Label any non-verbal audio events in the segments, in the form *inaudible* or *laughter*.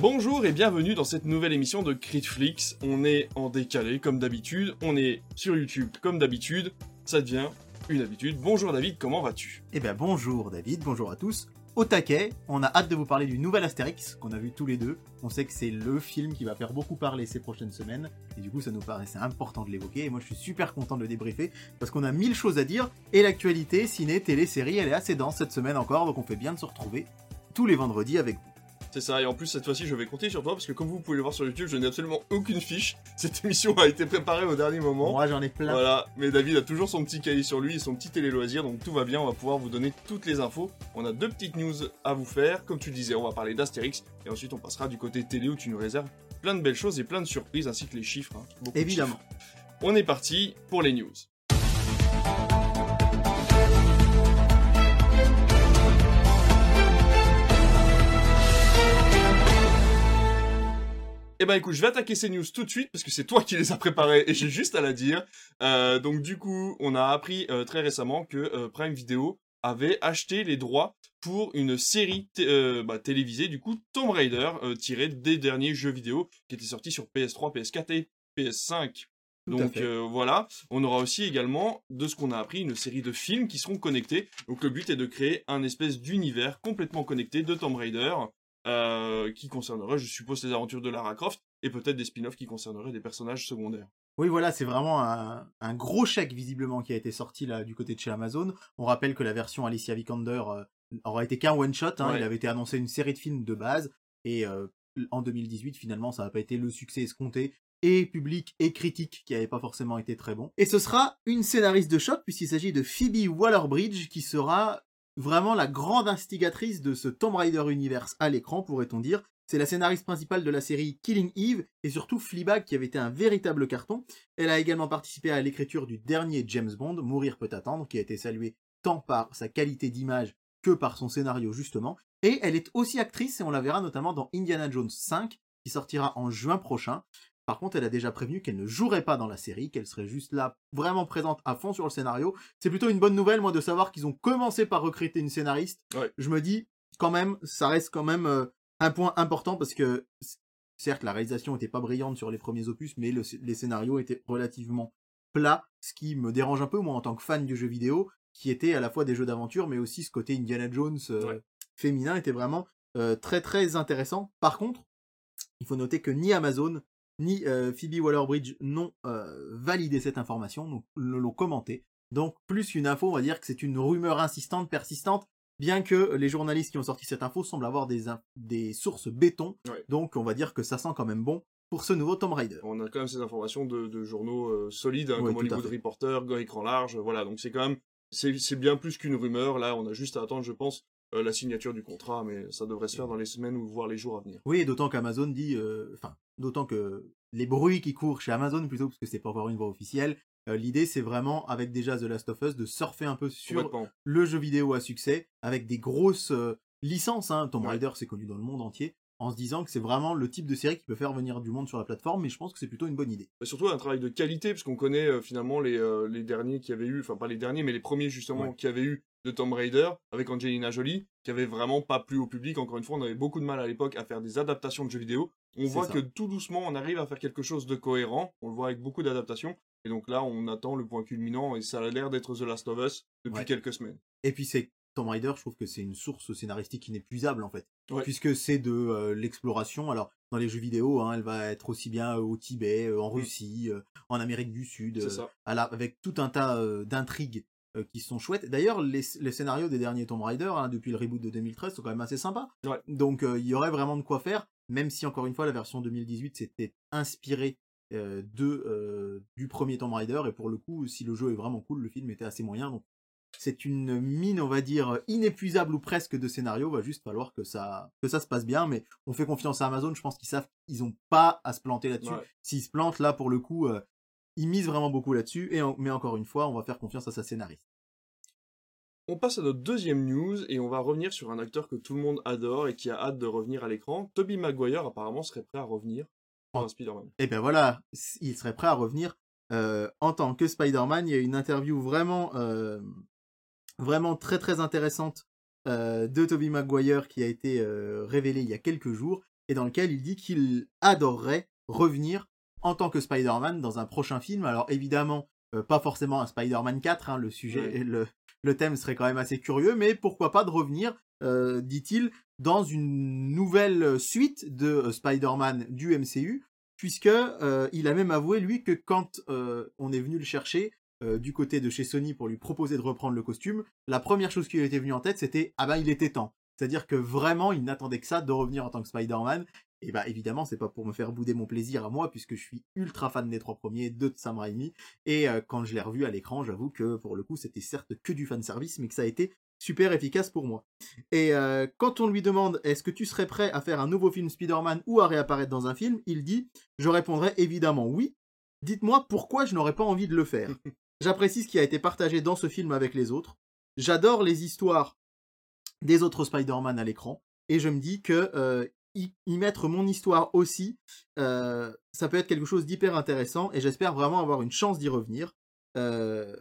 Bonjour et bienvenue dans cette nouvelle émission de Critflix. On est en décalé comme d'habitude, on est sur YouTube comme d'habitude, ça devient une habitude. Bonjour David, comment vas-tu? Eh bien bonjour David, bonjour à tous. Au taquet, on a hâte de vous parler du nouvel Astérix qu'on a vu tous les deux. On sait que c'est le film qui va faire beaucoup parler ces prochaines semaines et du coup ça nous paraissait important de l'évoquer et moi je suis super content de le débriefer parce qu'on a mille choses à dire et l'actualité ciné, télé, série elle est assez dense cette semaine encore donc on fait bien de se retrouver tous les vendredis avec vous. C'est ça, et en plus cette fois-ci je vais compter sur toi parce que comme vous pouvez le voir sur YouTube, je n'ai absolument aucune fiche. *laughs* Cette émission a été préparée au dernier moment. Moi j'en ai plein. Voilà, mais David a toujours son petit cahier sur lui et son petit télé loisir, donc tout va bien, on va pouvoir vous donner toutes les infos. On a deux petites news à vous faire, comme tu le disais, on va parler d'Astérix, et ensuite on passera du côté télé où tu nous réserves plein de belles choses et plein de surprises, ainsi que les chiffres. hein. Évidemment. chiffres. On est parti pour les news. Eh ben écoute, je vais attaquer ces news tout de suite parce que c'est toi qui les as préparées et j'ai juste à la dire. Euh, donc du coup, on a appris euh, très récemment que euh, Prime Video avait acheté les droits pour une série bah, télévisée, du coup Tomb Raider, tirée des derniers jeux vidéo qui étaient sortis sur PS3, PS4 et PS5. Tout à Donc euh, voilà, on aura aussi également, de ce qu'on a appris, une série de films qui seront connectés. Donc le but est de créer un espèce d'univers complètement connecté de Tomb Raider, euh, qui concernerait, je suppose, les aventures de Lara Croft, et peut-être des spin-offs qui concerneraient des personnages secondaires. Oui, voilà, c'est vraiment un, un gros chèque visiblement qui a été sorti là du côté de chez Amazon. On rappelle que la version Alicia Vikander euh, aura été qu'un one shot. Hein, Ouais. Il avait été annoncé une série de films de base et euh, en 2018 finalement ça n'a pas été le succès escompté et public et critique qui n'avait pas forcément été très bon. Et ce sera une scénariste de choc puisqu'il s'agit de Phoebe Waller-Bridge qui sera vraiment la grande instigatrice de ce Tomb Raider universe à l'écran pourrait-on dire. C'est la scénariste principale de la série Killing Eve et surtout Fleabag qui avait été un véritable carton. Elle a également participé à l'écriture du dernier James Bond, Mourir peut attendre, qui a été salué tant par sa qualité d'image que par son scénario justement. Et elle est aussi actrice et on la verra notamment dans Indiana Jones 5 qui sortira en juin prochain. Par contre, elle a déjà prévenu qu'elle ne jouerait pas dans la série, qu'elle serait juste là, vraiment présente à fond sur le scénario. C'est plutôt une bonne nouvelle, moi, de savoir qu'ils ont commencé par recruter une scénariste. Ouais. Je me dis, quand même, ça reste quand même euh, un point important parce que, certes, la réalisation n'était pas brillante sur les premiers opus, mais le- les scénarios étaient relativement plats, ce qui me dérange un peu, moi, en tant que fan du jeu vidéo, qui était à la fois des jeux d'aventure, mais aussi ce côté Indiana Jones euh, Ouais. féminin était vraiment euh, très très intéressant. Par contre, il faut noter que ni Amazon ni euh, Phoebe Waller-Bridge n'ont euh, validé cette information, donc le- l'ont commenté. Donc plus qu'une info, on va dire que c'est une rumeur insistante, persistante, bien que les journalistes qui ont sorti cette info semblent avoir des, sources béton. Ouais. Donc on va dire que ça sent quand même bon pour ce nouveau Tomb Raider. On a quand même ces informations de, de journaux euh, solides, hein, Ouais, comme Hollywood. Reporter, Go Écran Large, voilà, donc c'est quand même, c'est bien plus qu'une rumeur, là, on a juste à attendre, je pense, euh, la signature du contrat, mais ça devrait se faire dans les semaines ou voire les jours à venir. Oui, d'autant qu'Amazon dit, euh, enfin, d'autant que les bruits qui courent chez Amazon plutôt, parce que c'est pas encore une voix officielle, euh, l'idée c'est vraiment, avec déjà The Last of Us, de surfer un peu sur le jeu vidéo à succès, avec des grosses licences, hein, Tomb Ouais. Raider c'est connu dans le monde entier, en se disant que c'est vraiment le type de série qui peut faire venir du monde sur la plateforme, mais je pense que c'est plutôt une bonne idée. Mais surtout un travail de qualité, parce qu'on connaît euh, finalement les, euh, les derniers qui avaient eu, enfin pas les derniers, mais les premiers justement Ouais. qui avaient eu de Tomb Raider avec Angelina Jolie, qui avait vraiment pas plu au public. Encore une fois, on avait beaucoup de mal à l'époque à faire des adaptations de jeux vidéo. On voit ça. que tout doucement, on arrive à faire quelque chose de cohérent. On le voit avec beaucoup d'adaptations. Et donc là, on attend le point culminant et ça a l'air d'être The Last of Us depuis Ouais. quelques semaines. Et puis c'est Tomb Raider, je trouve que c'est une source scénaristique inépuisable en fait, Ouais. puisque c'est de euh, l'exploration. Alors dans les jeux vidéo, hein, elle va être aussi bien euh, au Tibet, euh, en Russie, euh, en Amérique du Sud, Mm. À la- avec tout un tas d'intrigues qui sont chouettes. D'ailleurs, les, les scénarios des derniers Tomb Raider, hein, depuis le reboot de 2013, sont quand même assez sympas. Ouais. Donc il y aurait vraiment de quoi faire, même si encore une fois la version 2018 s'était inspirée de euh, du premier Tomb Raider et pour le coup, si le jeu est vraiment cool, le film était assez moyen. Donc c'est une mine, on va dire, inépuisable ou presque de scénario. Va juste falloir que ça, que ça se passe bien. Mais on fait confiance à Amazon. Je pense qu'ils savent qu'ils ont pas à se planter là-dessus. Ouais. S'ils se plantent, là, pour le coup, euh, ils misent vraiment beaucoup là-dessus. Et en- mais encore une fois, on va faire confiance à sa scénariste. On passe à notre deuxième news et on va revenir sur un acteur que tout le monde adore et qui a hâte de revenir à l'écran. Toby Maguire apparemment serait prêt à revenir un Spider-Man. Et ben voilà, il serait prêt à revenir euh, en tant que Spider-Man. Il y a une interview vraiment, euh, vraiment très très intéressante euh, de Tobey Maguire qui a été euh, révélée il y a quelques jours. et dans lequel il dit qu'il adorerait revenir en tant que Spider-Man dans un prochain film. Alors évidemment, euh, pas forcément un Spider-Man 4, hein, le sujet, et le, le thème serait quand même assez curieux, mais pourquoi pas de revenir, euh, dit-il, dans une nouvelle suite de Spider-Man du MCU, puisque il a même avoué lui que quand on est venu le chercher euh, du côté de chez Sony pour lui proposer de reprendre le costume, la première chose qui lui était venue en tête c'était ah ben il était temps. C'est-à-dire que vraiment il n'attendait que ça de revenir en tant que Spider-Man. Et bah évidemment c'est pas pour me faire bouder mon plaisir à moi puisque je suis ultra fan des trois premiers, deux de Sam Raimi. Et euh, quand je l'ai revu à l'écran, j'avoue que pour le coup c'était certes que du fan service, mais que ça a été super efficace pour moi. Et euh, quand on lui demande est-ce que tu serais prêt à faire un nouveau film Spider-Man ou à réapparaître dans un film, il dit je répondrai évidemment oui. Dites-moi pourquoi je n'aurais pas envie de le faire. J'apprécie ce qui a été partagé dans ce film avec les autres. J'adore les histoires des autres Spider-Man à l'écran. Et je me dis que euh, y, mettre mon histoire aussi, euh, ça peut être quelque chose d'hyper intéressant. Et j'espère vraiment avoir une chance d'y revenir. Euh,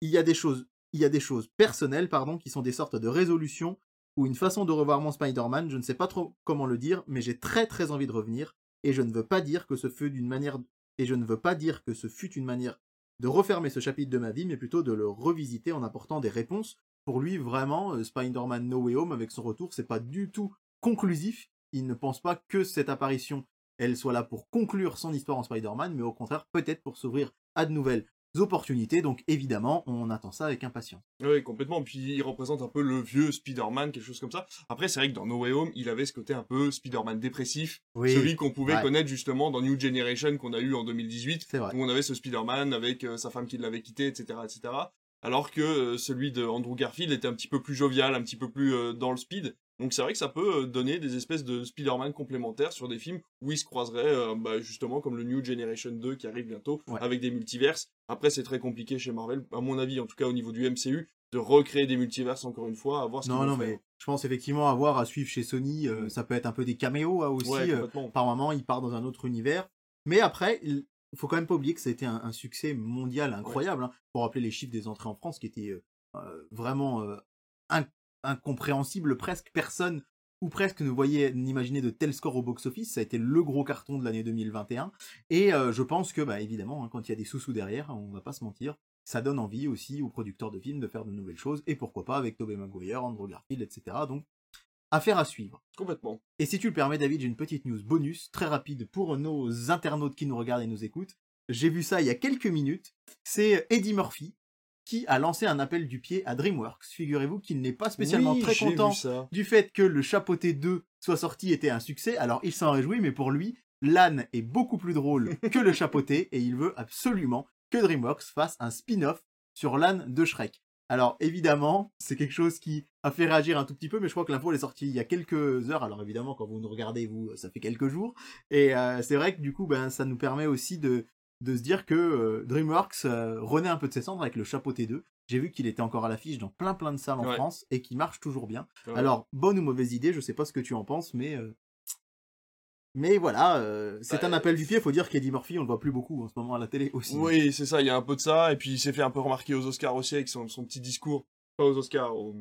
il y a des choses il y a des choses personnelles, pardon, qui sont des sortes de résolutions ou une façon de revoir mon Spider-Man. Je ne sais pas trop comment le dire, mais j'ai très très envie de revenir. Et je ne veux pas dire que ce fut d'une manière, et je ne veux pas dire que ce fut une manière de refermer ce chapitre de ma vie, mais plutôt de le revisiter en apportant des réponses. Pour lui, vraiment, euh, Spider-Man No Way Home, avec son retour, c'est pas du tout conclusif. Il ne pense pas que cette apparition, elle soit là pour conclure son histoire en Spider-Man, mais au contraire, peut-être pour s'ouvrir à de nouvelles opportunités. Donc évidemment, on attend ça avec impatience. Oui, complètement. Puis il représente un peu le vieux Spider-Man, quelque chose comme ça. Après, c'est vrai que dans No Way Home, il avait ce côté un peu Spider-Man dépressif. Oui, celui qu'on pouvait ouais. connaître justement dans New Generation qu'on a eu en 2018. c'est vrai. Où on avait ce Spider-Man avec euh, sa femme qui l'avait quitté, etc., etc. Alors que euh, celui de Andrew Garfield était un petit peu plus jovial, un petit peu plus euh, dans le speed. Donc c'est vrai que ça peut donner des espèces de Spider-Man complémentaires sur des films où ils se croiseraient, euh, bah, justement comme le New Generation 2 qui arrive bientôt, Ouais. avec des multiverses. Après c'est très compliqué chez Marvel, à mon avis, en tout cas au niveau du MCU, de recréer des multiverses encore une fois, à voir ce Non, non, mais je pense effectivement avoir à suivre chez Sony, euh, Mm. ça peut être un peu des caméos hein, aussi. Ouais, euh, par moment, il part dans un autre univers. Mais après, il faut quand même pas oublier que ça a été un, un succès mondial incroyable. hein. Pour rappeler les chiffres des entrées en France qui étaient euh, vraiment in- incompréhensibles, presque personne ou presque ne voyait n'imaginer de tels scores au box-office. Ça a été le gros carton de l'année 2021. Et euh, je pense que, bah, évidemment, hein, quand il y a des sous-sous derrière, on va pas se mentir, ça donne envie aussi aux producteurs de films de faire de nouvelles choses. Et pourquoi pas avec Tobey Maguire, Andrew Garfield, etc. Donc, affaire à suivre. Complètement. Et si tu le permets, David, j'ai une petite news bonus, très rapide pour nos internautes qui nous regardent et nous écoutent. J'ai vu ça il y a quelques minutes. C'est Eddie Murphy qui a lancé un appel du pied à DreamWorks. Figurez-vous qu'il n'est pas spécialement Oui, très content du fait que le Chapeauté 2 soit sorti était un succès. Alors il s'en réjouit, mais pour lui, l'âne est beaucoup plus drôle *laughs* que le Chapeauté et il veut absolument que DreamWorks fasse un spin-off sur l'âne de Shrek. Alors évidemment, c'est quelque chose qui a fait réagir un tout petit peu, mais je crois que l'info est sortie il y a quelques heures. Alors évidemment, quand vous nous regardez, vous, ça fait quelques jours. Et euh, c'est vrai que du coup, ben, ça nous permet aussi de, de se dire que euh, DreamWorks euh, renaît un peu de ses cendres avec le Chapeauté 2. J'ai vu qu'il était encore à l'affiche dans plein plein de salles en Ouais. France et qui marche toujours bien. Ouais. Alors, bonne ou mauvaise idée, je sais pas ce que tu en penses, mais euh, mais voilà, c'est Bah, un appel du pied. Faut dire qu'Eddie Murphy, on le voit plus beaucoup en ce moment à la télé aussi. Oui, c'est ça, il y a un peu de ça. Et puis il s'est fait un peu remarquer aux Oscars aussi avec son, son petit discours. Pas aux Oscars, aux,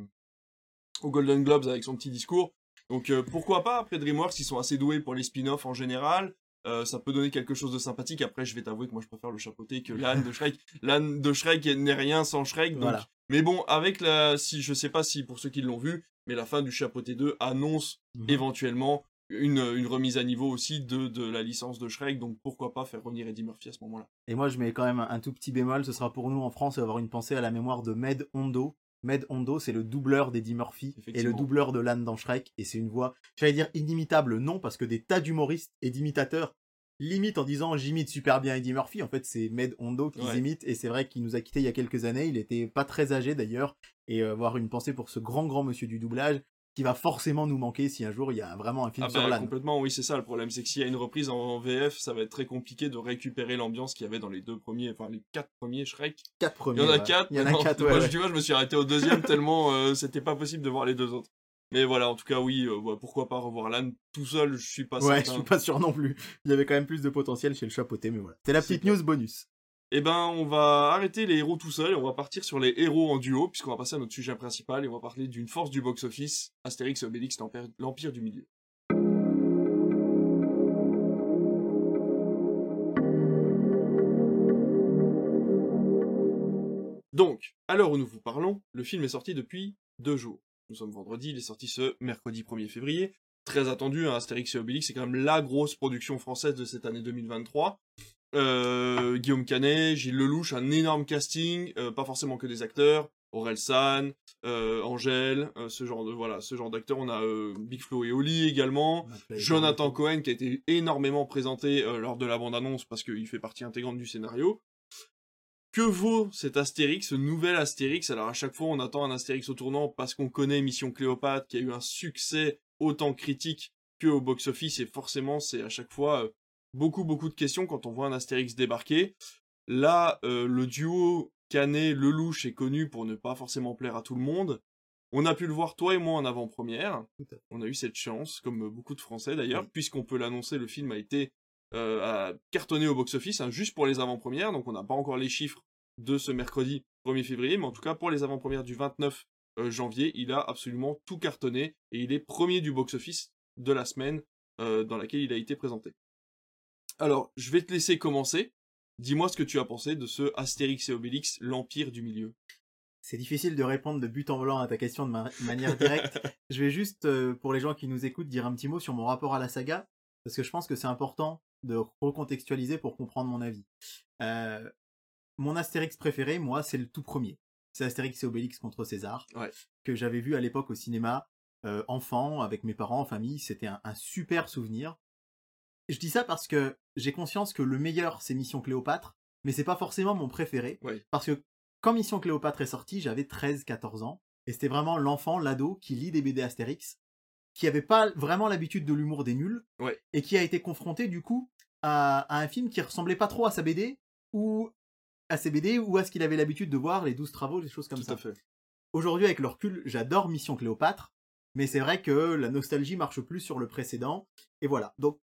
aux Golden Globes avec son petit discours. Donc euh, pourquoi pas, après DreamWorks, ils sont assez doués pour les spin-offs en général. Euh, ça peut donner quelque chose de sympathique. Après, je vais t'avouer que moi, je préfère le chapeauté que l'âne de Shrek. *laughs* L'âne de Shrek n'est rien sans Shrek. Donc... Voilà. Mais bon, avec la... Si, je sais pas si pour ceux qui l'ont vu, mais la fin du chapeauté 2 annonce Mhm. éventuellement une, une remise à niveau aussi de, de la licence de Shrek. Donc pourquoi pas faire revenir Eddie Murphy à ce moment-là. Et moi, je mets quand même un tout petit bémol. Ce sera pour nous en France avoir une pensée à la mémoire de Med Hondo. Med Hondo, c'est le doubleur d'Eddie Murphy et le doubleur de l'âne dans Shrek. Et c'est une voix, j'allais dire inimitable, non, parce que des tas d'humoristes et d'imitateurs limitent en disant j'imite super bien Eddie Murphy. En fait, c'est Med Hondo qui Ouais. imite. Et c'est vrai qu'il nous a quittés il y a quelques années. Il était pas très âgé d'ailleurs. Et euh, avoir une pensée pour ce grand, grand monsieur du doublage qui va forcément nous manquer si un jour il y a vraiment un film Ah sur bah, l'âne. complètement, oui, c'est ça le problème. C'est que s'il y a une reprise en, VF, ça va être très compliqué de récupérer l'ambiance qu'il y avait dans les deux premiers, enfin les quatre premiers Shrek. Quatre Il premiers. y en a ouais. quatre. Il y en a quatre, *laughs* Moi, ouais, je- ouais. Tu vois, je me suis arrêté au deuxième tellement euh, c'était pas possible de voir les deux autres. Mais voilà, en tout cas, oui, euh, bah, pourquoi pas revoir l'âne tout seul, je suis pas Ouais, *laughs* je suis pas sûr non plus. Il y avait quand même plus de potentiel chez le chapeauté, mais voilà. C'est la petite news bonus eh ben, on va arrêter les héros tout seuls et on va partir sur les héros en duo, puisqu'on va passer à notre sujet principal et on va parler d'une force du box-office, Astérix et Obélix, l'Empire du Milieu. Donc, à l'heure où nous vous parlons, le film est sorti depuis deux jours. Nous sommes vendredi, il est sorti ce mercredi 1er février. Très attendu, hein, Astérix et Obélix, c'est quand même la grosse production française de cette année 2023. Euh, Guillaume Canet, Gilles Lelouch, un énorme casting, euh, pas forcément que des acteurs, Aurel San, euh, Angèle, euh, ce genre de voilà, ce genre d'acteurs. On a euh, Big Flo et Oli également, Jonathan Cohen qui a été énormément présenté euh, lors de la bande-annonce parce qu'il fait partie intégrante du scénario. Que vaut cet Astérix, ce nouvel Astérix? Alors à chaque fois on attend un Astérix au tournant parce qu'on connaît Mission Cléopâtre qui a eu un succès autant critique que au box-office et forcément c'est à chaque fois beaucoup beaucoup de questions quand on voit un Astérix débarquer. Là, euh, le duo Canet-Lelouch est connu pour ne pas forcément plaire à tout le monde. On a pu le voir toi et moi en avant-première. On a eu cette chance, comme beaucoup de Français d'ailleurs, Oui. puisqu'on peut l'annoncer, le film a été euh, cartonné au box-office, hein, juste pour les avant-premières, donc on n'a pas encore les chiffres de ce mercredi 1er février, mais en tout cas pour les avant-premières du 29 euh, janvier, il a absolument tout cartonné, et il est premier du box-office de la semaine euh, dans laquelle il a été présenté. Alors, je vais te laisser commencer. Dis-moi ce que tu as pensé de ce Astérix et Obélix, l'Empire du Milieu. C'est difficile de répondre de but en blanc à ta question de ma- manière directe. *laughs* je vais juste, euh, pour les gens qui nous écoutent, dire un petit mot sur mon rapport à la saga, parce que je pense que c'est important de recontextualiser pour comprendre mon avis. Euh, mon Astérix préféré, moi, c'est le tout premier. C'est Astérix et Obélix contre César, Ouais. que j'avais vu à l'époque au cinéma, euh, enfant, avec mes parents, en famille. C'était un, un super souvenir. Je dis ça parce que j'ai conscience que le meilleur, c'est Mission Cléopâtre, mais c'est pas forcément mon préféré. Ouais. Parce que quand Mission Cléopâtre est sortie, j'avais 13-14 ans. Et c'était vraiment l'enfant, l'ado, qui lit des BD Astérix, qui avait pas vraiment l'habitude de l'humour des nuls, Ouais. et qui a été confronté du coup à, à un film qui ressemblait pas trop à sa BD, ou à ses BD, ou à ce qu'il avait l'habitude de voir, les 12 travaux, des choses comme Tout ça. Aujourd'hui, avec le recul, j'adore Mission Cléopâtre, mais c'est vrai que la nostalgie marche plus sur le précédent, et voilà. Donc,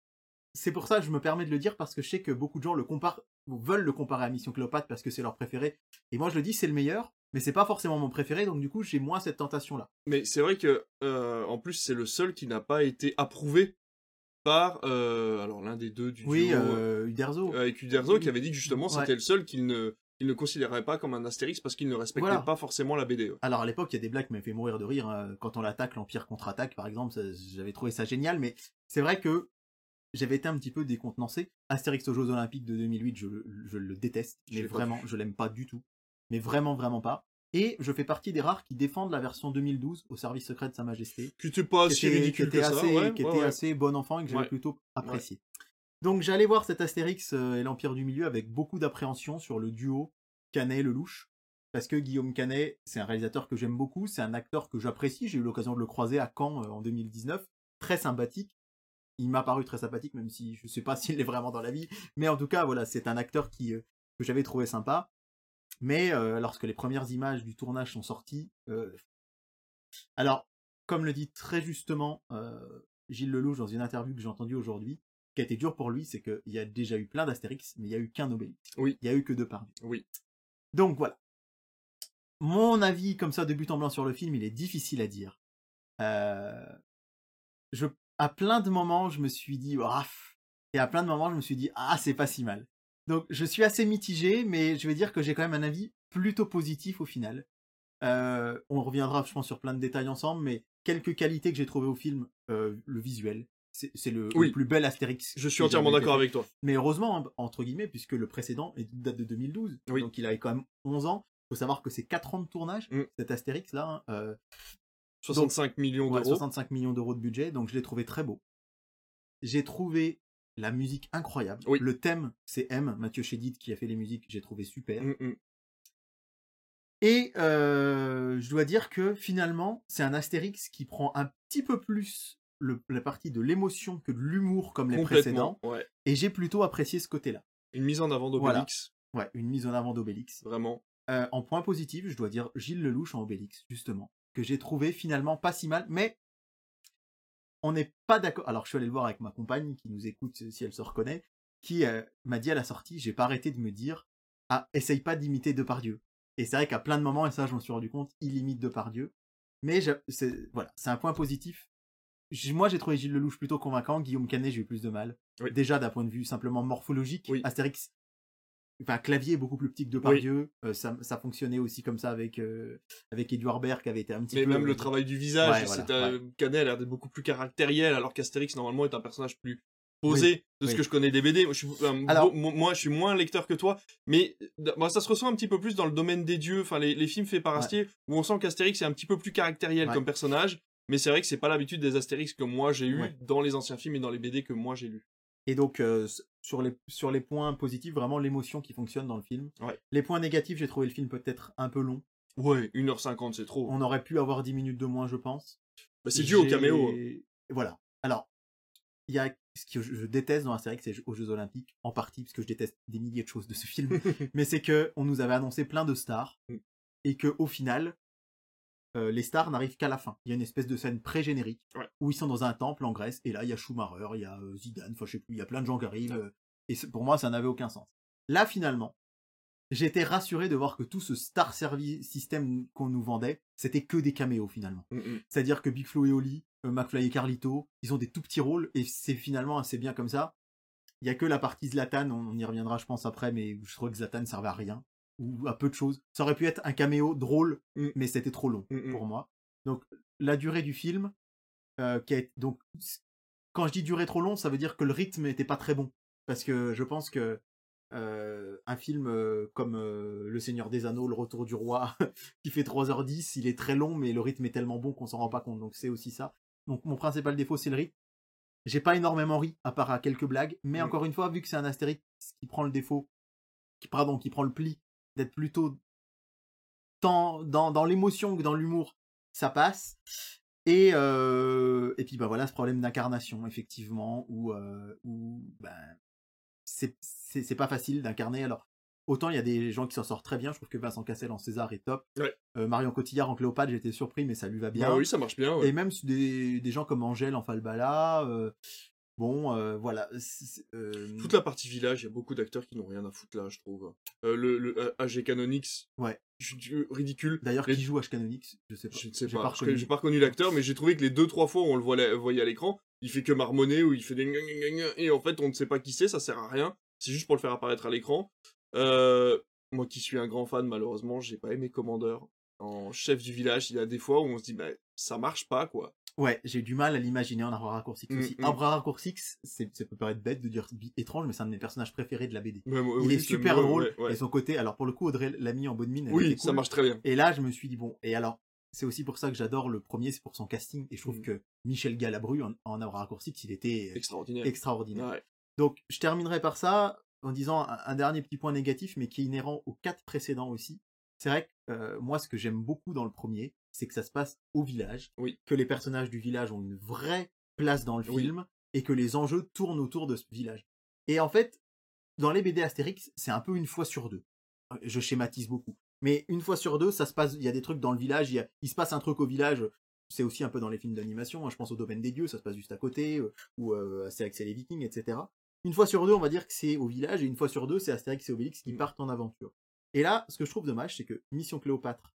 c'est pour ça que je me permets de le dire, parce que je sais que beaucoup de gens le comparent, ou veulent le comparer à Mission Cléopâtre parce que c'est leur préféré. Et moi, je le dis, c'est le meilleur, mais c'est pas forcément mon préféré, donc du coup, j'ai moins cette tentation-là. Mais c'est vrai que, euh, en plus, c'est le seul qui n'a pas été approuvé par, euh, alors l'un des deux du Oui, duo, euh, Uderzo. avec Uderzo, qui avait dit que justement Ouais. c'était le seul qu'il ne, qu'il ne considérait pas comme un Astérix parce qu'il ne respectait Voilà. pas forcément la BD. ouais. Alors à l'époque, il y a des blagues qui m'avaient fait mourir de rire. hein. Quand on l'attaque, l'Empire contre-attaque, par exemple, j'avais trouvé ça génial. Mais c'est vrai que j'avais été un petit peu décontenancé. Astérix aux Jeux Olympiques de 2008, je le, je le déteste. Mais vraiment, je l'aime pas du tout. Mais vraiment, vraiment pas. Et je fais partie des rares qui défendent la version 2012 au service secret de Sa Majesté. Qui était pas était, ridicule qui était que ça. assez, ouais, qui ouais, était ouais. assez bon enfant et que j'avais plutôt apprécié. Donc j'allais voir cet Astérix euh, et l'Empire du Milieu avec beaucoup d'appréhension sur le duo Canet-Lelouch. Parce que Guillaume Canet, c'est un réalisateur que j'aime beaucoup, c'est un acteur que j'apprécie, j'ai eu l'occasion de le croiser à Caen euh, en 2019, très sympathique. Il m'a paru très sympathique, même si je sais pas *laughs* s'il l'est vraiment dans la vie. Mais en tout cas, voilà, c'est un acteur qui, euh, que j'avais trouvé sympa. Mais euh, lorsque les premières images du tournage sont sorties, euh, alors comme le dit très justement Gilles Lelouch dans une interview que j'ai entendue aujourd'hui, ce qui a été dur pour lui, c'est qu'il y a déjà eu plein d'Astérix, mais il y a eu qu'un Obélix. Oui. Il y a eu que deux Pardieu. Oui. Donc voilà. Mon avis comme ça de but en blanc sur le film, il est difficile à dire. Euh, je, à plein de moments, je me suis dit, pff. et à plein de moments, je me suis dit, ah, c'est pas si mal. Donc je suis assez mitigé, mais je vais dire que j'ai quand même un avis plutôt positif au final. Euh, on reviendra, je pense, sur plein de détails ensemble, mais quelques qualités que j'ai trouvées au film, euh, le visuel, c'est le, Oui. le plus bel Astérix. Je suis entièrement d'accord avec toi. Mais heureusement, hein, entre guillemets, puisque le précédent est- date de 2012, Oui. donc il avait quand même 11 ans. faut savoir que c'est 4 ans de tournage, Mm. cet Astérix là, hein, euh, 65 millions ouais, d'euros. 65 millions d'euros de budget, donc je l'ai trouvé très beau. J'ai trouvé la musique incroyable. Oui. Le thème, c'est M, Mathieu Chédid qui a fait les musiques, j'ai trouvé super. Mm, mm. Et euh, je dois dire que finalement, c'est un Astérix qui prend un petit peu plus le- la partie de l'émotion que de l'humour comme les précédents. Ouais. et j'ai plutôt apprécié ce côté-là. Une mise en avant d'Obélix. Ouais, une mise en avant d'Obélix. Vraiment. Euh, en point positif, je dois dire Gilles Lelouch en Obélix, justement, que j'ai trouvé finalement pas si mal, mais on n'est pas d'accord. Alors, je suis allé le voir avec ma compagne qui nous écoute si elle se reconnaît, qui euh, m'a dit à la sortie, j'ai pas arrêté de me dire, ah, essaye pas d'imiter Depardieu. Et c'est vrai qu'à plein de moments, et ça, je m'en suis rendu compte, il imite Depardieu. Mais je- voilà, c'est un point positif. Moi, j'ai trouvé Gilles Lelouch plutôt convaincant. Guillaume Canet, j'ai eu plus de mal. Oui. Déjà d'un point de vue simplement morphologique. Oui. Astérix, enfin, clavier est beaucoup plus petit que Depardieu. Euh, ça, ça fonctionnait aussi comme ça avec euh, avec Edouard Baird qui avait été un petit Mais peu. même le travail du visage, Ouais, c'est voilà, Canet a l'air d'être beaucoup plus caractériel, alors qu'Astérix normalement est un personnage plus posé de ce oui. que je connais des BD. Moi, je suis, euh, Alors- moi, je suis moins lecteur que toi, mais euh, ça se ressent un petit peu plus dans le domaine des dieux, enfin les, les films faits par Ouais. Astier, où on sent qu'Astérix est un petit peu plus caractériel Ouais. comme personnage. Mais c'est vrai que c'est pas l'habitude des Astérix que moi j'ai eu Ouais. dans les anciens films et dans les BD que moi j'ai lus. Et donc, euh, sur, les, sur les points positifs, vraiment l'émotion qui fonctionne dans le film. Ouais. Les points négatifs, j'ai trouvé le film peut-être un peu long. Ouais, 1h50 c'est trop. On aurait pu avoir 10 minutes de moins, je pense. Bah, c'est dû au caméo. hein. Voilà. Alors, il y a ce que je déteste dans Astérix, c'est aux Jeux Olympiques, en partie, parce que je déteste des milliers de choses de ce film, *laughs* mais c'est que on nous avait annoncé plein de stars, Mm. et que au final, euh, les stars n'arrivent qu'à la fin. Il y a une espèce de scène pré-générique, Ouais. où ils sont dans un temple en Grèce, et là, il y a Schumacher, il y a euh, Zidane, enfin, je sais plus, il y a plein de gens qui arrivent, Ouais. euh, et pour moi, ça n'avait aucun sens. Là, finalement, j'étais rassuré de voir que tout ce star service système qu'on nous vendait, c'était que des caméos, finalement. Mm, mm. C'est-à-dire que Big Flo et Oli, euh, McFly et Carlito, ils ont des tout petits rôles et c'est finalement assez bien comme ça. Il y a que la partie Zlatan, on, on y reviendra je pense après, mais je trouve que Zlatan ne servait à rien ou à peu de choses. Ça aurait pu être un caméo drôle, Mm. mais c'était trop long Mm, mm. pour moi. Donc la durée du film, euh, qui a été- donc quand je dis durée trop long, ça veut dire que le rythme n'était pas très bon parce que je pense que euh, un film euh, comme Le Seigneur des Anneaux, Le Retour du Roi, *laughs* qui fait 3h10, il est très long, mais le rythme est tellement bon qu'on s'en rend pas compte. Donc c'est aussi ça. Donc mon principal défaut, c'est le rythme. J'ai pas énormément ri, à part à quelques blagues, mais encore une fois, vu que c'est un Astérix qui prend le défaut, qui, pardon, qui prend le pli d'être plutôt tant dans, dans l'émotion que dans l'humour, ça passe. Et, euh, et puis bah voilà ce problème d'incarnation, effectivement, où, euh, où ben, c'est pas facile d'incarner. Alors, autant il y a des gens qui s'en sortent très bien, je trouve que Vincent Cassel en César est top. Ouais. Euh, Marion Cotillard en Cléopâtre, j'étais surpris, mais ça lui va bien. Bah oui, ça marche bien. ouais. Et même des, des gens comme Angèle en Falbala, euh, bon, euh, voilà. euh, Toute la partie village, il y a beaucoup d'acteurs qui n'ont rien à foutre là, je trouve. Euh, le, le AG Canonix, Ouais. je- je- ridicule. D'ailleurs, les- qui joue H Canonix? Je sais pas. Je ne sais pas, j'ai pas reconnu l'acteur, mais j'ai trouvé que les deux trois fois où on le voit- voyait à l'écran, il fait que marmonner ou il fait des et en fait on ne sait pas qui c'est, ça sert à rien. C'est juste pour le faire apparaître à l'écran. Moi qui suis un grand fan, malheureusement, j'ai pas aimé Commandeur en chef du village. Il y a des fois où on se dit, bah, ça marche pas quoi. Ouais, j'ai du mal à l'imaginer en Arbre Raccourcix Mm, aussi. mm. Arbre Raccourcix, c'est, ça peut paraître bête de dire étrange, mais c'est un de mes personnages préférés de la BD. Il oui, est super le- drôle, ouais, ouais. et son côté, alors pour le coup, Audrey l'a mis en bonne mine. Oui, ça marche très bien. Et là, je me suis dit, bon, et alors, c'est aussi pour ça que j'adore le premier, c'est pour son casting, et je trouve Mm. que Michel Galabru en, en Raccourcix, il était Extraordinaire. extraordinaire. Donc, je terminerai par ça en disant un, un dernier petit point négatif, mais qui est inhérent aux quatre précédents aussi. C'est vrai que euh, moi, ce que j'aime beaucoup dans le premier, c'est que ça se passe au village, Oui. que les personnages du village ont une vraie place dans le Oui. film, et que les enjeux tournent autour de ce village. Et en fait, dans les BD Astérix, c'est un peu une fois sur deux. Euh, Je schématise beaucoup. Mais une fois sur deux, ça se passe, il y a des trucs dans le village, il, y a- il se passe un truc au village, c'est aussi un peu dans les films d'animation, hein, je pense au domaine des dieux, ça se passe juste à côté, euh, ou euh, Astérix et les Vikings, etc. Une fois sur deux, on va dire que c'est au village, et une fois sur deux, c'est Astérix et Obélix qui Mm. partent en aventure. Et là, ce que je trouve dommage, c'est que Mission Cléopâtre,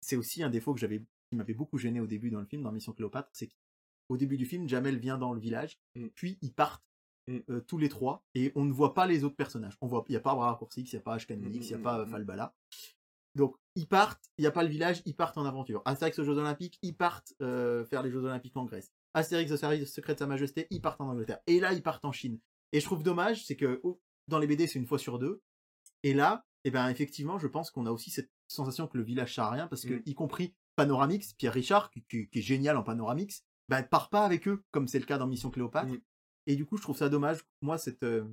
c'est aussi un défaut que j'avais, qui m'avait beaucoup gêné au début dans le film, dans Mission Cléopâtre, c'est qu'au début du film, Jamel vient dans le village, Mm. puis ils partent Mm. euh, tous les trois, et on ne voit pas les autres personnages. On voit, il n'y a pas Raccourcix, il n'y a pas Ashkanix, il n'y a pas euh. Falbala. Donc, ils partent, il n'y a pas le village, ils partent en aventure. Astérix aux Jeux Olympiques, ils partent euh, faire les Jeux Olympiques en Grèce. Astérix au service secret de Sa Majesté, ils partent en Angleterre. Et là, ils partent en Chine. Et je trouve dommage, c'est que oh, dans les BD, c'est une fois sur deux. Et là, eh ben, effectivement, je pense qu'on a aussi cette sensation que le village sert à rien, parce que, Mm. y compris Panoramix, Pierre Richard, qui, qui- qui est génial en Panoramix, ben, part pas avec eux, comme c'est le cas dans Mission Cléopâtre. Mm. Et du coup, je trouve ça dommage. Moi, cette, euh,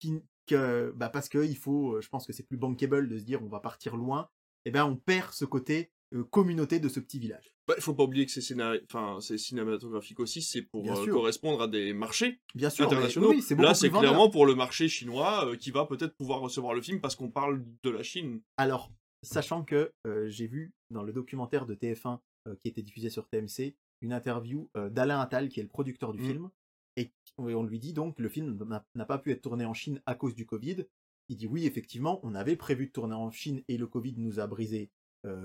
qui- que, bah, parce que il faut, euh, je pense que c'est plus bankable de se dire on va partir loin. Et ben, on perd ce côté euh, communauté de ce petit village. Bah, il faut pas oublier que c'est scénari... enfin, cinématographique aussi, c'est pour euh, correspondre à des marchés Bien sûr, internationaux. oui, Là, c'est clairement pour le marché chinois euh, qui va peut-être pouvoir recevoir le film parce qu'on parle de la Chine. Alors, sachant que euh, j'ai vu dans le documentaire de TF1 euh, qui était diffusé sur TMC une interview euh, d'Alain Attal, qui est le producteur du Mm. film, et et on lui dit donc le film n'a- pas pu être tourné en Chine à cause du Covid. Il dit oui, effectivement, on avait prévu de tourner en Chine et le Covid nous a brisé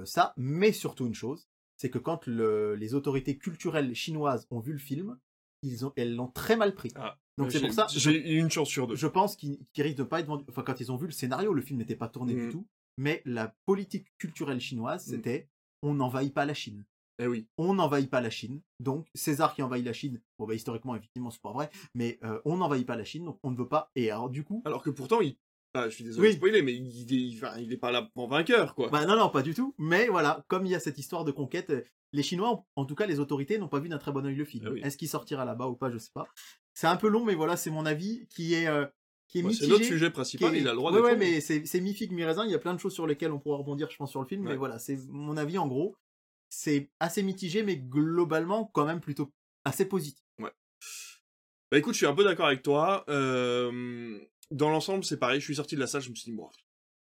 ça, mais surtout une chose, c'est que quand le- les autorités culturelles chinoises ont vu le film, ils ont, elles l'ont très mal pris. Ah. Donc c'est pour ça, J'ai une chance sur deux. je pense qu'ils risquent de pas être vendus. Enfin, quand ils ont vu le scénario, le film n'était pas tourné du Mhm. tout. Mais la politique culturelle chinoise, Mhm. c'était on n'envahit pas la Chine. Eh oui. On n'envahit pas la Chine. Donc César qui envahit la Chine, bon bah historiquement effectivement c'est pas vrai, mais euh, on n'envahit pas la Chine, donc on ne veut pas. Et alors du coup, Alors que pourtant, il. Ah, je suis désolé Oui. de spoiler, mais il, il, enfin, il est pas là en vainqueur, quoi. Bah non, non, pas du tout. Mais voilà, comme il y a cette histoire de conquête, euh, les Chinois, ont- en tout cas les autorités, n'ont pas vu d'un très bon œil le film. Oui. Est-ce qu'il sortira là-bas ou pas, je sais pas. C'est un peu long, mais voilà, c'est mon avis qui est, euh, qui est c'est notre sujet principal, est- il a le droit Ouais, d'être ouais, mais c'est mi-figue, mi-raisin. Il y a plein de choses sur lesquelles on pourra rebondir, je pense, sur le film. Ouais. Mais voilà, c'est mon avis en gros. C'est assez mitigé, mais globalement, quand même plutôt assez positif. Bah écoute, je suis un peu d'accord avec toi. Euh, dans l'ensemble, c'est pareil. Je suis sorti de la salle, je me suis dit, bon,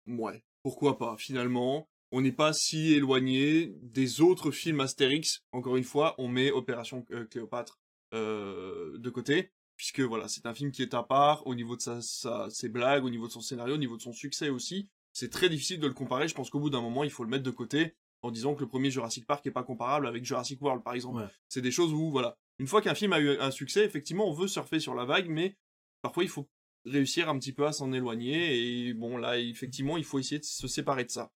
ouais, pourquoi pas. Finalement, on n'est pas si éloigné des autres films Astérix. Encore une fois, on met Opération euh, Cléopâtre euh, de côté, puisque voilà, c'est un film qui est à part au niveau de sa, sa- ses blagues, au niveau de son scénario, au niveau de son succès aussi. C'est très difficile de le comparer. Je pense qu'au bout d'un moment, il faut le mettre de côté en disant que le premier Jurassic Park est pas comparable avec Jurassic World, par exemple. Ouais. C'est des choses où, voilà, une fois qu'un film a eu un succès, effectivement, on veut surfer sur la vague, mais parfois il faut réussir un petit peu à s'en éloigner. Et bon, là, effectivement, il faut essayer de se séparer de ça.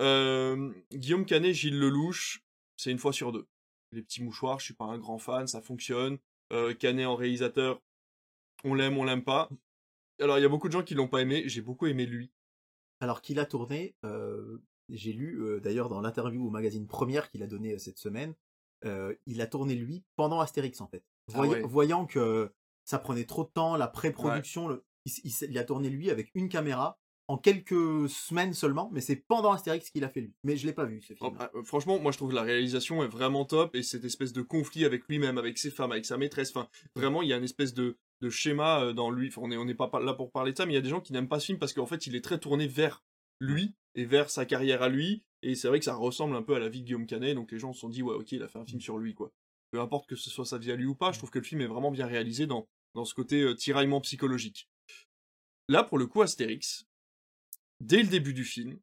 Euh, Guillaume Canet, Gilles Lelouch, c'est une fois sur deux. Les petits mouchoirs, je suis pas un grand fan, ça fonctionne. Euh, Canet en réalisateur, on l'aime, on l'aime pas. Alors, il y a beaucoup de gens qui l'ont pas aimé. J'ai beaucoup aimé lui. Alors qu'il a tourné, euh, j'ai lu euh, d'ailleurs dans l'interview au magazine Première qu'il a donné cette semaine, il a tourné lui pendant Astérix en fait. Ah ouais. Voyant que ça prenait trop de temps, la pré-production, il a tourné lui avec une caméra en quelques semaines seulement, mais c'est pendant Astérix qu'il a fait lui. Mais je l'ai pas vu ce film. Oh, bah, franchement, moi je trouve que la réalisation est vraiment top et cette espèce de conflit avec lui-même, avec ses femmes, avec sa maîtresse. Enfin, vraiment, il y a une espèce de, schéma euh, dans lui. Enfin, on n'est on n'est pas là pour parler de ça, mais il y a des gens qui n'aiment pas ce film parce qu'en fait, il est très tourné vers lui et vers sa carrière à lui. Et c'est vrai que ça ressemble un peu à la vie de Guillaume Canet. Donc les gens se sont dit, ouais, ok, il a fait un film sur lui, quoi. Peu importe que ce soit sa vie à lui ou pas, je trouve que le film est vraiment bien réalisé dans, dans ce côté euh, tiraillement psychologique. Là, pour le coup, Astérix, dès le début du film,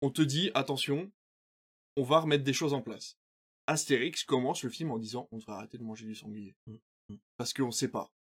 on te dit, attention, on va remettre des choses en place. Astérix commence le film en disant on devrait arrêter de manger du sanglier. Mm, mm. Parce qu'on sait pas.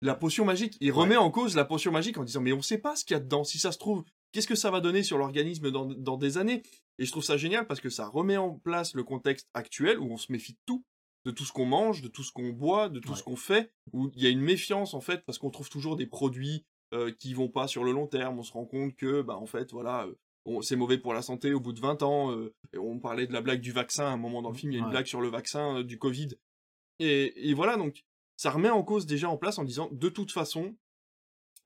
La potion magique, il remet en cause la potion magique en disant mais on sait pas ce qu'il y a dedans. Si ça se trouve, qu'est-ce que ça va donner sur l'organisme dans, dans des années? Et je trouve ça génial parce que ça remet en place le contexte actuel où on se méfie de tout. De tout ce qu'on mange, de tout ce qu'on boit, de tout Ouais. ce qu'on fait, où il y a une méfiance en fait parce qu'on trouve toujours des produits euh, qui vont pas sur le long terme. On se rend compte que, bah en fait, voilà, euh, on- c'est mauvais pour la santé au bout de 20 ans. euh, et on parlait de la blague du vaccin à un moment dans le film, il y a une Ouais. blague sur le vaccin euh, du Covid. Et, et voilà, donc, ça remet en cause déjà en place en disant, de toute façon,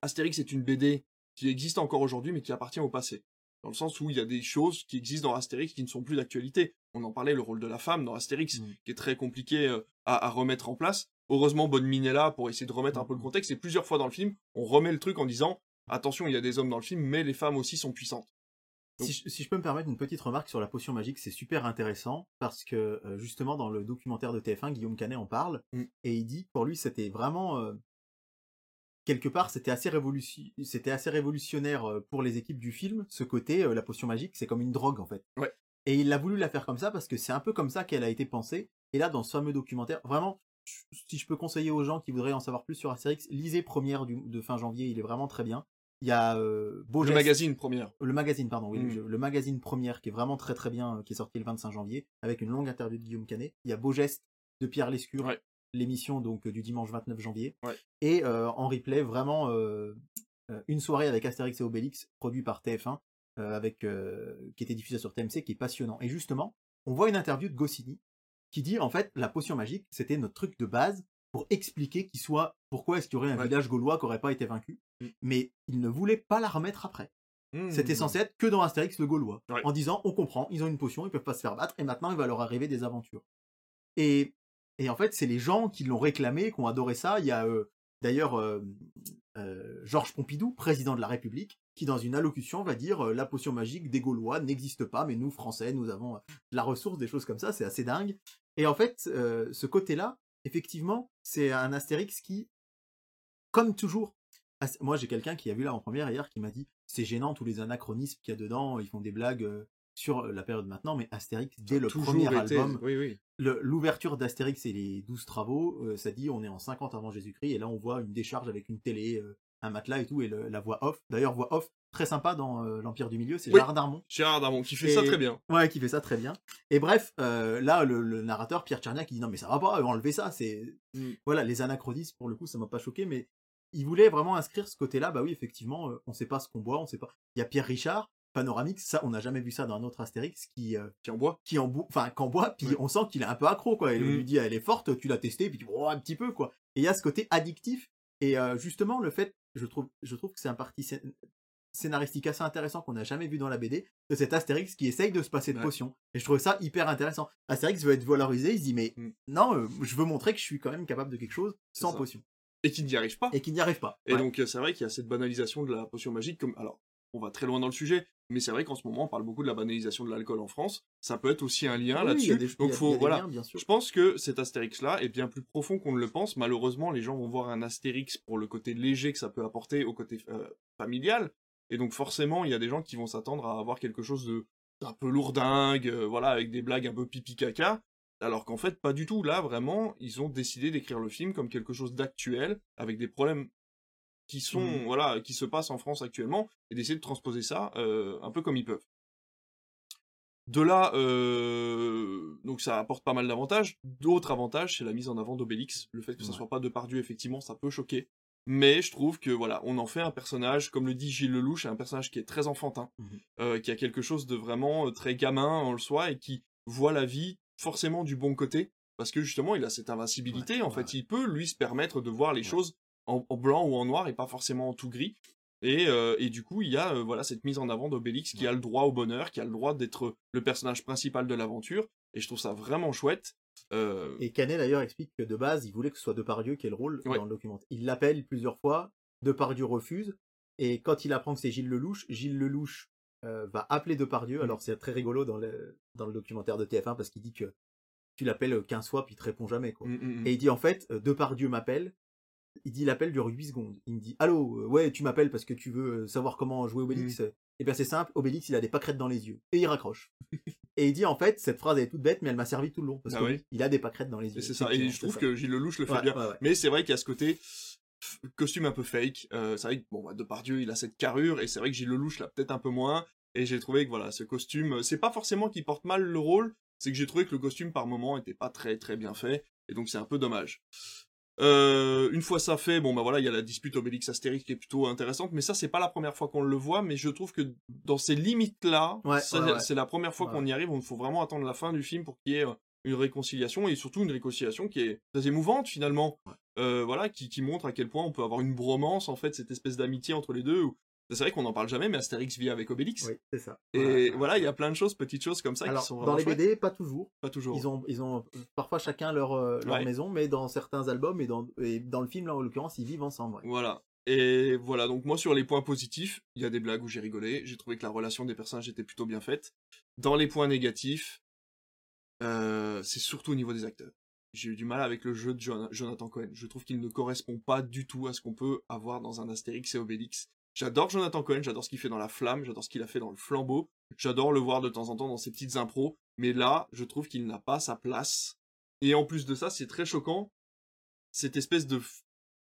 Astérix est une BD qui existe encore aujourd'hui, mais qui appartient au passé. Dans le sens où il y a des choses qui existent dans Astérix qui ne sont plus d'actualité. On en parlait, le rôle de la femme dans Astérix, Mm. qui est très compliqué à, à remettre en place. Heureusement, Bonne Mine est là pour essayer de remettre un peu le Mhm. contexte. Et plusieurs fois dans le film, on remet le truc en disant, attention, il y a des hommes dans le film, mais les femmes aussi sont puissantes. Donc- Si je, si je peux me permettre une petite remarque sur la potion magique, c'est super intéressant parce que euh, justement dans le documentaire de TF1, Guillaume Canet en parle Mm. et il dit que pour lui c'était vraiment euh, quelque part c'était assez révolution c'était assez révolutionnaire euh, pour les équipes du film ce côté euh, la potion magique c'est comme une drogue en fait. Ouais. Et il a voulu la faire comme ça parce que c'est un peu comme ça qu'elle a été pensée. Et là dans ce fameux documentaire, vraiment si je peux conseiller aux gens qui voudraient en savoir plus sur Astérix, lisez Première du- de fin janvier, il est vraiment très bien. Il y a euh, Beau Le Geste- magazine, première. le magazine, pardon, oui, Mm. le, magazine première qui est vraiment très très bien, euh, qui est sorti le 25 janvier, avec une longue interview de Guillaume Canet. Il y a Beau Geste de Pierre Lescure, Ouais. l'émission donc du dimanche 29 janvier. Ouais. Et euh, en replay, vraiment euh, une soirée avec Astérix et Obélix, produit par TF1, euh, avec, qui était diffusé sur TMC, qui est passionnant. Et justement, on voit une interview de Goscinny qui dit en fait la potion magique, c'était notre truc de base pour expliquer qu'il soit pourquoi est-ce qu'il y aurait un Ouais. village gaulois qui n'aurait pas été vaincu. Mm. Mais il ne voulait pas la remettre après. C'était Mmh. censé être que dans Astérix le Gaulois, Ouais. en disant on comprend, ils ont une potion, ils peuvent pas se faire battre, et maintenant il va leur arriver des aventures. Et, et en fait, c'est les gens qui l'ont réclamé, qui ont adoré ça. Il y a euh, d'ailleurs euh, euh, Georges Pompidou, président de la République, qui dans une allocution va dire la potion magique des Gaulois n'existe pas, mais nous Français, nous avons de la ressource, des choses comme ça, c'est assez dingue. Et en fait, euh, ce côté-là, effectivement, c'est un Astérix qui, comme toujours, moi j'ai quelqu'un qui a vu là en première hier qui m'a dit c'est gênant tous les anachronismes qu'il y a dedans, ils font des blagues euh, sur la période maintenant, mais Astérix, dès le premier été- album, Oui, oui. le- l'ouverture d'Astérix et les 12 travaux, euh, ça dit on est en 50 avant Jésus-Christ, et là on voit une décharge avec une télé, euh, un matelas et tout, et le- la voix off. D'ailleurs, voix off, très sympa dans euh, l'Empire du Milieu, c'est Oui. Gérard Darmon. Gérard Darmon qui fait ça très bien. Ouais, qui fait ça très bien. Et bref, euh, là, le, le narrateur, Pierre Tcherniak, il dit non, mais ça va pas, enlevez ça. C'est Mm. Voilà, les anachronismes, pour le coup, ça m'a pas choqué, mais il voulait vraiment inscrire ce côté-là. Bah oui, effectivement, euh, on sait pas ce qu'on boit, on sait pas. Il y a Pierre Richard, Panoramix, ça, on n'a jamais vu ça dans un autre Astérix, qui, euh, Qui en boit. qui en boit, enfin, qu'en boit, puis on sent qu'il est un peu accro, quoi. Et on Mm. lui dit, elle est forte, tu l'as testée, puis tu oh, un petit peu, quoi. Et il y a ce côté addictif. Et euh, justement, le fait, je trouve, je trouve que c'est un parti scénaristique assez intéressant qu'on n'a jamais vu dans la BD, de cet Astérix qui essaye de se passer de Ouais. potions. Et je trouve ça hyper intéressant. Astérix veut être valorisé, il se dit, mais Mm. non, euh, je veux montrer que je suis quand même capable de quelque chose sans ça. potion. Et qui n'y arrive pas. Et qu'il n'y arrive pas. Et Ouais. donc, euh, c'est vrai qu'il y a cette banalisation de la potion magique. Comme... Alors, on va très loin dans le sujet, mais c'est vrai qu'en ce moment, on parle beaucoup de la banalisation de l'alcool en France. Ça peut être aussi un lien Oui, là-dessus. des- donc, faut, voilà. liens, bien sûr. Je pense que cet Astérix-là est bien plus profond qu'on ne le pense. Malheureusement, les gens vont voir un Astérix pour le côté léger que ça peut apporter au côté euh, familial. Et donc, forcément, il y a des gens qui vont s'attendre à avoir quelque chose de d'un peu lourdingue, euh, voilà, avec des blagues un peu pipi caca. Alors qu'en fait, pas du tout. Là, vraiment, ils ont décidé d'écrire le film comme quelque chose d'actuel, avec des problèmes qui sont, Mhm. voilà, qui se passent en France actuellement, et d'essayer de transposer ça euh, un peu comme ils peuvent. De là, euh, donc ça apporte pas mal d'avantages. D'autres avantages, c'est la mise en avant d'Obélix. Le fait que ça Ouais. soit pas Depardieu, effectivement, ça peut choquer. Mais je trouve que voilà, on en fait un personnage, comme le dit Gilles Lelouch, un personnage qui est très enfantin, Mhm. euh, qui a quelque chose de vraiment euh, très gamin en le soi et qui voit la vie forcément du bon côté, parce que justement il a cette invincibilité. Ouais, en ouais, fait, ouais. il peut lui se permettre de voir les choses en, en blanc ou en noir et pas forcément en tout gris. Et, euh, et du coup, il y a euh, voilà cette mise en avant d'Obélix qui a le droit au bonheur, qui a le droit d'être le personnage principal de l'aventure. Et je trouve ça vraiment chouette. Euh, Et Canet d'ailleurs explique que de base, il voulait que ce soit Depardieu qui ait le rôle Ouais. dans le documentaire. Il l'appelle plusieurs fois, Depardieu refuse, et quand il apprend que c'est Gilles Lelouch, Gilles Lelouch euh, va appeler Depardieu. Mm. Alors c'est très rigolo dans le, dans le documentaire de TF1 parce qu'il dit que tu l'appelles 15 fois puis il te répond jamais. Quoi. mm, mm, mm. Et il dit en fait, euh, Depardieu m'appelle. Il dit l'appel dure 8 secondes. Il me dit Allô, euh, ouais, tu m'appelles parce que tu veux euh, savoir comment jouer Obélix. Mm. Et bien c'est simple, Obélix il a des pâquerettes dans les yeux. Et il raccroche. *laughs* et il dit en fait, cette phrase elle est toute bête, mais elle m'a servi tout le long. Parce Ah que oui. oui, il a des pâquerettes dans les yeux. C'est ça. Et je trouve que Gilles Lelouch le fait Ouais, bien. ouais, ouais. Mais c'est vrai qu'il y a ce côté costume un peu fake. Euh, c'est vrai que bon, bah, Depardieu, il a cette carrure, et c'est vrai que Gilles Lelouch l'a peut-être un peu moins. Et j'ai trouvé que voilà, ce costume, c'est pas forcément qu'il porte mal le rôle, c'est que j'ai trouvé que le costume par moment était pas très très bien fait, et donc c'est un peu dommage. Euh, une fois ça fait, bon bah voilà, il y a la dispute Obélix Astérix qui est plutôt intéressante, mais ça c'est pas la première fois qu'on le voit, mais je trouve que dans ces limites là, Ouais, c'est ouais, ouais. c'est la première fois qu'on y arrive, il faut vraiment attendre la fin du film pour qu'il y ait euh, une réconciliation et surtout une réconciliation qui est très émouvante finalement. Euh, voilà, qui, qui montre à quel point on peut avoir une bromance en fait, cette espèce d'amitié entre les deux. où- C'est vrai qu'on n'en parle jamais, mais Astérix vit avec Obélix. Oui, c'est ça. Et voilà, il y a plein de choses, petites choses comme ça Alors, qui sont dans les chouettes. BD, pas toujours. Pas toujours. Ils ont, ils ont parfois chacun leur, euh, leur Ouais. maison, mais dans certains albums et dans, et dans le film, là, en l'occurrence, ils vivent ensemble. ouais. Voilà. Et voilà, donc moi sur les points positifs, il y a des blagues où j'ai rigolé, j'ai trouvé que la relation des personnages était plutôt bien faite. Dans les points négatifs, euh, c'est surtout au niveau des acteurs. J'ai eu du mal avec le jeu de Jon- Jonathan Cohen. Je trouve qu'il ne correspond pas du tout à ce qu'on peut avoir dans un Astérix et Obélix. J'adore Jonathan Cohen, j'adore ce qu'il fait dans La Flamme, j'adore ce qu'il a fait dans Le Flambeau, j'adore le voir de temps en temps dans ses petites impros, mais là, je trouve qu'il n'a pas sa place. Et en plus de ça, c'est très choquant, cette espèce de...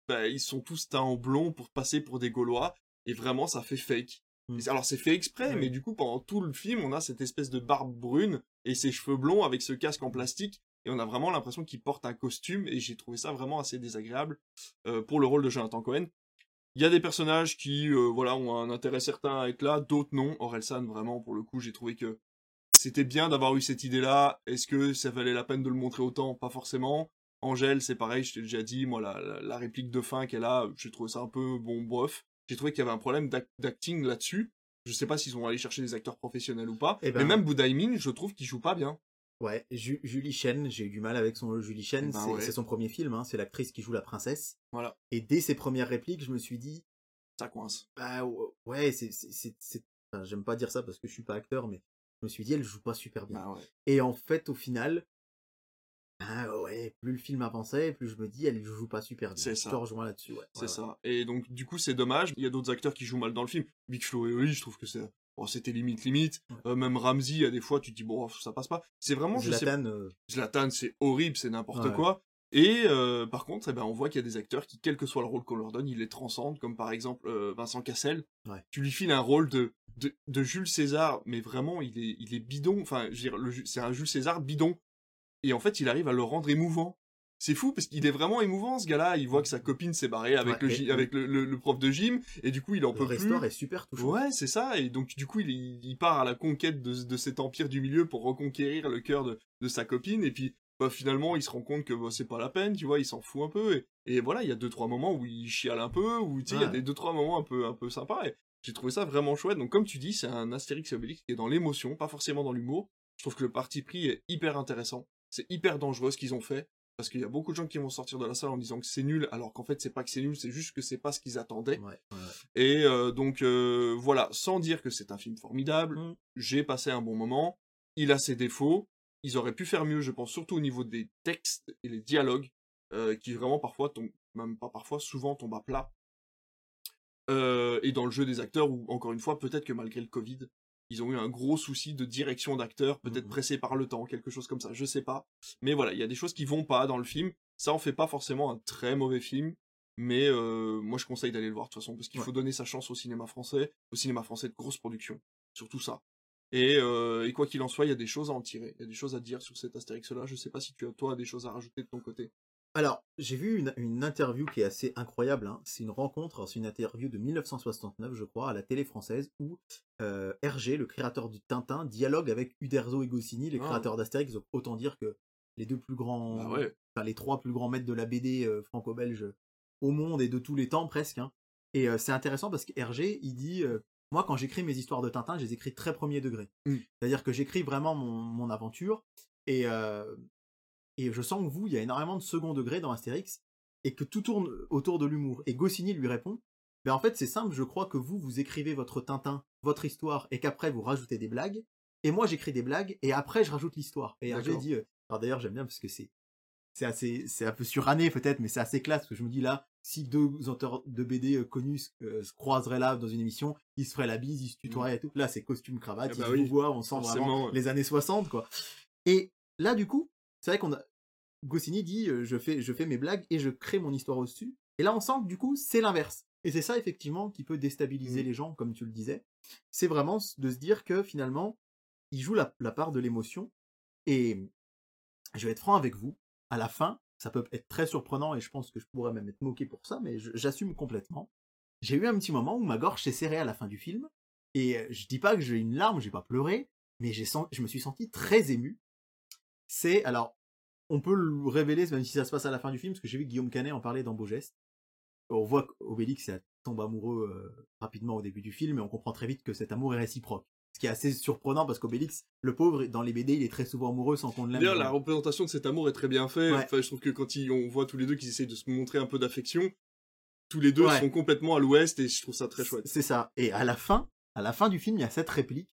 bah, ils sont tous teints en blond pour passer pour des Gaulois, et vraiment, ça fait fake. Mm. Et Alors c'est fait exprès, mais du coup, pendant tout le film, on a cette espèce de barbe brune et ses cheveux blonds avec ce casque en plastique, et on a vraiment l'impression qu'il porte un costume, et j'ai trouvé ça vraiment assez désagréable euh, pour le rôle de Jonathan Cohen. Il y a des personnages qui, euh, voilà, ont un intérêt certain à être là, d'autres non. Orelsan, vraiment, pour le coup, j'ai trouvé que c'était bien d'avoir eu cette idée-là. Est-ce que ça valait la peine de le montrer autant? Pas forcément. Angèle, c'est pareil, je t'ai déjà dit, moi, la, la, la réplique de fin qu'elle a, j'ai trouvé ça un peu, bon, bof. J'ai trouvé qu'il y avait un problème d'ac- d'acting là-dessus. Je sais pas s'ils ont allé chercher des acteurs professionnels ou pas. Eh ben- Mais même Boudaimin, je trouve qu'il joue pas bien. Ouais, Ju- Julie Chen, j'ai eu du mal avec son Julie Chen, Eh ben c'est ouais. son premier film, hein, c'est l'actrice qui joue la princesse. Voilà, Et dès ses premières répliques, je me suis dit, ça coince. bah ouais, c'est, c'est, c'est, c'est- enfin, j'aime pas dire ça parce que je suis pas acteur, mais je me suis dit, elle joue pas super bien. Bah ouais. Et en fait, au final, ah ouais, plus le film avançait, plus je me dis, elle joue pas super bien. C'est Je ça. te rejoins là-dessus, ouais. C'est Ouais, ça. Et donc, du coup, c'est dommage. Il y a d'autres acteurs qui jouent mal dans le film. Big Flo et Oli, je trouve que c'est bon, c'était limite limite. Ouais. Euh, même Ramsey, à des fois, tu te dis bon, ça passe pas. C'est vraiment, je sais Zlatan, euh, Zlatan, c'est horrible, c'est n'importe Ouais. quoi. Et euh, par contre, eh ben, on voit qu'il y a des acteurs qui, quel que soit le rôle qu'on leur donne, ils les transcendent, comme par exemple euh, Vincent Cassel. Ouais. Tu lui files un rôle de, de, de Jules César, mais vraiment, il est, il est bidon. Enfin, je veux dire, le Ju- c'est un Jules César bidon. Et en fait, il arrive à le rendre émouvant. C'est fou parce qu'il est vraiment émouvant ce gars-là. Il voit que sa copine s'est barrée avec, Ouais, le, et- gy- avec le, le- le prof de gym et du coup il en le peut plus. restore est super touchant. Ouais, c'est ça. Et donc, du coup, il, il part à la conquête de, de cet empire du milieu pour reconquérir le cœur de, de sa copine. Et puis, bah, finalement, il se rend compte que bah, c'est pas la peine, tu vois, il s'en fout un peu. Et, et voilà, il y a deux, trois moments où il chiale un peu, où, tu sais, il y a des deux, trois moments un peu, un peu sympas. Et j'ai trouvé ça vraiment chouette. Donc, comme tu dis, c'est un Astérix et Obélix qui est dans l'émotion, pas forcément dans l'humour. Je trouve que le parti pris est hyper intéressant. C'est hyper dangereux ce qu'ils ont fait. Parce qu'il y a beaucoup de gens qui vont sortir de la salle en disant que c'est nul, alors qu'en fait, c'est pas que c'est nul, c'est juste que c'est pas ce qu'ils attendaient. Ouais, ouais. Et euh, donc euh, voilà, sans dire que c'est un film formidable, Mm. j'ai passé un bon moment. Il a ses défauts. Ils auraient pu faire mieux, je pense, surtout au niveau des textes et les dialogues, euh, qui vraiment parfois tombent, même pas parfois, souvent tombent à plat. Et dans le jeu des acteurs, où encore une fois, peut-être que malgré le Covid, ils ont eu un gros souci de direction d'acteurs, peut-être Mhm. pressés par le temps, quelque chose comme ça, je sais pas. Mais voilà, il y a des choses qui vont pas dans le film. Ça en fait pas forcément un très mauvais film, mais euh, moi je conseille d'aller le voir de toute façon, parce qu'il Ouais. faut donner sa chance au cinéma français, au cinéma français de grosse production, surtout ça. Et, euh, et quoi qu'il en soit, il y a des choses à en tirer, il y a des choses à dire sur cet Astérix-là. Je sais pas si tu as toi des choses à rajouter de ton côté. Alors, j'ai vu une, une interview qui est assez incroyable. hein. C'est une rencontre, c'est une interview de 1969, je crois, à la télé française, où euh, Hergé, le créateur du Tintin, dialogue avec Uderzo et Goscinny, les Ah. créateurs d'Astérix. Donc, autant dire que les deux plus grands, Bah ouais. enfin les trois plus grands maîtres de la BD euh, franco-belge au monde et de tous les temps presque. hein. Et euh, c'est intéressant parce que Hergé, il dit, moi quand j'écris mes histoires de Tintin, je les écris très premier degré. Mm. C'est-à-dire que j'écris vraiment mon, mon aventure et euh, et je sens que vous, il y a énormément de second degré dans Astérix et que tout tourne autour de l'humour. Et Goscinny lui répond, ben en fait c'est simple, je crois que vous, vous écrivez votre Tintin, votre histoire, et qu'après vous rajoutez des blagues. Et moi j'écris des blagues, et après je rajoute l'histoire. Et Hergé dit, euh, alors d'ailleurs j'aime bien parce que c'est c'est assez c'est un peu suranné peut-être, mais c'est assez classe parce que je me dis là, si deux auteurs de BD euh, connus euh, se croiseraient là dans une émission, ils se feraient la bise, ils se tutoieraient et tout. Là c'est costume cravate, Ah ils bah se oui, vous voient, on sent vraiment les années 60 quoi. Et là du coup, c'est vrai qu'on a Goscinny dit euh, je fais je fais mes blagues et je crée mon histoire au-dessus. Et là on sent que du coup c'est l'inverse. Et c'est ça effectivement qui peut déstabiliser Mhm. les gens comme tu le disais. C'est vraiment de se dire que finalement il joue la, la part de l'émotion et je vais être franc avec vous, à la fin, ça peut être très surprenant et je pense que je pourrais même être moqué pour ça, mais j'assume complètement. J'ai eu un petit moment où ma gorge s'est serrée à la fin du film et euh, je dis pas que j'ai une larme, j'ai pas pleuré, mais j'ai je me suis senti très ému. C'est alors, on peut le révéler même si ça se passe à la fin du film, parce que j'ai vu Guillaume Canet en parler dans Beau Geste. On voit qu'Obélix tombe amoureux euh, rapidement au début du film et on comprend très vite que cet amour est réciproque. Ce qui est assez surprenant parce qu'Obélix, le pauvre, dans les BD, il est très souvent amoureux sans qu'on l'aime. D'ailleurs, la représentation de cet amour est très bien faite. Ouais. Enfin, je trouve que quand ils- on voit tous les deux qu'ils essayent de se montrer un peu d'affection, tous les deux Ouais. sont complètement à l'ouest et je trouve ça très chouette. C'est ça. Et à la fin, à la fin du film, il y a cette réplique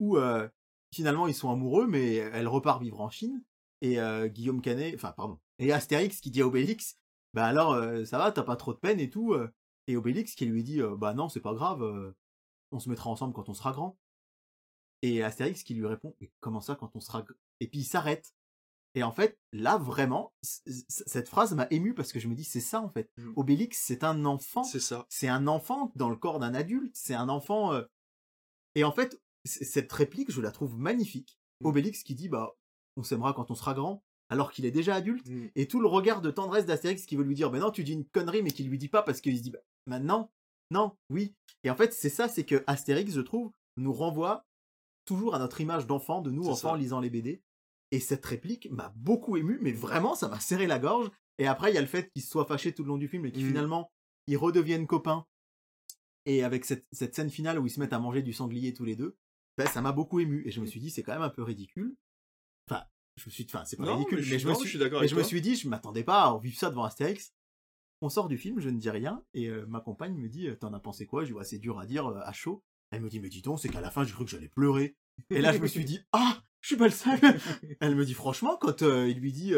où euh, finalement ils sont amoureux, mais elle repart vivre en Chine. Et euh, Guillaume Canet, enfin pardon, et Astérix qui dit à Obélix, bah alors euh, ça va, t'as pas trop de peine et tout. euh. et Obélix qui lui dit, bah non, c'est pas grave, on se mettra ensemble quand on sera grand. Et Astérix qui lui répond, mais comment ça quand on sera gr- Et puis il s'arrête. Et en fait, là vraiment, cette phrase m'a ému parce que je me dis, c'est ça en fait. Mhm. Obélix, c'est un enfant C'est ça. c'est un enfant dans le corps d'un adulte, c'est un enfant. euh, Et en fait, cette réplique, je la trouve magnifique. Mm. Obélix qui dit, bah, on s'aimera quand on sera grand, alors qu'il est déjà adulte. Mm. Et tout le regard de tendresse d'Astérix qui veut lui dire, mais non, tu dis une connerie, mais qui lui dit pas parce qu'il se dit, bah, maintenant, non, oui. Et en fait, c'est ça, c'est que Astérix, je trouve, nous renvoie toujours à notre image d'enfant, de nous, enfants, ça. lisant les BD. Et cette réplique m'a beaucoup ému, mais vraiment, ça m'a serré la gorge. Et après, il y a le fait qu'ils se soient fâchés tout le long du film et qu'ils Mhm. finalement, ils redeviennent copains. Et avec cette, cette scène finale où ils se mettent à manger du sanglier tous les deux, ben, ça m'a beaucoup ému. Et je me suis dit, c'est quand même un peu ridicule. Enfin, je me suis enfin, c'est pas Non, ridicule, mais mais, je, me suis, je suis d'accord mais avec je me suis dit, je m'attendais pas à vivre ça devant Astérix. On sort du film, je ne dis rien, et euh, ma compagne me dit, t'en as pensé quoi? Je ouais, c'est dur à dire euh, à chaud. Elle me dit, mais dis donc, c'est qu'à la fin, j'ai cru que j'allais pleurer. Et là, je me suis dit, ah, je suis pas le seul. *laughs* Elle me dit, franchement, quand euh, il lui dit,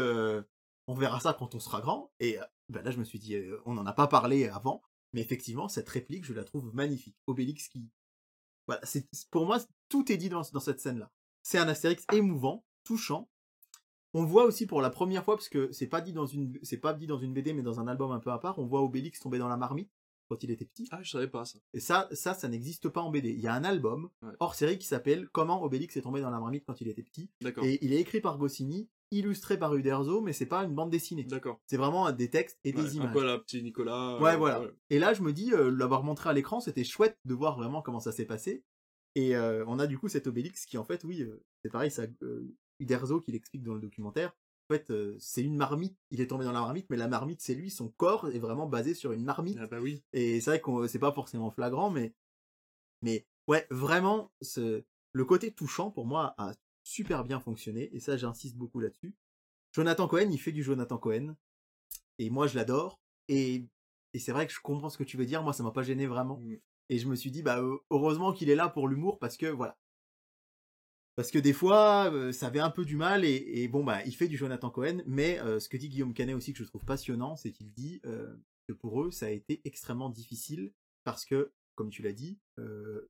on verra ça quand on sera grand. Et ben là, je me suis dit, on n'en a pas parlé avant, mais effectivement, cette réplique, je la trouve magnifique. Obélix qui, Voilà, c'est pour moi tout est dit dans, dans cette scène-là. C'est un Astérix émouvant, touchant. On voit aussi pour la première fois, parce que c'est pas dit dans une, c'est pas dit dans une BD, mais dans un album un peu à part, on voit Obélix tomber dans la marmite quand il était petit. Ah, je savais pas ça. Et ça, ça, ça n'existe pas en BD. Il y a un album Ouais. hors série qui s'appelle Comment Obélix est tombé dans la marmite quand il était petit. D'accord. Et il est écrit par Goscinny, illustré par Uderzo, mais c'est pas une bande dessinée. D'accord. C'est vraiment des textes et Ouais, des images. peu à la petit Nicolas. Ouais, euh, voilà. Et là, je me dis, euh, l'avoir montré à l'écran, c'était chouette de voir vraiment comment ça s'est passé. Et euh, on a du coup cet Obélix qui, en fait, oui, euh, c'est pareil, ça, euh, Uderzo qui l'explique dans le documentaire. En fait, c'est une marmite. Il est tombé dans la marmite, mais la marmite, c'est lui. Son corps est vraiment basé sur une marmite. Ah bah oui. Et c'est vrai que c'est pas forcément flagrant, mais, mais ouais, vraiment, ce, le côté touchant pour moi a super bien fonctionné. Et ça, j'insiste beaucoup là-dessus. Jonathan Cohen, il fait du Jonathan Cohen. Et moi, je l'adore. Et, et c'est vrai que je comprends ce que tu veux dire. Moi, ça m'a pas gêné vraiment. Et je me suis dit, bah, heureusement qu'il est là pour l'humour parce que, voilà. Parce que des fois, euh, ça avait un peu du mal et, et bon, bah, il fait du Jonathan Cohen. Mais euh, ce que dit Guillaume Canet aussi, que je trouve passionnant, c'est qu'il dit euh, que pour eux, ça a été extrêmement difficile parce que, comme tu l'as dit,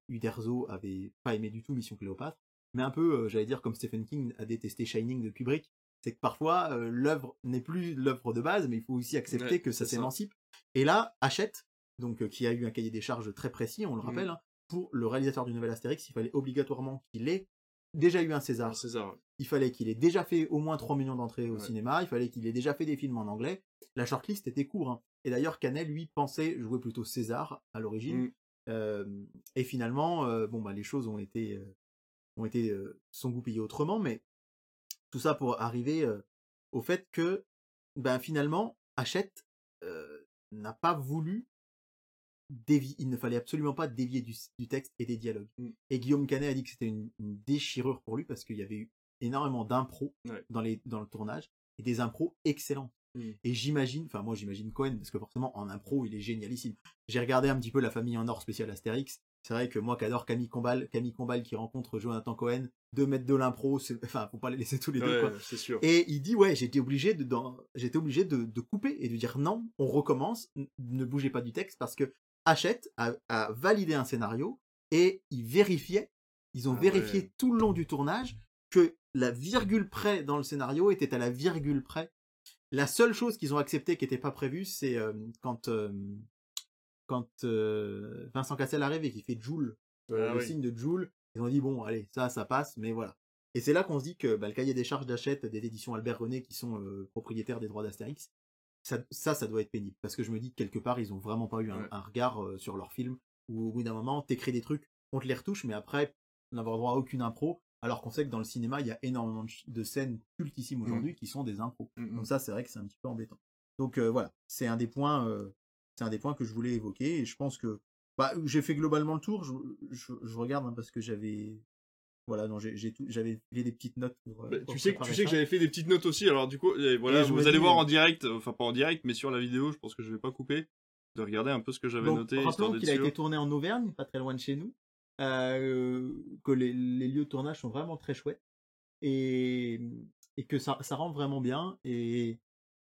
Uderzo avait pas aimé du tout Mission Cléopâtre. Mais un peu, j'allais dire, comme Stephen King a détesté Shining de Kubrick, c'est que parfois, l'œuvre n'est plus l'œuvre de base, mais il faut aussi accepter Ouais, que ça. s'émancipe. Et là, Hachette, donc, euh, qui a eu un cahier des charges très précis, on le Mhm. rappelle, hein, pour le réalisateur du nouvel Astérix, il fallait obligatoirement qu'il ait déjà eu un César, il fallait qu'il ait déjà fait au moins 3 millions d'entrées au Ouais. cinéma, il fallait qu'il ait déjà fait des films en anglais. La shortlist était court. hein. Et d'ailleurs, Canet, lui, pensait jouer plutôt César à l'origine. Mm. Euh, et finalement, euh, bon, bah, les choses ont été, euh, ont été sont goupillées autrement, mais tout ça pour arriver au fait que, ben, finalement, Hachette n'a pas voulu dévier, il ne fallait absolument pas dévier du, du texte et des dialogues. Mm. Et Guillaume Canet a dit que c'était une, une déchirure pour lui parce qu'il y avait eu énormément d'impro Ouais. dans, les, dans le tournage et des impros excellents. Mm. Et j'imagine, enfin moi j'imagine Cohen parce que forcément en impro il est génialissime. J'ai regardé un petit peu la famille en or spécial Astérix. C'est vrai que moi qui adore Camille Combal, Camille Combal qui rencontre Jonathan Cohen, deux mètres de l'impro, enfin faut pas les laisser tous les deux quoi. Sûr. Et il dit ouais, j'étais obligé de j'étais obligé de, de couper et de dire non, on recommence, ne bougez pas du texte parce que Hachette a, a validé un scénario et ils vérifiaient, ils ont Ah vérifié ouais. tout le long du tournage que la virgule près dans le scénario était à la virgule près. La seule chose qu'ils ont accepté qui n'était pas prévue, c'est euh, quand euh, quand euh, Vincent Cassel arrive et qu'il fait Joule, Ah le oui. signe de Joule, ils ont dit bon allez ça ça passe mais voilà. Et c'est là qu'on se dit que bah, le cahier des charges d'Hachette des éditions Albert René qui sont propriétaires des droits d'Astérix, ça, ça ça doit être pénible parce que je me dis que quelque part ils ont vraiment pas eu un, Ouais. un regard euh, sur leur film où au bout d'un moment t'écris des trucs, on te les retouche mais après n'avoir droit à aucune impro alors qu'on sait que dans le cinéma il y a énormément de, scènes cultissimes aujourd'hui qui sont des impros. Mm, mm. Donc ça, c'est vrai que c'est un petit peu embêtant. Donc euh, voilà, c'est un des points, euh, c'est un des points que je voulais évoquer et je pense que bah, j'ai fait globalement le tour. Je, je, je regarde hein, parce que j'avais, voilà, non, j'ai, tout- j'avais fait des petites notes pour. euh, Bah, pour tu sais, que- tu sais que j'avais fait des petites notes aussi, alors du coup, voilà, vous allez voir euh, en direct, enfin pas en direct, mais sur la vidéo, je pense que je vais pas couper, de regarder un peu ce que j'avais noté, rappelons qu'il a été tourné en Auvergne, pas très loin de chez nous, euh, que les, les lieux de tournage sont vraiment très chouettes et, et que ça, ça rend vraiment bien. Et,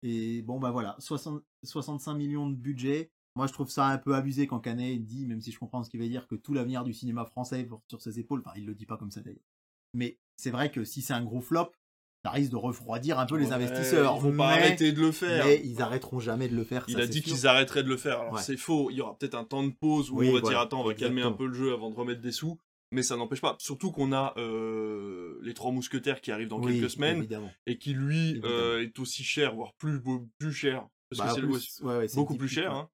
et bon, bah voilà, 60 65 millions de budget. Moi, je trouve ça un peu abusé quand Canet dit, même si je comprends ce qu'il veut dire, que tout l'avenir du cinéma français porte sur ses épaules. Enfin, il le dit pas comme ça d'ailleurs. Mais c'est vrai que si c'est un gros flop, ça risque de refroidir un peu les investisseurs. Ils vont pas mais, arrêter de le faire. mais ils arrêteront jamais de le faire. Il ça, a dit qu'ils arrêteraient de le faire. Alors Ouais. c'est faux. Il y aura peut-être un temps de pause où Oui, on va voilà, dire attends, on va calmer un peu le jeu avant de remettre des sous. Mais ça n'empêche pas. Surtout qu'on a euh, les trois mousquetaires qui arrivent dans Oui, quelques semaines évidemment. et qui lui euh, est aussi cher, voire plus cher parce Bah, que c'est ouais, beaucoup plus cher. Hein.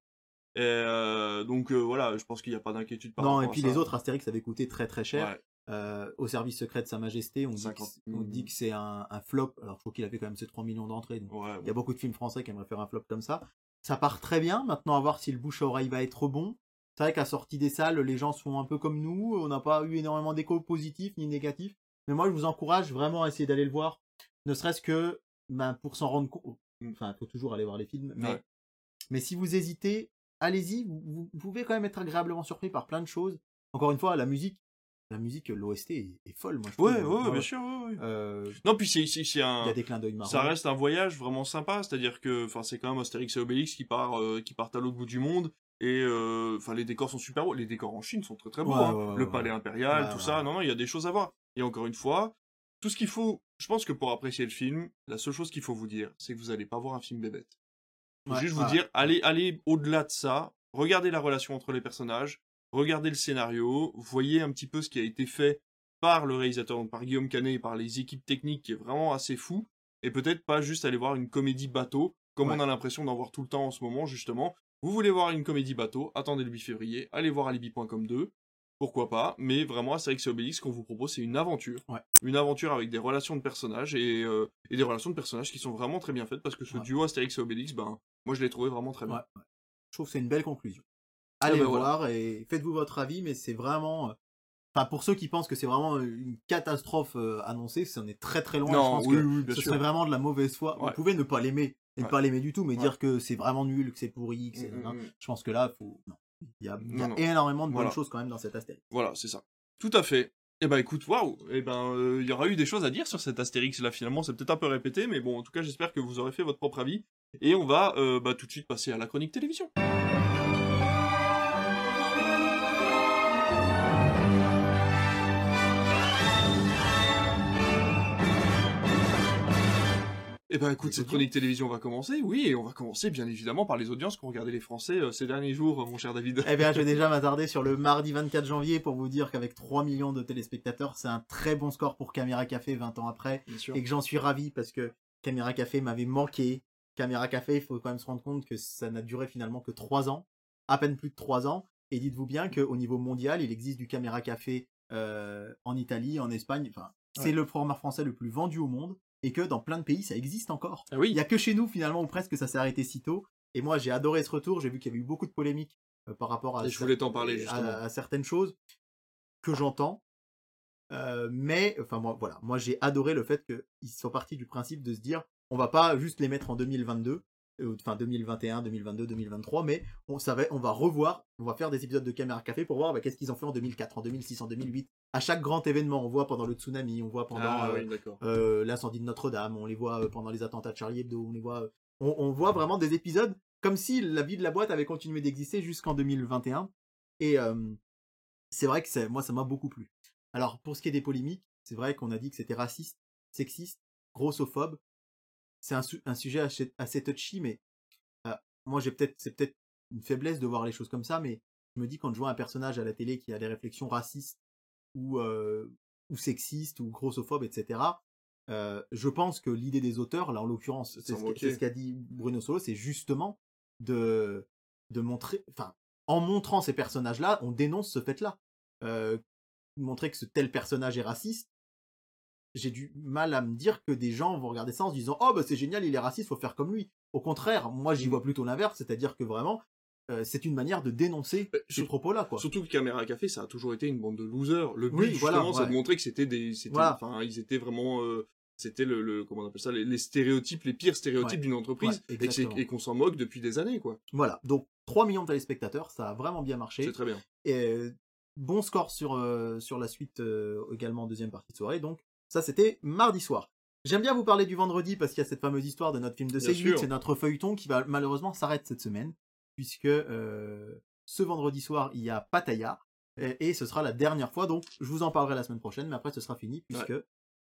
Et euh, donc euh, voilà, je pense qu'il n'y a pas d'inquiétude par Non, et à puis ça. les autres Astérix avaient coûté très très cher. Ouais. Euh, au service secret de Sa Majesté, on dit, 50. que, on dit que c'est un, un flop. Alors je trouve qu'il a fait quand même ses 3 millions d'entrées. Ouais, Il y a beaucoup de films français qui aimeraient faire un flop comme ça. Ça part très bien. Maintenant, à voir si le bouche à oreille va être bon. C'est vrai qu'à sortie des salles, les gens sont un peu comme nous. On n'a pas eu énormément d'échos positifs ni négatifs. Mais moi, je vous encourage vraiment à essayer d'aller le voir. Ne serait-ce que ben, pour s'en rendre compte. Enfin, il faut toujours aller voir les films. Mais si vous hésitez, allez-y. Vous, vous pouvez quand même être agréablement surpris par plein de choses. Encore une fois, la musique, la musique, l'OST est, est folle. Moi, je Ouais, trouve. ouais, bien sûr. ouais, euh, Non, puis c'est c'est- c'est Il un. y a des clins d'œil marrants. Ça reste un voyage vraiment sympa, c'est-à-dire que enfin c'est quand même Astérix et Obélix qui part euh, qui partent à l'autre bout du monde Et euh, les décors sont super beaux. Les décors en Chine sont très très beaux. Hein. le palais impérial, tout ça. Non, non, il y a des choses à voir. Et encore une fois, tout ce qu'il faut, je pense que pour apprécier le film, la seule chose qu'il faut vous dire, c'est que vous allez pas voir un film bébête. Faut Ouais, juste ouais. vous dire, allez, allez au-delà de ça, regardez la relation entre les personnages, regardez le scénario, voyez un petit peu ce qui a été fait par le réalisateur, donc par Guillaume Canet et par les équipes techniques qui est vraiment assez fou, et peut-être pas juste aller voir une comédie bateau, comme Ouais. on a l'impression d'en voir tout le temps en ce moment, justement. Vous voulez voir une comédie bateau, attendez le 8 février, allez voir alibi.com 2, pourquoi pas, mais vraiment Astérix et Obélix, ce qu'on vous propose, c'est une aventure. Ouais. Une aventure avec des relations de personnages, et, euh, et des relations de personnages qui sont vraiment très bien faites, parce que ce Ouais. duo Astérix et Obélix, ben, moi je l'ai trouvé vraiment très bien. Ouais. Je trouve que c'est une belle conclusion. Ah Allez le voilà. voir et faites-vous votre avis, mais c'est vraiment. euh, Enfin, pour ceux qui pensent que c'est vraiment euh, une catastrophe euh, annoncée, c'en est très très loin. Non, je pense oui, que oui, bien ce sûr. serait vraiment de la mauvaise foi. Vous pouvez ne pas l'aimer et ne pas l'aimer du tout, mais dire que c'est vraiment nul, que c'est pourri, que c'est. Mm, mm, hein. mm. Je pense que là, faut. non. Il y a, il y a Non, non. énormément de Voilà. bonnes choses quand même dans cette Astérix. Voilà, c'est ça. Tout à fait. Eh ben écoute, waouh, eh ben euh, il y aura eu des choses à dire sur cet Astérix là finalement, c'est peut-être un peu répété, mais bon, en tout cas j'espère que vous aurez fait votre propre avis. Et on va euh, bah, tout de suite passer à la chronique télévision. Eh ben écoute, cette chronique télévision va commencer, oui, et on va commencer bien évidemment par les audiences qu'ont regardé les Français euh, ces derniers jours, mon cher David. Eh bien, je vais *laughs* déjà m'attarder sur le mardi 24 janvier pour vous dire qu'avec 3 millions de téléspectateurs, c'est un très bon score pour Caméra Café 20 ans après. Bien sûr. et que j'en suis ravi parce que Caméra Café m'avait manqué. Caméra Café, il faut quand même se rendre compte que ça n'a duré finalement que 3 ans, à peine plus de 3 ans. Et dites-vous bien qu'au niveau mondial, il existe du Caméra Café euh, en Italie, en Espagne. Enfin, c'est Ouais. le format français le plus vendu au monde et que dans plein de pays, ça existe encore. Ah oui, Il y a que chez nous finalement où presque ça s'est arrêté si tôt. Et moi, j'ai adoré ce retour. J'ai vu qu'il y avait eu beaucoup de polémiques euh, par rapport à, Et je voulais t'en parler, à- justement. à certaines choses que j'entends. Euh, mais enfin moi voilà, moi j'ai adoré le fait qu'ils soient partis du principe de se dire on va pas juste les mettre en 2022 euh, enfin 2021, 2022, 2023 mais on savait on va revoir, on va faire des épisodes de Caméra Café pour voir bah, qu'est-ce qu'ils ont fait en 2004, en 2006, en 2008. À chaque grand événement, on voit pendant le tsunami, on voit pendant ah euh, oui, euh, l'incendie de Notre-Dame, on les voit euh, pendant les attentats de Charlie Hebdo, on les voit, euh, on, on voit vraiment des épisodes comme si la vie de la boîte avait continué d'exister jusqu'en 2021. Et euh, c'est vrai que moi, ça m'a beaucoup plu. Alors, pour ce qui est des polémiques, c'est vrai qu'on a dit que c'était raciste, sexiste, grossophobe. C'est un, su- un sujet assez, assez touchy, mais euh, moi, j'ai peut-être, c'est peut-être une faiblesse de voir les choses comme ça, mais je me dis quand je vois un personnage à la télé qui a des réflexions racistes ou, euh, ou sexistes ou grossophobes, etc. euh, je pense que l'idée des auteurs, là en l'occurrence, C'est ce, qu'a- dit Bruno Solo, c'est justement de, de montrer, enfin, en montrant ces personnages-là, on dénonce ce fait-là. Montrer que ce tel personnage est raciste, j'ai du mal à me dire que des gens vont regarder ça en se disant oh bah c'est génial il est raciste faut faire comme lui au contraire moi j'y Mm. vois plutôt l'inverse c'est-à-dire que vraiment euh, c'est une manière de dénoncer Bah, ces sur- propos là quoi Surtout que Caméra Café, ça a toujours été une bande de losers. Le but, Oui, justement, voilà, c'est de ouais. montrer que c'était des, c'était, Voilà. enfin, ils étaient vraiment, euh, c'était le, le- comment on appelle ça, les, les stéréotypes, les pires stéréotypes Ouais. d'une entreprise, Ouais, et, qu'on s'en moque depuis des années, quoi. voilà donc 3 millions de téléspectateurs ça a vraiment bien marché C'est très bien. et euh, bon score sur euh, sur la suite euh, également en deuxième partie de soirée donc ça c'était mardi soir J'aime bien vous parler du vendredi parce qu'il y a cette fameuse histoire de notre film de Bien C8, sûr. c'est notre feuilleton qui va malheureusement s'arrêter cette semaine, puisque euh, ce vendredi soir il y a Pattaya, et, et ce sera la dernière fois, donc je vous en parlerai la semaine prochaine, mais après ce sera fini, puisque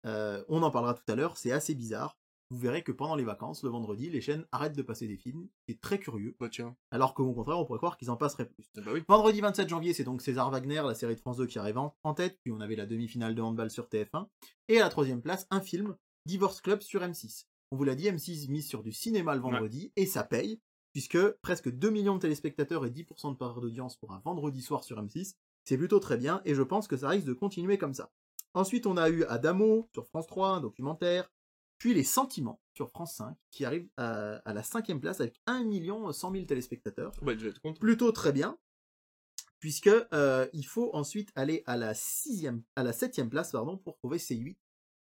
euh, on en parlera tout à l'heure, c'est assez bizarre. Vous verrez que pendant les vacances, le vendredi, les chaînes arrêtent de passer des films, c'est très curieux, Bah tiens. alors qu'au contraire, on pourrait croire qu'ils en passeraient plus. Bah oui. Vendredi 27 janvier, c'est donc César Wagner, la série de France 2 qui arrive en, en tête, puis on avait la demi-finale de handball sur TF1, et à la troisième place, un film, Divorce Club sur M6. On vous l'a dit, M6 mise sur du cinéma le vendredi, et ça paye, puisque presque 2 millions de téléspectateurs et 10% de part d'audience pour un vendredi soir sur M6, c'est plutôt très bien, et je pense que ça risque de continuer comme ça. Ensuite, on a eu Adamo sur France 3, un documentaire, puis Les Sentiments sur France 5, qui arrive à, à la cinquième place avec 1 million 100 000 téléspectateurs Bah, je vais être content. plutôt très bien, puisque euh, il faut ensuite aller à la sixième, à la septième place pardon pour trouver C8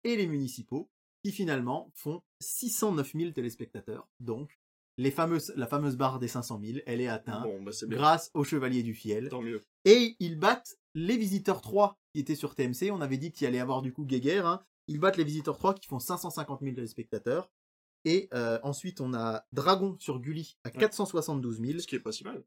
et les municipaux qui finalement font 609 000 téléspectateurs. Donc les fameuses, la fameuse barre des 500 000, elle est atteinte Bon, bah grâce au Chevalier du Fiel. Tant mieux. Et ils battent les Visiteurs 3 qui étaient sur TMC. On avait dit qu'il allait y avoir du coup Guéguerre. hein. Ils battent les Visiteurs 3 qui font 550 000 téléspectateurs. Et euh, ensuite, on a Dragon sur Gulli à 472 000. Ce qui est pas si mal.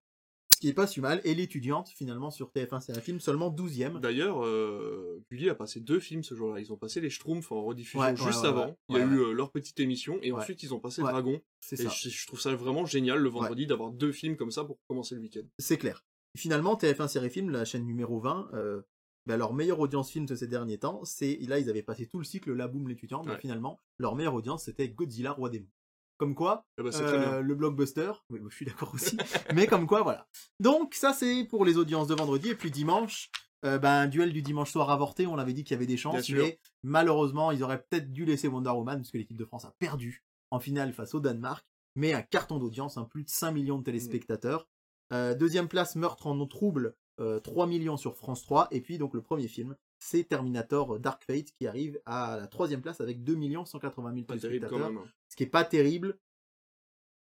Ce qui est pas si mal. Et l'étudiante, finalement, sur TF1 c'est un film seulement 12ème. D'ailleurs, euh, Gulli a passé deux films ce jour-là. Ils ont passé les Schtroumpfs en rediffusion Ouais, juste ouais, avant. Il y a eu euh, leur petite émission et ensuite ils ont passé. Dragon. C'est Et ça. je, je trouve ça vraiment génial le vendredi d'avoir deux films comme ça pour commencer le week-end. C'est clair. Finalement, TF1 Série Film, la chaîne numéro 20, bah, leur meilleure audience film de ces derniers temps, c'est là ils avaient passé tout le cycle La Boom l'étudiant, mais Ouais. finalement leur meilleure audience c'était Godzilla Roi démon. Comme quoi, Eh ben, euh, le blockbuster, oui, je suis d'accord aussi, *laughs* mais comme quoi voilà. Donc ça c'est pour les audiences de vendredi et puis dimanche, euh, ben duel du dimanche soir avorté, on avait dit qu'il y avait des Bien chances, sûr. mais malheureusement ils auraient peut-être dû laisser Wonder Woman parce que l'équipe de France a perdu en finale face au Danemark, mais un carton d'audience, un plus de 5 millions de téléspectateurs. Euh, deuxième place, Meurtre en eau trouble, euh, 3 millions sur France 3. Et puis donc le premier film, c'est Terminator Dark Fate qui arrive à la troisième place avec 2 180 000 Pas terrible quand téléspectateurs. hein. Ce qui est pas terrible.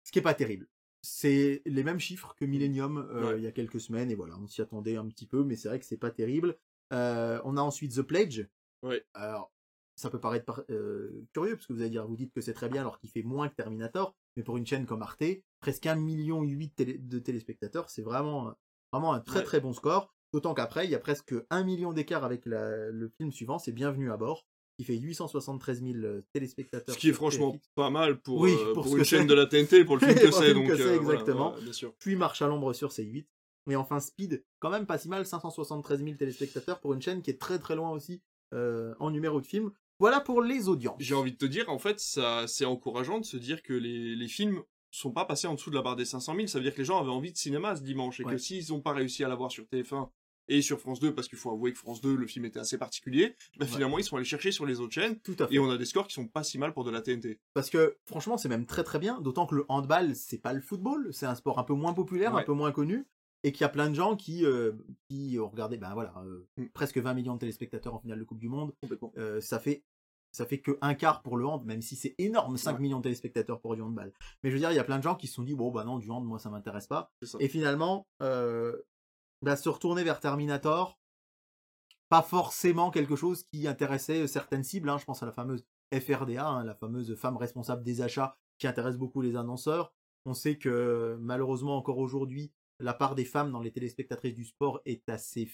Ce qui est pas terrible. C'est les mêmes chiffres que Millennium euh, Ouais. il y a quelques semaines et voilà, on s'y attendait un petit peu, mais c'est vrai que c'est pas terrible. Euh, on a ensuite The Pledge. Ouais. Alors, ça peut paraître par- euh, curieux parce que vous allez dire, vous dites que c'est très bien alors qu'il fait moins que Terminator, mais pour une chaîne comme Arte, presque 1,8 million télé- de téléspectateurs, c'est vraiment, vraiment un très Ouais. très bon score. D'autant qu'après, il y a presque 1 million d'écart avec la- le film suivant, c'est Bienvenue à bord, qui fait 873 000 téléspectateurs. Ce qui est franchement TFX. pas mal pour, Oui, euh, pour une chaîne de la TNT, pour le *laughs* film que c'est. Donc, euh, exactement. voilà, bien sûr. puis Marche à l'ombre sur C8. Et enfin Speed, quand même pas si mal, 573 000 téléspectateurs pour une chaîne qui est très très loin aussi euh, en numéro de film. Voilà pour les audiences. J'ai envie de te dire, en fait, ça, c'est encourageant de se dire que les, les films sont pas passés en dessous de la barre des 500 000. Ça veut dire que les gens avaient envie de cinéma ce dimanche et Ouais. que s'ils n'ont pas réussi à l'avoir sur TF1 et sur France 2, parce qu'il faut avouer que France 2, le film était assez particulier, bah, Ouais. finalement, ils sont allés chercher sur les autres chaînes Tout à fait. et on a des scores qui sont pas si mal pour de la TNT. Parce que franchement, c'est même très très bien, d'autant que le handball, c'est pas le football, c'est un sport un peu moins populaire, Ouais. un peu moins connu, et qu'il y a plein de gens qui, euh, qui ont regardé, ben voilà, euh, Mm. presque 20 millions de téléspectateurs en finale de Coupe du Monde. Euh, ça fait ça fait que un quart pour le hand, même si c'est énorme, 5 Ouais. millions de téléspectateurs pour du handball. Mais je veux dire, il y a plein de gens qui se sont dit, bon, bah non, du hand, moi, ça m'intéresse pas. Et finalement, euh, bah, se retourner vers Terminator, pas forcément quelque chose qui intéressait certaines cibles. hein. Je pense à la fameuse FRDA, hein, la fameuse femme responsable des achats qui intéresse beaucoup les annonceurs. On sait que malheureusement encore aujourd'hui, la part des femmes dans les téléspectatrices du sport est assez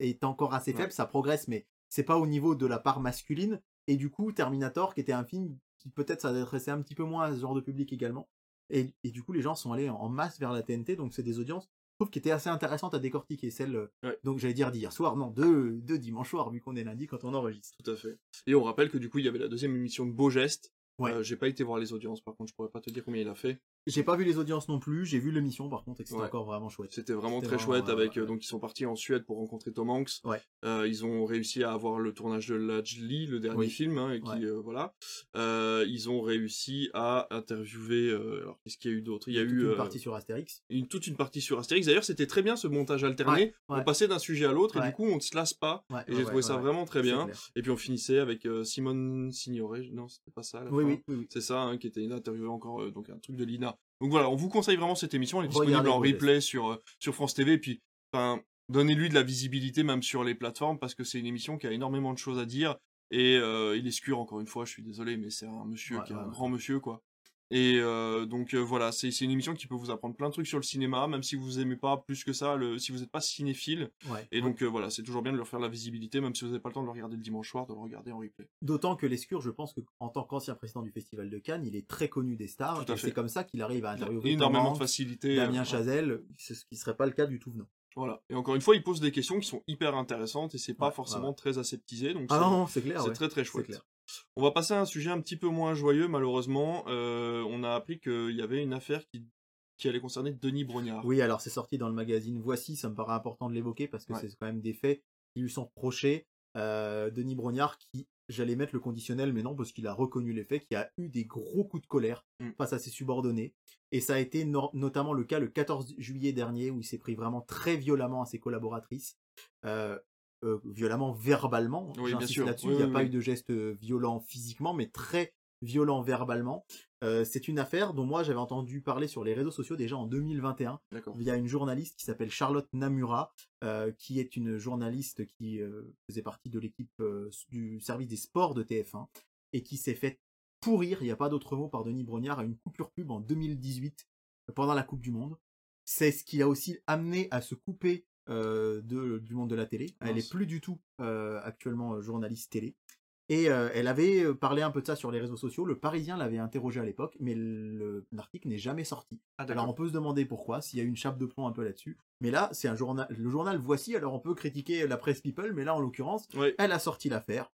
est encore assez Ouais. faible. Ça progresse, mais c'est pas au niveau de la part masculine. Et du coup, Terminator, qui était un film qui peut-être s'adressait un petit peu moins à ce genre de public également. Et, et du coup, les gens sont allés en- masse vers la TNT, donc c'est des audiences, trouve, qui étaient assez intéressantes à décortiquer. Celle, euh, Ouais. donc j'allais dire d'hier soir, non, de, de dimanche soir, vu qu'on est lundi quand on enregistre. Tout à fait. Et on rappelle que du coup, il y avait la deuxième émission de Beau Geste. Ouais. Euh, j'ai pas été voir les audiences, par contre, je pourrais pas te dire combien il a fait. J'ai pas vu les audiences non plus, j'ai vu l'émission par contre, et c'était Ouais. encore vraiment chouette. C'était vraiment très vraiment, chouette avec euh, ouais. donc ils sont partis en Suède pour rencontrer Tom Hanks. Euh, ils ont réussi à avoir le tournage de Lajli, le dernier Oui. film, hein, et qui euh, voilà. Euh, ils ont réussi à interviewer. alors qu'est-ce qu'il y a eu d'autre? Il y a Toute eu une partie sur Astérix. une, toute une partie sur Astérix. D'ailleurs, c'était très bien ce montage alterné. On passait d'un sujet à l'autre et du coup on ne se lasse pas. Et j'ai trouvé ça vraiment très bien. clair. Et puis on finissait avec Simone Signoret. Non, c'était pas ça. La Oui, fin. oui, oui, oui. C'est ça, hein, qui était interviewé encore, donc un truc de Lina. Donc voilà, on vous conseille vraiment cette émission, elle est Regardez disponible en replay sur, euh, sur France TV, et puis, enfin, donnez-lui de la visibilité même sur les plateformes, parce que c'est une émission qui a énormément de choses à dire, et euh, il est scure, encore une fois, je suis désolé, mais c'est un monsieur Ouais, qui est ouais, un ouais. grand monsieur, quoi. Et euh, donc euh, voilà, c'est une émission qui peut vous apprendre plein de trucs sur le cinéma, même si vous aimez pas plus que ça, le, si vous n'êtes pas cinéphile. Ouais. Et donc euh, voilà, c'est toujours bien de leur faire la visibilité, même si vous n'avez pas le temps de le regarder le dimanche soir, de le regarder en replay. D'autant que Lescure, je pense qu'en tant qu'ancien président du Festival de Cannes, il est très connu des stars. C'est comme ça qu'il arrive à interviewer énormément de facilité. Damien Chazelle, ce qui serait pas le cas du tout venant. Voilà. Et encore une fois, il pose des questions qui sont hyper intéressantes et c'est pas Ouais, forcément très aseptisé. Donc Ah non, c'est clair. c'est très très chouette. clair. On va passer à un sujet un petit peu moins joyeux, malheureusement. Euh, on a appris qu'il y avait une affaire qui, qui allait concerner Denis Brognard. Oui, alors c'est sorti dans le magazine Voici, ça me paraît important de l'évoquer parce que Ouais. c'est quand même des faits qui lui sont reprochés. Euh, Denis Brognard qui, j'allais mettre le conditionnel, mais non, parce qu'il a reconnu les faits, qui a eu des gros coups de colère Mm. face à ses subordonnés. Et ça a été no- notamment le cas le 14 juillet dernier où il s'est pris vraiment très violemment à ses collaboratrices. Euh, euh, violemment verbalement, Oui, bien j'insiste sûr. là-dessus, Oui, il n'y a oui, pas eu de geste violent physiquement, mais très violent verbalement. Euh, c'est une affaire dont moi j'avais entendu parler sur les réseaux sociaux déjà en 2021 D'accord. via une journaliste qui s'appelle Charlotte Namura, euh, qui est une journaliste qui euh, faisait partie de l'équipe euh, du service des sports de TF1 et qui s'est fait pourrir, il n'y a pas d'autre mot, par Denis Brognard à une coupure pub en 2018 euh, pendant la Coupe du Monde. c'est ce qui a aussi amené à se couper euh, de, du monde de la télé. Elle Mince. est plus du tout euh, actuellement euh, journaliste télé. Et euh, elle avait euh, parlé un peu de ça sur les réseaux sociaux. Le Parisien l'avait interrogé à l'époque, mais le- l'article n'est jamais sorti. Ah, Alors on peut se demander pourquoi, s'il y a une chape de plomb un peu là-dessus. Mais là, c'est un journal, le journal Voici. Alors on peut critiquer la presse People, mais là en l'occurrence, elle a sorti l'affaire.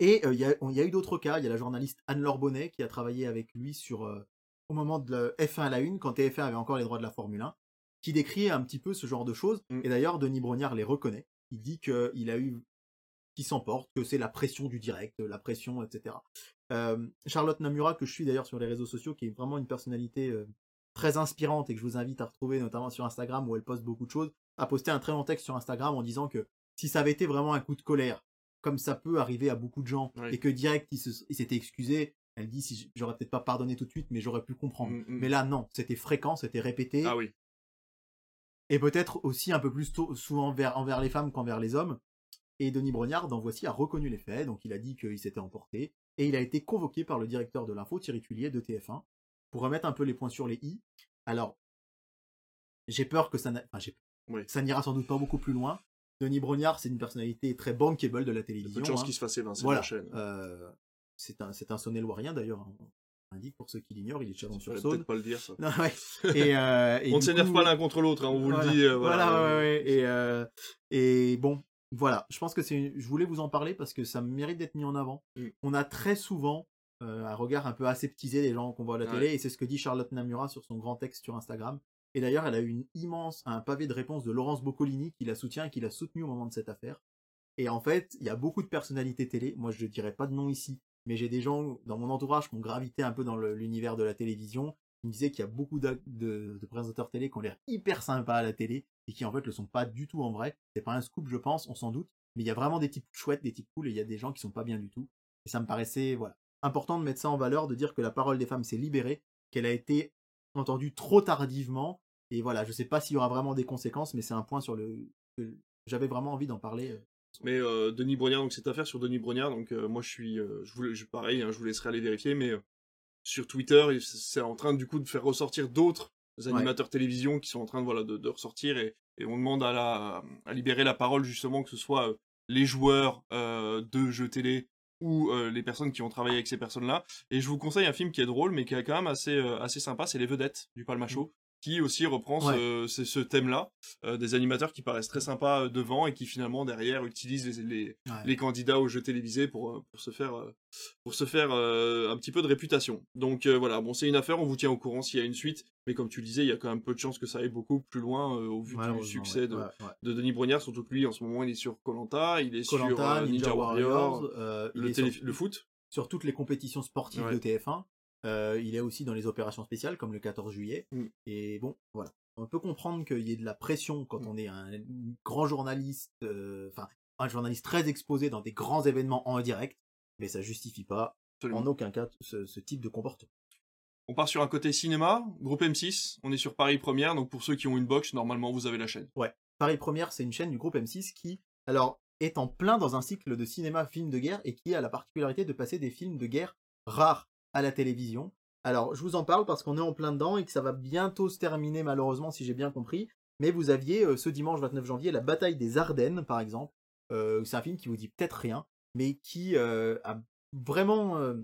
Et euh, il y, y a eu d'autres cas. Il y a la journaliste Anne-Laure Bonnet qui a travaillé avec lui sur euh, au moment de la F1 à la une, quand TF1 avait encore les droits de la Formule 1, qui décrit un petit peu ce genre de choses. Mm. Et d'ailleurs, Denis Brognard les reconnaît. Il dit qu'il a eu qui s'emporte, que c'est la pression du direct, la pression, etc. Euh, Charlotte Namura, que je suis d'ailleurs sur les réseaux sociaux, qui est vraiment une personnalité euh, très inspirante et que je vous invite à retrouver notamment sur Instagram où elle poste beaucoup de choses, a posté un très long texte sur Instagram en disant que si ça avait été vraiment un coup de colère, comme ça peut arriver à beaucoup de gens, Oui. et que direct il s'était excusé, elle dit si j'aurais peut-être pas pardonné tout de suite, mais j'aurais pu comprendre. Mm, mm. Mais là non, c'était fréquent, c'était répété, Ah oui. Et peut-être aussi un peu plus tôt, souvent envers, envers les femmes qu'envers les hommes. Et Denis Brognard, dans Voici, a reconnu les faits, donc il a dit qu'il s'était emporté, et il a été convoqué par le directeur de l'info, Thierry Tullier, de TF1, pour remettre un peu les points sur les i. Alors, j'ai peur que ça enfin, Oui. n'ira sans doute pas beaucoup plus loin. Denis Brognard, c'est une personnalité très bankable de la Il y a télévision. peu de chances hein. qu'il se fasse évincer Voilà. la chaîne. Euh, c'est un, c'est un Saône-et-Loirien d'ailleurs. Indique pour ceux qui l'ignorent, il est Chalon-sur-Saône. peut-être pas le dire, ça. *laughs* Non, ouais. Et, euh, et *laughs* On ne s'énerve coup- pas l'un contre l'autre, hein, on vous voilà. le dit. euh, voilà. Voilà, ouais, ouais, ouais. Et, euh, et bon, voilà. Je pense que c'est. une- Je voulais vous en parler parce que ça mérite d'être mis en avant. Mm. On a très souvent euh, un regard un peu aseptisé des gens qu'on voit à la télé, et c'est ce que dit Charlotte Namura sur son grand texte sur Instagram. Et d'ailleurs, elle a eu une immense, un pavé de réponse de Laurence Boccolini qui la soutient et qui l'a soutenu au moment de cette affaire. Et en fait, il y a beaucoup de personnalités télé. Moi, je ne dirais pas de nom ici, mais j'ai des gens dans mon entourage qui ont gravité un peu dans l'univers de la télévision. qui me disaient qu'il y a beaucoup de, de présentateurs télé qui ont l'air hyper sympas à la télé et qui en fait le sont pas du tout en vrai. C'est pas un scoop, je pense, on s'en doute. Mais il y a vraiment des types chouettes, des types cool et il y a des gens qui sont pas bien du tout. Et ça me paraissait, voilà, important de mettre ça en valeur, de dire que la parole des femmes s'est libérée, qu'elle a été entendue trop tardivement. Et voilà, je sais pas s'il y aura vraiment des conséquences, mais c'est un point sur le, j'avais vraiment envie d'en parler. Mais euh, Denis Brognard, donc cette affaire sur Denis Brognard, donc euh, moi je suis, euh, je voulais, je, pareil, hein, je vous laisserai aller vérifier, mais sur Twitter, c'est en train du coup de faire ressortir d'autres animateurs télévision qui sont en train de voilà de, de ressortir et, et on demande à la à libérer la parole justement que ce soit les joueurs de jeux télé ou les personnes qui ont travaillé avec ces personnes-là. Et je vous conseille un film qui est drôle mais qui est quand même assez assez sympa, c'est Les Vedettes du Palmacho. Qui aussi reprend ce, ce- ce thème-là, euh, des animateurs qui paraissent très sympas euh, devant et qui finalement derrière utilisent les, les, Ouais. les candidats aux jeux télévisés pour, pour se faire, euh, pour se faire euh, un petit peu de réputation. Donc euh, voilà, bon, c'est une affaire, on vous tient au courant s'il y a une suite, mais comme tu le disais, il y a quand même peu de chances que ça aille beaucoup plus loin au vu du succès de, Denis Brognard, surtout que lui en ce moment il est sur Colanta, il est sur euh, Ninja, Warrior, il le, est télé- sur- le foot. sur toutes les compétitions sportives de TF1. Euh, il est aussi dans les opérations spéciales comme le 14 juillet. Mm. Et bon, voilà. On peut comprendre qu'il y ait de la pression quand Mm. on est un grand journaliste, euh, enfin un journaliste très exposé dans des grands événements en direct, mais ça justifie pas Absolument. en aucun cas ce, ce type de comportement. On part sur un côté cinéma, groupe M6, on est sur Paris Première, donc pour ceux qui ont une box, normalement vous avez la chaîne. Paris Première, c'est une chaîne du groupe M6 qui, alors, est en plein dans un cycle de cinéma film de guerre et qui a la particularité de passer des films de guerre rares à la télévision. Alors, je vous en parle parce qu'on est en plein dedans et que ça va bientôt se terminer, malheureusement, si j'ai bien compris. Mais vous aviez euh, ce dimanche 29 janvier la bataille des Ardennes, par exemple. Euh, c'est un film qui vous dit peut-être rien, mais qui euh, a vraiment.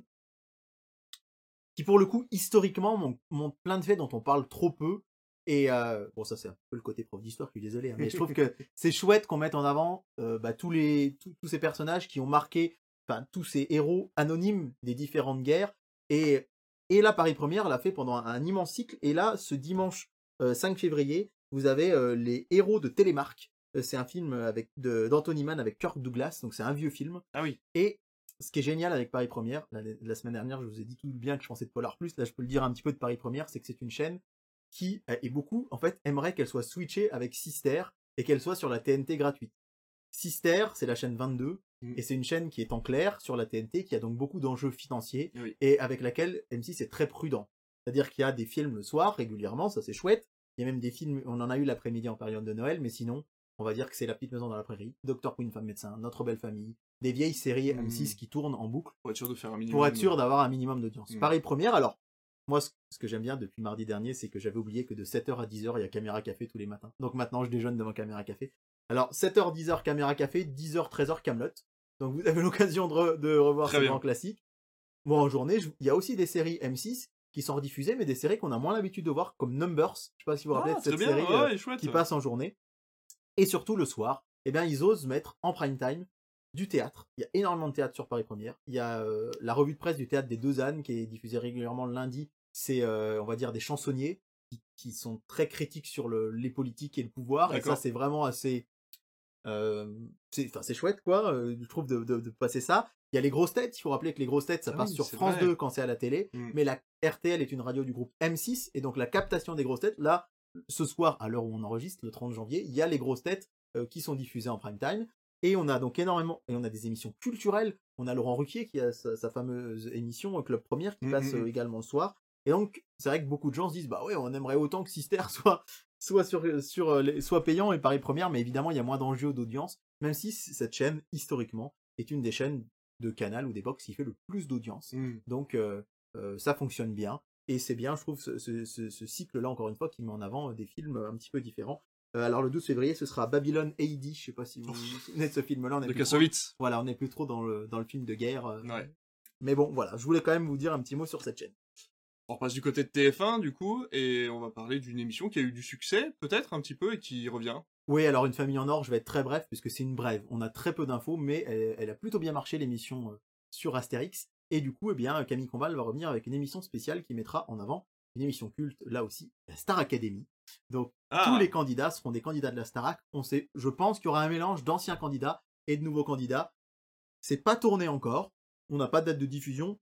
qui, pour le coup, historiquement, mon- montre plein de faits dont on parle trop peu. Et bon, ça c'est un peu le côté prof d'histoire, je suis désolé, hein, mais je trouve que *laughs* c'est chouette qu'on mette en avant bah, tous les tous, tous ces personnages qui ont marqué, enfin tous ces héros anonymes des différentes guerres. Et et là, Paris Première l'a fait pendant un, un immense cycle. Et là, ce dimanche euh, 5 février, vous avez euh, les héros de Télémark. Euh, c'est un film avec d'Anthony Mann avec Kirk Douglas, donc c'est un vieux film. Ah oui, Et ce qui est génial avec Paris Première, la, la semaine dernière, je vous ai dit tout le bien que je pensais de Polar Plus. Là, je peux le dire un petit peu de Paris Première, c'est que c'est une chaîne qui, euh, et beaucoup, en fait, aimerait qu'elle soit switchée avec Sister et qu'elle soit sur la TNT gratuite. Sister, c'est la chaîne 22, Mm. et c'est une chaîne qui est en clair sur la TNT, qui a donc beaucoup d'enjeux financiers, Oui. et avec laquelle M6 est très prudent. C'est-à-dire qu'il y a des films le soir, régulièrement, ça c'est chouette. Il y a même des films, on en a eu l'après-midi en période de Noël, mais sinon, on va dire que c'est La Petite Maison dans la Prairie, Docteur Queen, Femme Médecin, Notre Belle Famille, des vieilles séries Mm. M6 qui tournent en boucle pour être sûr de faire un minimum. pour être sûr d'avoir un minimum d'audience. Mm. Pareil première, alors Moi, ce, ce que j'aime bien depuis mardi dernier, c'est que j'avais oublié que de 7h à 10h, il y a Caméra Café tous les matins. Donc maintenant, je déjeune devant Caméra Café. Alors, 7h, 10h, Caméra Café, 10h, 13h, Camelot. Donc vous avez *laughs* l'occasion de, re- de revoir Très ces bien. grands classiques. Moi, en journée, je- il y a aussi des séries M6 qui sont rediffusées, mais des séries qu'on a moins l'habitude de voir, comme Numbers. Je sais pas si vous vous rappelez Ah, de cette bien, série euh, chouette. qui passe en journée. Et surtout le soir, eh bien, ils osent mettre en prime time du théâtre. Il y a énormément de théâtre sur Paris Première. Il y a euh, la revue de presse du théâtre des Deux Ânes qui est diffusée régulièrement le lundi. C'est, euh, on va dire, des chansonniers qui, qui sont très critiques sur le, les politiques et le pouvoir. Et ça, c'est vraiment assez. Euh, c'est enfin, c'est chouette, quoi, euh, je trouve, de, de- de passer ça. Il y a les grosses têtes. Il faut rappeler que les grosses têtes, ça Ah passe oui, sur France vrai. 2 quand c'est à la télé. Mm. Mais la RTL est une radio du groupe M6. Et donc, la captation des grosses têtes, là, ce soir, à l'heure où on enregistre, le 30 janvier, il y a les grosses têtes euh, qui sont diffusées en prime time. Et on a donc énormément, et on a des émissions culturelles. On a Laurent Ruquier qui a sa, sa fameuse émission Club Première qui Mm, passe mm, euh, mm. également le soir. Et donc, c'est vrai que beaucoup de gens se disent, bah ouais, on aimerait autant que Sister *laughs* soit, soit, sur, sur, euh, les- soit payant et Paris Première, mais évidemment, il y a moins d'enjeux d'audience, même si cette chaîne, historiquement, est une des chaînes de Canal ou des box qui fait le plus d'audience. Mm. Donc, euh, euh, ça fonctionne bien. Et c'est bien, je trouve, ce, ce- ce- ce cycle-là, encore une fois, qui met en avant euh, des films euh, un petit peu différents. Euh, alors, le 12 février, ce sera Babylon AD. Je sais pas si vous vous souvenez de ce film-là. De trop- Kassovitz. Voilà, on n'est plus trop dans le, dans le film de guerre. euh, Ouais. Mais bon, voilà, je voulais quand même vous dire un petit mot sur cette chaîne. On repasse du côté de TF1, du coup, et on va parler d'une émission qui a eu du succès, peut-être, un petit peu, et qui revient. Oui, alors Une famille en or, je vais être très bref puisque c'est une brève. On a très peu d'infos, mais elle, elle a plutôt bien marché l'émission euh, sur Astérix. Et du coup, eh bien, Camille Combal va revenir avec une émission spéciale qui mettra en avant une émission culte, là aussi, la Star Academy. Donc, Ah, tous les candidats seront des candidats de la Starac. On sait, je pense qu'il y aura un mélange d'anciens candidats et de nouveaux candidats. C'est pas tourné encore. On n'a pas de date de diffusion.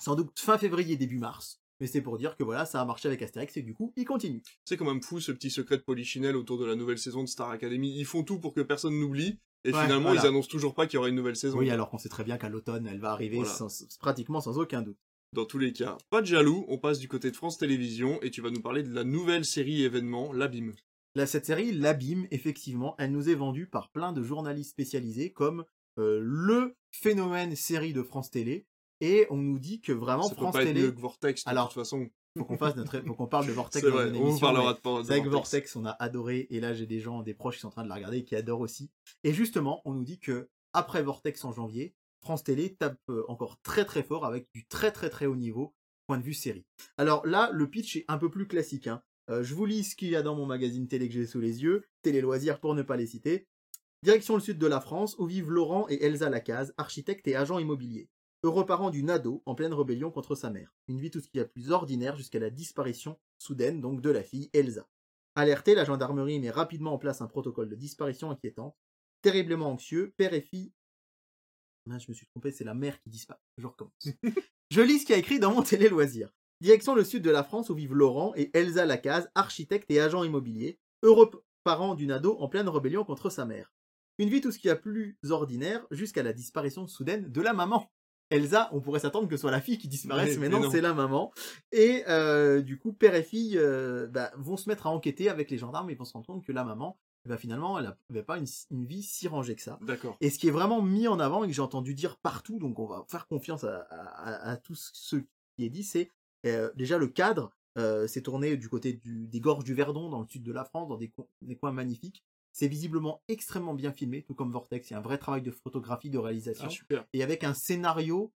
Sans doute fin février, début mars. Mais c'est pour dire que voilà, ça a marché avec Astérix et du coup, il continue. c'est quand même fou ce petit secret de Polichinelle autour de la nouvelle saison de Star Academy. Ils font tout pour que personne n'oublie, et Ouais, finalement, voilà. ils annoncent toujours pas qu'il y aura une nouvelle saison. Oui, alors qu'on sait très bien qu'à l'automne, elle va arriver Voilà. sans- pratiquement sans aucun doute. Dans tous les cas, pas de jaloux, on passe du côté de France Télévisions, et tu vas nous parler de la nouvelle série événement, L'Abîme. Là, cette série, L'Abîme, effectivement, elle nous est vendue par plein de journalistes spécialisés comme euh, le phénomène série de France Télé. Et on nous dit que vraiment Ça peut France pas être Télé, mieux que Vortex, de Alors, toute façon. faut qu'on fasse notre, faut qu'on parle de Vortex *laughs* C'est dans vrai, une on émission. parlera mais de, Vortex. Vortex, on a adoré, et là j'ai des gens, des proches qui sont en train de la regarder et qui adorent aussi. Et justement, on nous dit que après Vortex en janvier, France Télé tape euh, encore très très fort avec du très très très haut niveau, point de vue série. Alors là, le pitch est un peu plus classique. hein. Euh, je vous lis ce qu'il y a dans mon magazine télé que j'ai sous les yeux, Télé Loisirs pour ne pas les citer. Direction le sud de la France, où vivent Laurent et Elsa Lacaze, architectes et agents immobiliers. Heureux parents d'une ado en pleine rébellion contre sa mère. Une vie tout ce qu'il y a de plus ordinaire jusqu'à la disparition soudaine donc de la fille Elsa. Alerté, la gendarmerie met rapidement en place un protocole de disparition inquiétante. Terriblement anxieux, père et fille. Mince, je me suis trompé, c'est la mère qui disparaît. Je recommence. *laughs* je lis ce qu'il y a écrit dans mon télé loisir. Direction le sud de la France où vivent Laurent et Elsa Lacaze, architectes et agents immobiliers, heureux parents d'une ado en pleine rébellion contre sa mère. Une vie tout ce qu'il y a plus ordinaire jusqu'à la disparition soudaine de la maman. Elsa, on pourrait s'attendre que ce soit la fille qui disparaisse, mais mais non, non. c'est la maman. Et euh, du coup, père et fille euh, bah, vont se mettre à enquêter avec les gendarmes et vont se rendre compte que la maman, bah, finalement, elle n'avait pas une, une vie si rangée que ça. D'accord. Et ce qui est vraiment mis en avant et que j'ai entendu dire partout, donc on va faire confiance à, à, à tout ce qui est dit, c'est euh, déjà le cadre. C'est tourné du côté du, des gorges du Verdon, dans le sud de la France, dans des, co- des coins magnifiques. C'est visiblement extrêmement bien filmé, tout comme Vortex. Il y a un vrai travail de photographie, de réalisation Ah, super. et avec un scénario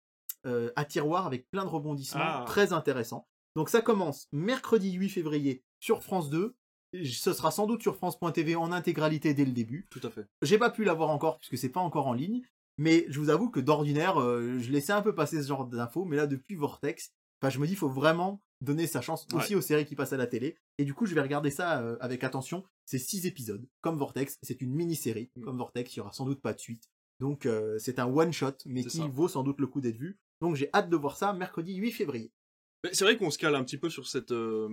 euh, à tiroir avec plein de rebondissements Ah. très intéressants. Donc ça commence mercredi 8 février sur France 2. Et Ce sera sans doute sur France.tv en intégralité dès le début. Tout à fait. J'ai pas pu l'avoir encore puisque c'est pas encore en ligne, mais je vous avoue que d'ordinaire, euh, je laissais un peu passer ce genre d'infos, mais là depuis Vortex, enfin je me dis il faut vraiment donner sa chance aussi aux séries qui passent à la télé. Et du coup, je vais regarder ça euh, avec attention. C'est six épisodes, comme Vortex. C'est une mini-série, Mm. comme Vortex. Il y aura sans doute pas de suite. Donc euh, c'est un one shot, mais qui ça. vaut sans doute le coup d'être vu. Donc j'ai hâte de voir ça mercredi 8 février. C'est vrai qu'on se cale un petit peu sur cette, euh,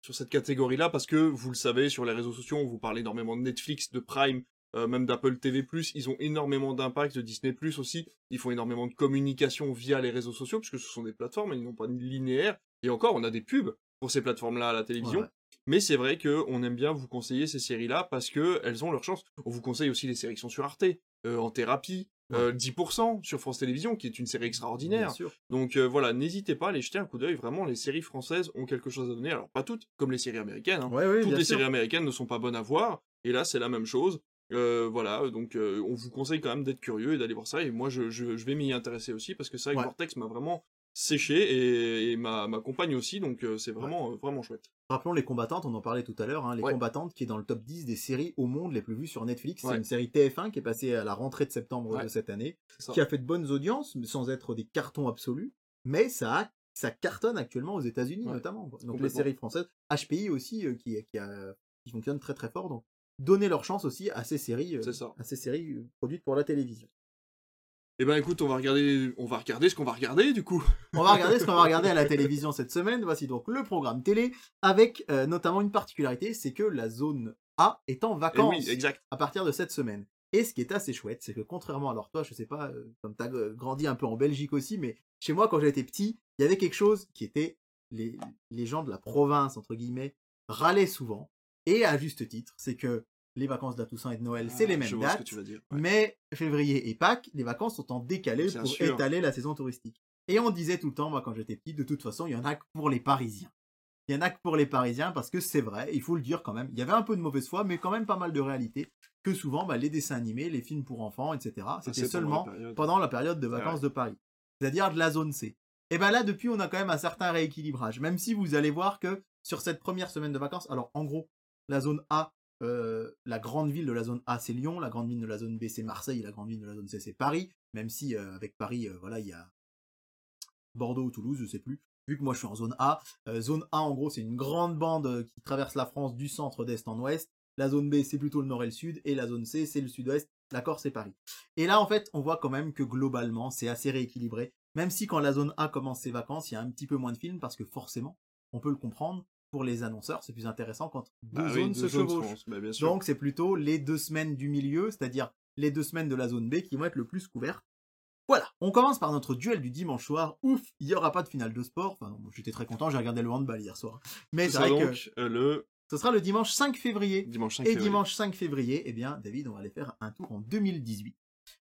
sur cette catégorie-là parce que, vous le savez, sur les réseaux sociaux, on vous parle énormément de Netflix, de Prime, euh, même d'Apple TV+. Ils ont énormément d'impact, de Disney+, aussi. Ils font énormément de communication via les réseaux sociaux puisque ce sont des plateformes, ils n'ont pas de linéaire. Et encore, on a des pubs pour ces plateformes-là à la télévision. Ouais. Mais c'est vrai qu'on aime bien vous conseiller ces séries-là parce que elles ont leur chance. On vous conseille aussi les séries qui sont sur Arte, euh, en thérapie, euh, 10% sur France Télévisions, qui est une série extraordinaire. Donc euh, voilà, n'hésitez pas à aller jeter un coup d'œil. Vraiment, les séries françaises ont quelque chose à donner. Alors pas toutes, comme les séries américaines. hein. Ouais, Toutes les sûr. séries américaines ne sont pas bonnes à voir. Et là, c'est la même chose. Euh, voilà, donc on vous conseille quand même d'être curieux et d'aller voir ça. Et moi, je, je- je vais m'y intéresser aussi parce que que Ouais. Vortex m'a vraiment séché et, et ma, ma compagne aussi. Donc c'est vraiment, vraiment chouette. Rappelons les combattantes, on en parlait tout à l'heure, hein, les Ouais. combattantes qui est dans le top 10 des séries au monde les plus vues sur Netflix. C'est une série TF1 qui est passée à la rentrée de septembre Ouais. de cette année, qui a fait de bonnes audiences, mais sans être des cartons absolus, mais ça, a- ça cartonne actuellement aux États-Unis notamment. quoi. Donc les séries françaises, HPI aussi, euh, qui, qui, a- qui fonctionne très très fort. Donc donnez leur chance aussi à ces séries, euh, à ces séries euh, produites pour la télévision. Eh ben écoute, on va regarder, on va regarder ce qu'on va regarder du coup. On va regarder ce qu'on va regarder à la télévision cette semaine. Voici donc le programme télé avec euh, notamment une particularité, c'est que la zone A est en Eh vacances oui, exact. à partir de cette semaine. Et ce qui est assez chouette, c'est que contrairement, alors toi, je sais pas, euh, comme tu as grandi un peu en Belgique aussi, mais chez moi, quand j'étais petit, il y avait quelque chose qui était les, les gens de la province, entre guillemets, râlaient souvent, et à juste titre, c'est que les vacances de la Toussaint et de Noël, c'est les Ah, mêmes dates, tu vas dire. ouais. mais février et Pâques, les vacances sont en décalé Bien pour sûr. étaler la saison touristique. Et on disait tout le temps, moi quand j'étais petit, de toute façon, il y en a que pour les Parisiens. Il y en a que pour les Parisiens parce que c'est vrai, il faut le dire quand même. Il y avait un peu de mauvaise foi, mais quand même pas mal de réalité. Que souvent, bah, les dessins animés, les films pour enfants, etc. Ça, C'était la seulement pendant la période de vacances de Paris. C'est-à-dire de la zone C. Et ben là, depuis, on a quand même un certain rééquilibrage. Même si vous allez voir que sur cette première semaine de vacances, alors en gros, la zone A, euh, la grande ville de la zone A, c'est Lyon, la grande ville de la zone B, c'est Marseille, la grande ville de la zone C, c'est Paris. Même si euh, avec Paris, euh, voilà, il y a Bordeaux ou Toulouse, je sais plus. Vu que moi je suis en zone A, zone A en gros c'est une grande bande qui traverse la France du centre d'est en ouest. La zone B c'est plutôt le nord et le sud, et la zone C c'est le sud-ouest. D'accord, c'est Paris. Et là en fait on voit quand même que globalement c'est assez rééquilibré. Même si quand la zone A commence ses vacances, il y a un petit peu moins de films parce que forcément, on peut le comprendre, pour les annonceurs c'est plus intéressant quand deux Bah oui, deux se zones se chevauchent. bah, bien sûr. Donc c'est plutôt les deux semaines du milieu, c'est-à-dire les deux semaines de la zone B qui vont être le plus couvertes. Voilà, on commence par notre duel du dimanche soir. Ouf, il n'y aura pas de finale de sport. Enfin, j'étais très content, j'ai regardé le handball hier soir. Mais Ce c'est vrai que donc euh, le ce sera le dimanche 5 février. dimanche 5 Et février. dimanche 5 février, eh bien, David, on va aller faire un tour en 2018.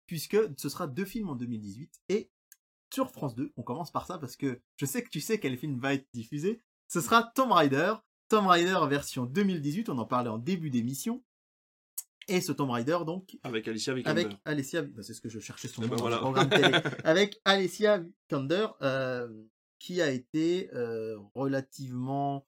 Puisque ce sera deux films en 2018. Et sur France 2, on commence par ça parce que je sais que tu sais quel film va être diffusé. Ce sera Tomb Raider. Tomb Raider version 2018, on en parlait en début d'émission. Et ce Tomb Raider, donc, Avec Alicia Vikander. avec Alessia, bah, c'est ce que je cherchais son Eh nom ben voilà. programme télé, *laughs* avec Alessia Vikander, euh, qui a été euh, relativement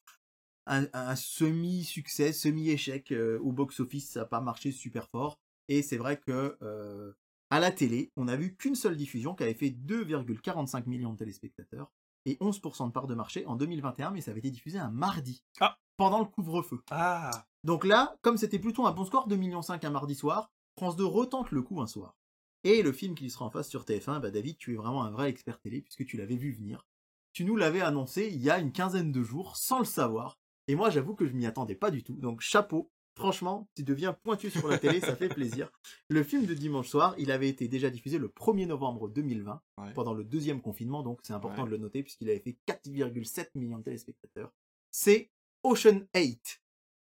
un, un semi-succès, semi-échec euh, au box-office, ça n'a pas marché super fort. Et c'est vrai que euh, à la télé, on a vu qu'une seule diffusion qui avait fait 2,45 millions de téléspectateurs et 11% de part de marché en 2021, mais ça avait été diffusé un mardi, Ah. pendant le couvre-feu. Ah Donc là, comme c'était plutôt un bon score, 2,5 millions un mardi soir, France 2 retente le coup un soir. Et le film qui sera en face sur TF1, bah David, tu es vraiment un vrai expert télé, puisque tu l'avais vu venir. Tu nous l'avais annoncé il y a une quinzaine de jours, sans le savoir. Et moi, j'avoue que je m'y attendais pas du tout. Donc chapeau, franchement, tu deviens pointu sur la télé, ça fait plaisir. Le film de dimanche soir, il avait été déjà diffusé le 1er novembre 2020, Ouais. pendant le deuxième confinement, donc c'est important Ouais. de le noter, puisqu'il avait fait 4,7 millions de téléspectateurs. C'est Ocean 8.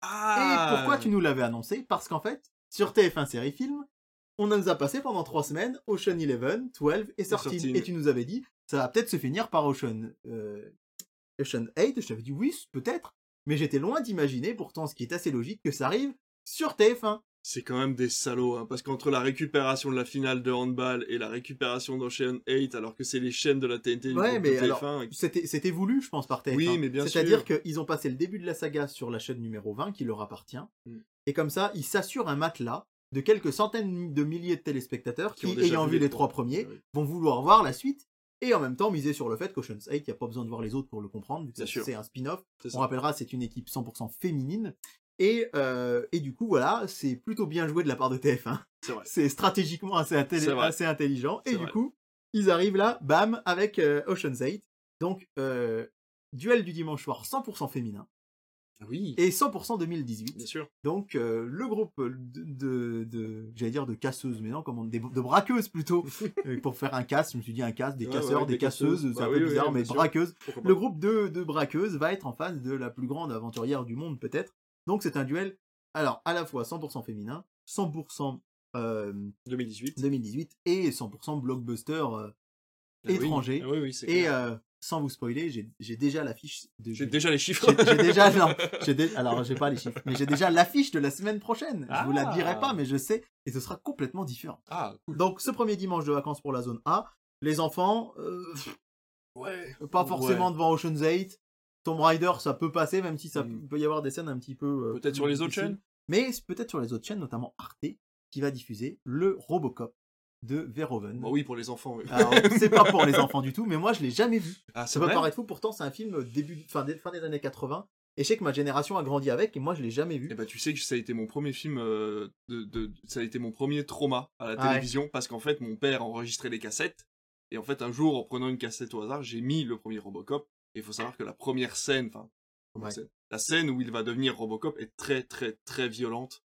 Ah Et pourquoi tu nous l'avais annoncé? Parce qu'en fait, sur TF1 Série Film, on nous a passé pendant trois semaines Ocean 11, 12 et 13. Sortine. Et tu nous avais dit, ça va peut-être se finir par Ocean, euh, Ocean 8. Je t'avais dit oui, peut-être. Mais j'étais loin d'imaginer, pourtant, ce qui est assez logique, que ça arrive sur TF1. C'est quand même des salauds, hein, parce qu'entre la récupération de la finale de handball et la récupération d'Ocean 8, alors que c'est les chaînes de la TNT du Ouais, mais de alors, TF1, et- C'était c'était voulu, je pense, par TF1. Oui, mais bien C'est-à-dire sûr. qu'ils ont passé le début de la saga sur la chaîne numéro 20, qui leur appartient. Mm. Et comme ça, ils s'assurent un matelas de quelques centaines de milliers de téléspectateurs Qui ayant vu les les trois. premiers, Ah oui. vont vouloir voir la suite. Et en même temps, miser sur le fait qu'Ocean's 8, il n'y a pas besoin de voir les autres pour le comprendre, vu que c'est un spin-off. On rappellera, c'est une équipe 100% féminine. Et, euh, et du coup, voilà, c'est plutôt bien joué de la part de TF1. C'est stratégiquement assez, intelligent. Et du vrai. coup, ils arrivent là, bam, avec euh, Ocean's 8. Donc, euh, duel du dimanche soir 100% féminin Oui, et 100% 2018. bien sûr. Donc, euh, le groupe de, de, de- j'allais dire de casseuses, mais non, comment, des- de braqueuses plutôt. *laughs* Euh, pour faire un casse, je me suis dit un casse, des Ouais, casseurs, ouais, des, des casseuses, casseuses. c'est Bah un oui, peu oui, bizarre, mais braqueuses. Le groupe de, de braqueuses va être en face de la plus grande aventurière du monde, peut-être. Donc c'est un duel, alors, à la fois 100% féminin, 100% euh, 2018. 2018 et 100% blockbuster euh, Ah oui. étranger. Ah oui, oui, c'est et euh, sans vous spoiler, j'ai déjà l'affiche de J'ai déjà les chiffres. j'ai déjà *laughs* non, dé- alors j'ai pas les chiffres, mais j'ai déjà l'affiche de la semaine prochaine. Je vous la Ah. dirai pas, mais je sais et ce sera complètement différent. Ah, cool. Donc ce premier dimanche de vacances pour la zone A, les enfants, euh, Ouais. pas forcément devant Ocean's 8. Tomb Raider, ça peut passer, même si ça Mm. peut y avoir des scènes un petit peu. euh, Peut-être sur les autres chaînes? Mais peut-être sur les autres chaînes, notamment Arte, qui va diffuser le Robocop de Verhoeven. Bah oui, pour les enfants. oui. Alors, *laughs* c'est pas pour les enfants du tout, mais moi je l'ai jamais vu. Ah, c'est Ça peut paraître fou, pourtant c'est un film début, fin, des, fin des années 80. Et je sais que ma génération a grandi avec, et moi je l'ai jamais vu. Eh ben, tu sais que ça a été mon premier film, euh, de, de- ça a été mon premier trauma à la Ah ouais. télévision, parce qu'en fait, mon père enregistrait les cassettes, et en fait, un jour, en prenant une cassette au hasard, j'ai mis le premier Robocop, et il faut savoir que la première scène, enfin, Ouais. la scène où il va devenir Robocop est très, très, très violente,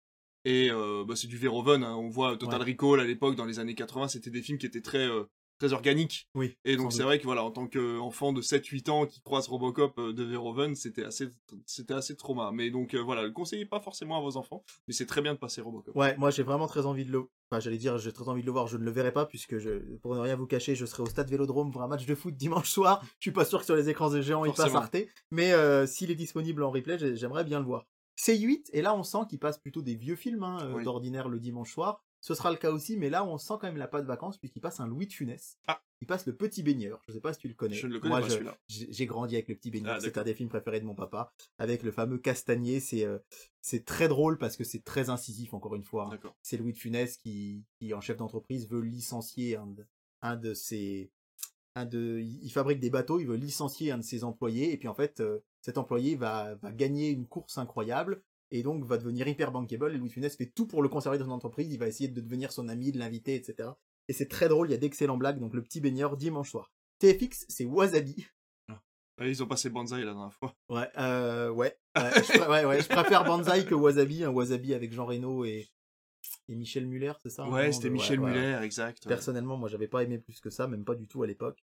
et euh, bah, c'est du Verhoeven, hein, on voit Total Ouais. Recall à l'époque, dans les années 80, c'était des films qui étaient très, euh, très organiques, Oui. et donc c'est vrai que voilà, en tant qu'enfant de 7-8 ans qui croise Robocop euh, de Verhoeven, c'était assez, c'était assez trauma. Mais donc euh, voilà, le conseillez pas forcément à vos enfants, mais c'est très bien de passer Robocop. Ouais, moi j'ai vraiment très envie de le. Enfin, j'allais dire, j'ai très envie de le voir. Je ne le verrai pas puisque, je... pour ne rien vous cacher, je serai au stade Vélodrome pour un match de foot dimanche soir. Je suis pas sûr que sur les écrans de géants il passe. Arte, mais s'il est disponible en replay, j'ai- j'aimerais bien le voir. C'est 8 et là on sent qu'il passe plutôt des vieux films hein, euh, Oui. d'ordinaire le dimanche soir. Ce sera le cas aussi, mais là on sent quand même la patte de vacances puisqu'il passe un Louis de Funès. Ah. Il passe le Petit Baigneur. Je sais pas si tu le connais. Je ne le connais Moi, pas je- celui-là. j'ai grandi avec le petit baigneur. Ah, c'est un des films préférés de mon papa. Avec le fameux castagnier. C'est euh, c'est très drôle parce que c'est très incisif, encore une fois. hein. C'est Louis de Funès qui, qui, en chef d'entreprise, veut licencier un de ses. Un de, il fabrique des bateaux, il veut licencier un de ses employés. Et puis en fait, euh, cet employé va, va gagner une course incroyable. Et donc va devenir hyper bankable. Et Louis Funès fait tout pour le conserver dans son entreprise. Il va essayer de devenir son ami, de l'inviter, etc. Et c'est très drôle, il y a d'excellents blagues. Donc le petit baigneur dimanche soir. TFX, c'est Wasabi. Ouais, ils ont passé Banzai la dernière fois. Ouais, euh, ouais. Ouais, je, pr- ouais, ouais, je préfère Banzai que Wasabi. Un Wasabi avec Jean Reno et, et Michel Muller, c'est ça ouais, c'était de- Michel ouais, ouais. Muller, exact. ouais. Personnellement, moi, j'avais pas aimé plus que ça, même pas du tout à l'époque.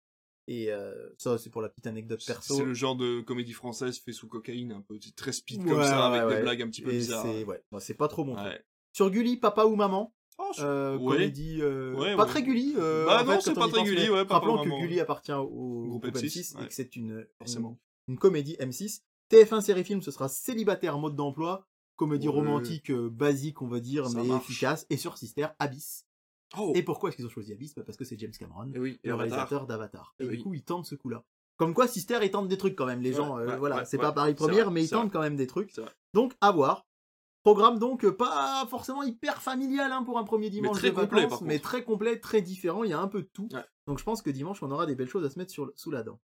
Et euh, ça, c'est pour la petite anecdote perso. c'est le genre de comédie française fait sous cocaïne, un peu très speed comme ça, avec des blagues un petit peu Et bizarres. c'est ouais, moi, c'est pas trop mon truc. Ouais. Sur Gulli, papa ou maman Oh, je- euh, ouais. Comédie euh, Ouais, pas ouais. très Gulli. euh, Bah non, c'est pas très Gulli, ouais, Rappelons que. Gulli appartient au Groupe groupe M6, M6 et que c'est une, une, une comédie M6. TF1 série film, ce sera célibataire mode d'emploi, comédie Ouais. romantique euh, basique, on va dire, Ça mais marche. efficace. Et sur Sister, Abyss. Oh, Et pourquoi est-ce qu'ils ont choisi Abyss? Bah, Parce que c'est James Cameron, et oui, et le Avatar. réalisateur d'Avatar. Et Eh du oui. coup, ils tentent ce coup-là. Comme quoi, Sister, ils tentent des trucs quand même. Les Ouais, gens, euh, ouais, voilà, c'est pas Paris Première, mais ils tentent vrai. quand même des trucs. Donc, à voir. Programme donc euh, pas forcément hyper familial hein, pour un premier dimanche très de complet, vacances, mais très complet, très différent. Il y a un peu de tout. Donc je pense que dimanche on aura des belles choses à se mettre sur sous la dent.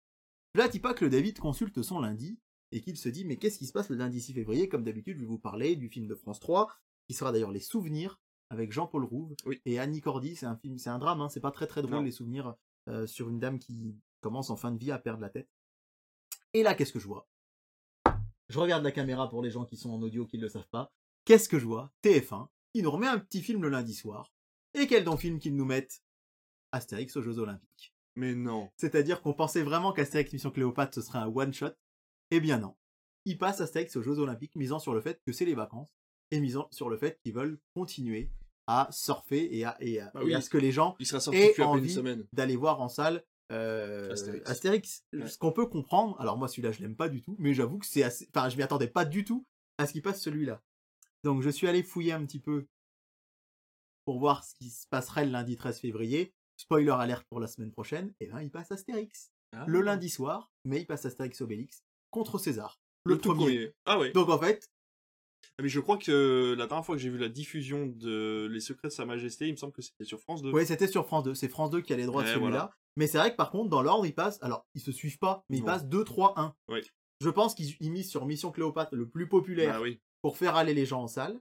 Là, dis pas que le David consulte son lundi et qu'il se dit mais qu'est-ce qui se passe le lundi 6 février? Comme d'habitude, je vais vous parler du film de France 3 qui sera d'ailleurs Les Souvenirs avec Jean-Paul Rouve Oui. et Annie Cordy. C'est un film, c'est un drame. Hein, c'est pas très très drôle Non. les souvenirs euh, sur une dame qui commence en fin de vie à perdre la tête. Et là, qu'est-ce que je vois? Je regarde la caméra pour les gens qui sont en audio qui ne le savent pas. Qu'est-ce que je vois? TF1 qui nous remet un petit film le lundi soir. Et quel donc film qu'ils nous mettent Astérix aux Jeux Olympiques. Mais non. C'est-à-dire qu'on pensait vraiment qu'Astérix Mission Cléopâtre ce serait un one-shot. Eh bien non. Ils passent Astérix aux Jeux Olympiques misant sur le fait que c'est les vacances et misant sur le fait qu'ils veulent continuer à surfer et à, et à, Bah et oui. à ce que les gens Il une envie d'aller voir en salle euh, Astérix. Astérix. Ouais. Ce qu'on peut comprendre, alors moi celui-là je l'aime pas du tout, mais j'avoue que c'est assez... Enfin je m'y attendais pas du tout à ce qu'il passe celui-là. Donc je suis allé fouiller un petit peu pour voir ce qui se passerait le lundi 13 février. Spoiler alerte pour la semaine prochaine, et ben il passe Astérix. Ah. Le lundi soir, mais il passe Astérix Obélix contre César. Le, tout premier. Ah ouais. Donc en fait, Ah, Mais je crois que la dernière fois que j'ai vu la diffusion de Les Secrets de Sa Majesté, il me semble que c'était sur France 2. Oui, c'était sur France 2. C'est France 2 qui a les droits de Ouais, celui-là. voilà. Mais c'est vrai que par contre, dans l'ordre, ils passent. Alors, ils se suivent pas, mais ils passent 2, 3, 1. Oui. Je pense qu'ils ils misent sur Mission Cléopâtre, le plus populaire, Ah oui. pour faire aller les gens en salle.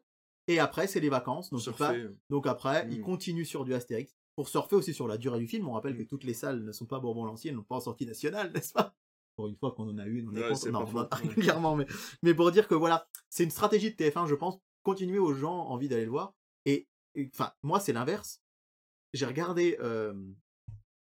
Et après, c'est les vacances. Donc, passent- donc après, ils Mm. continuent sur du Astérix. Pour surfer aussi sur la durée du film, on rappelle que toutes les salles ne sont pas Bourbon-Lancier, n'ont pas en sortie nationale, *laughs* n'est-ce pas? Pour une fois qu'on en a une, on est Ouais, c'est Non, faux. régulièrement, mais, mais pour dire que voilà, c'est une stratégie de TF1, je pense, continuer aux gens envie d'aller le voir. Et, enfin, moi, c'est l'inverse. J'ai regardé euh,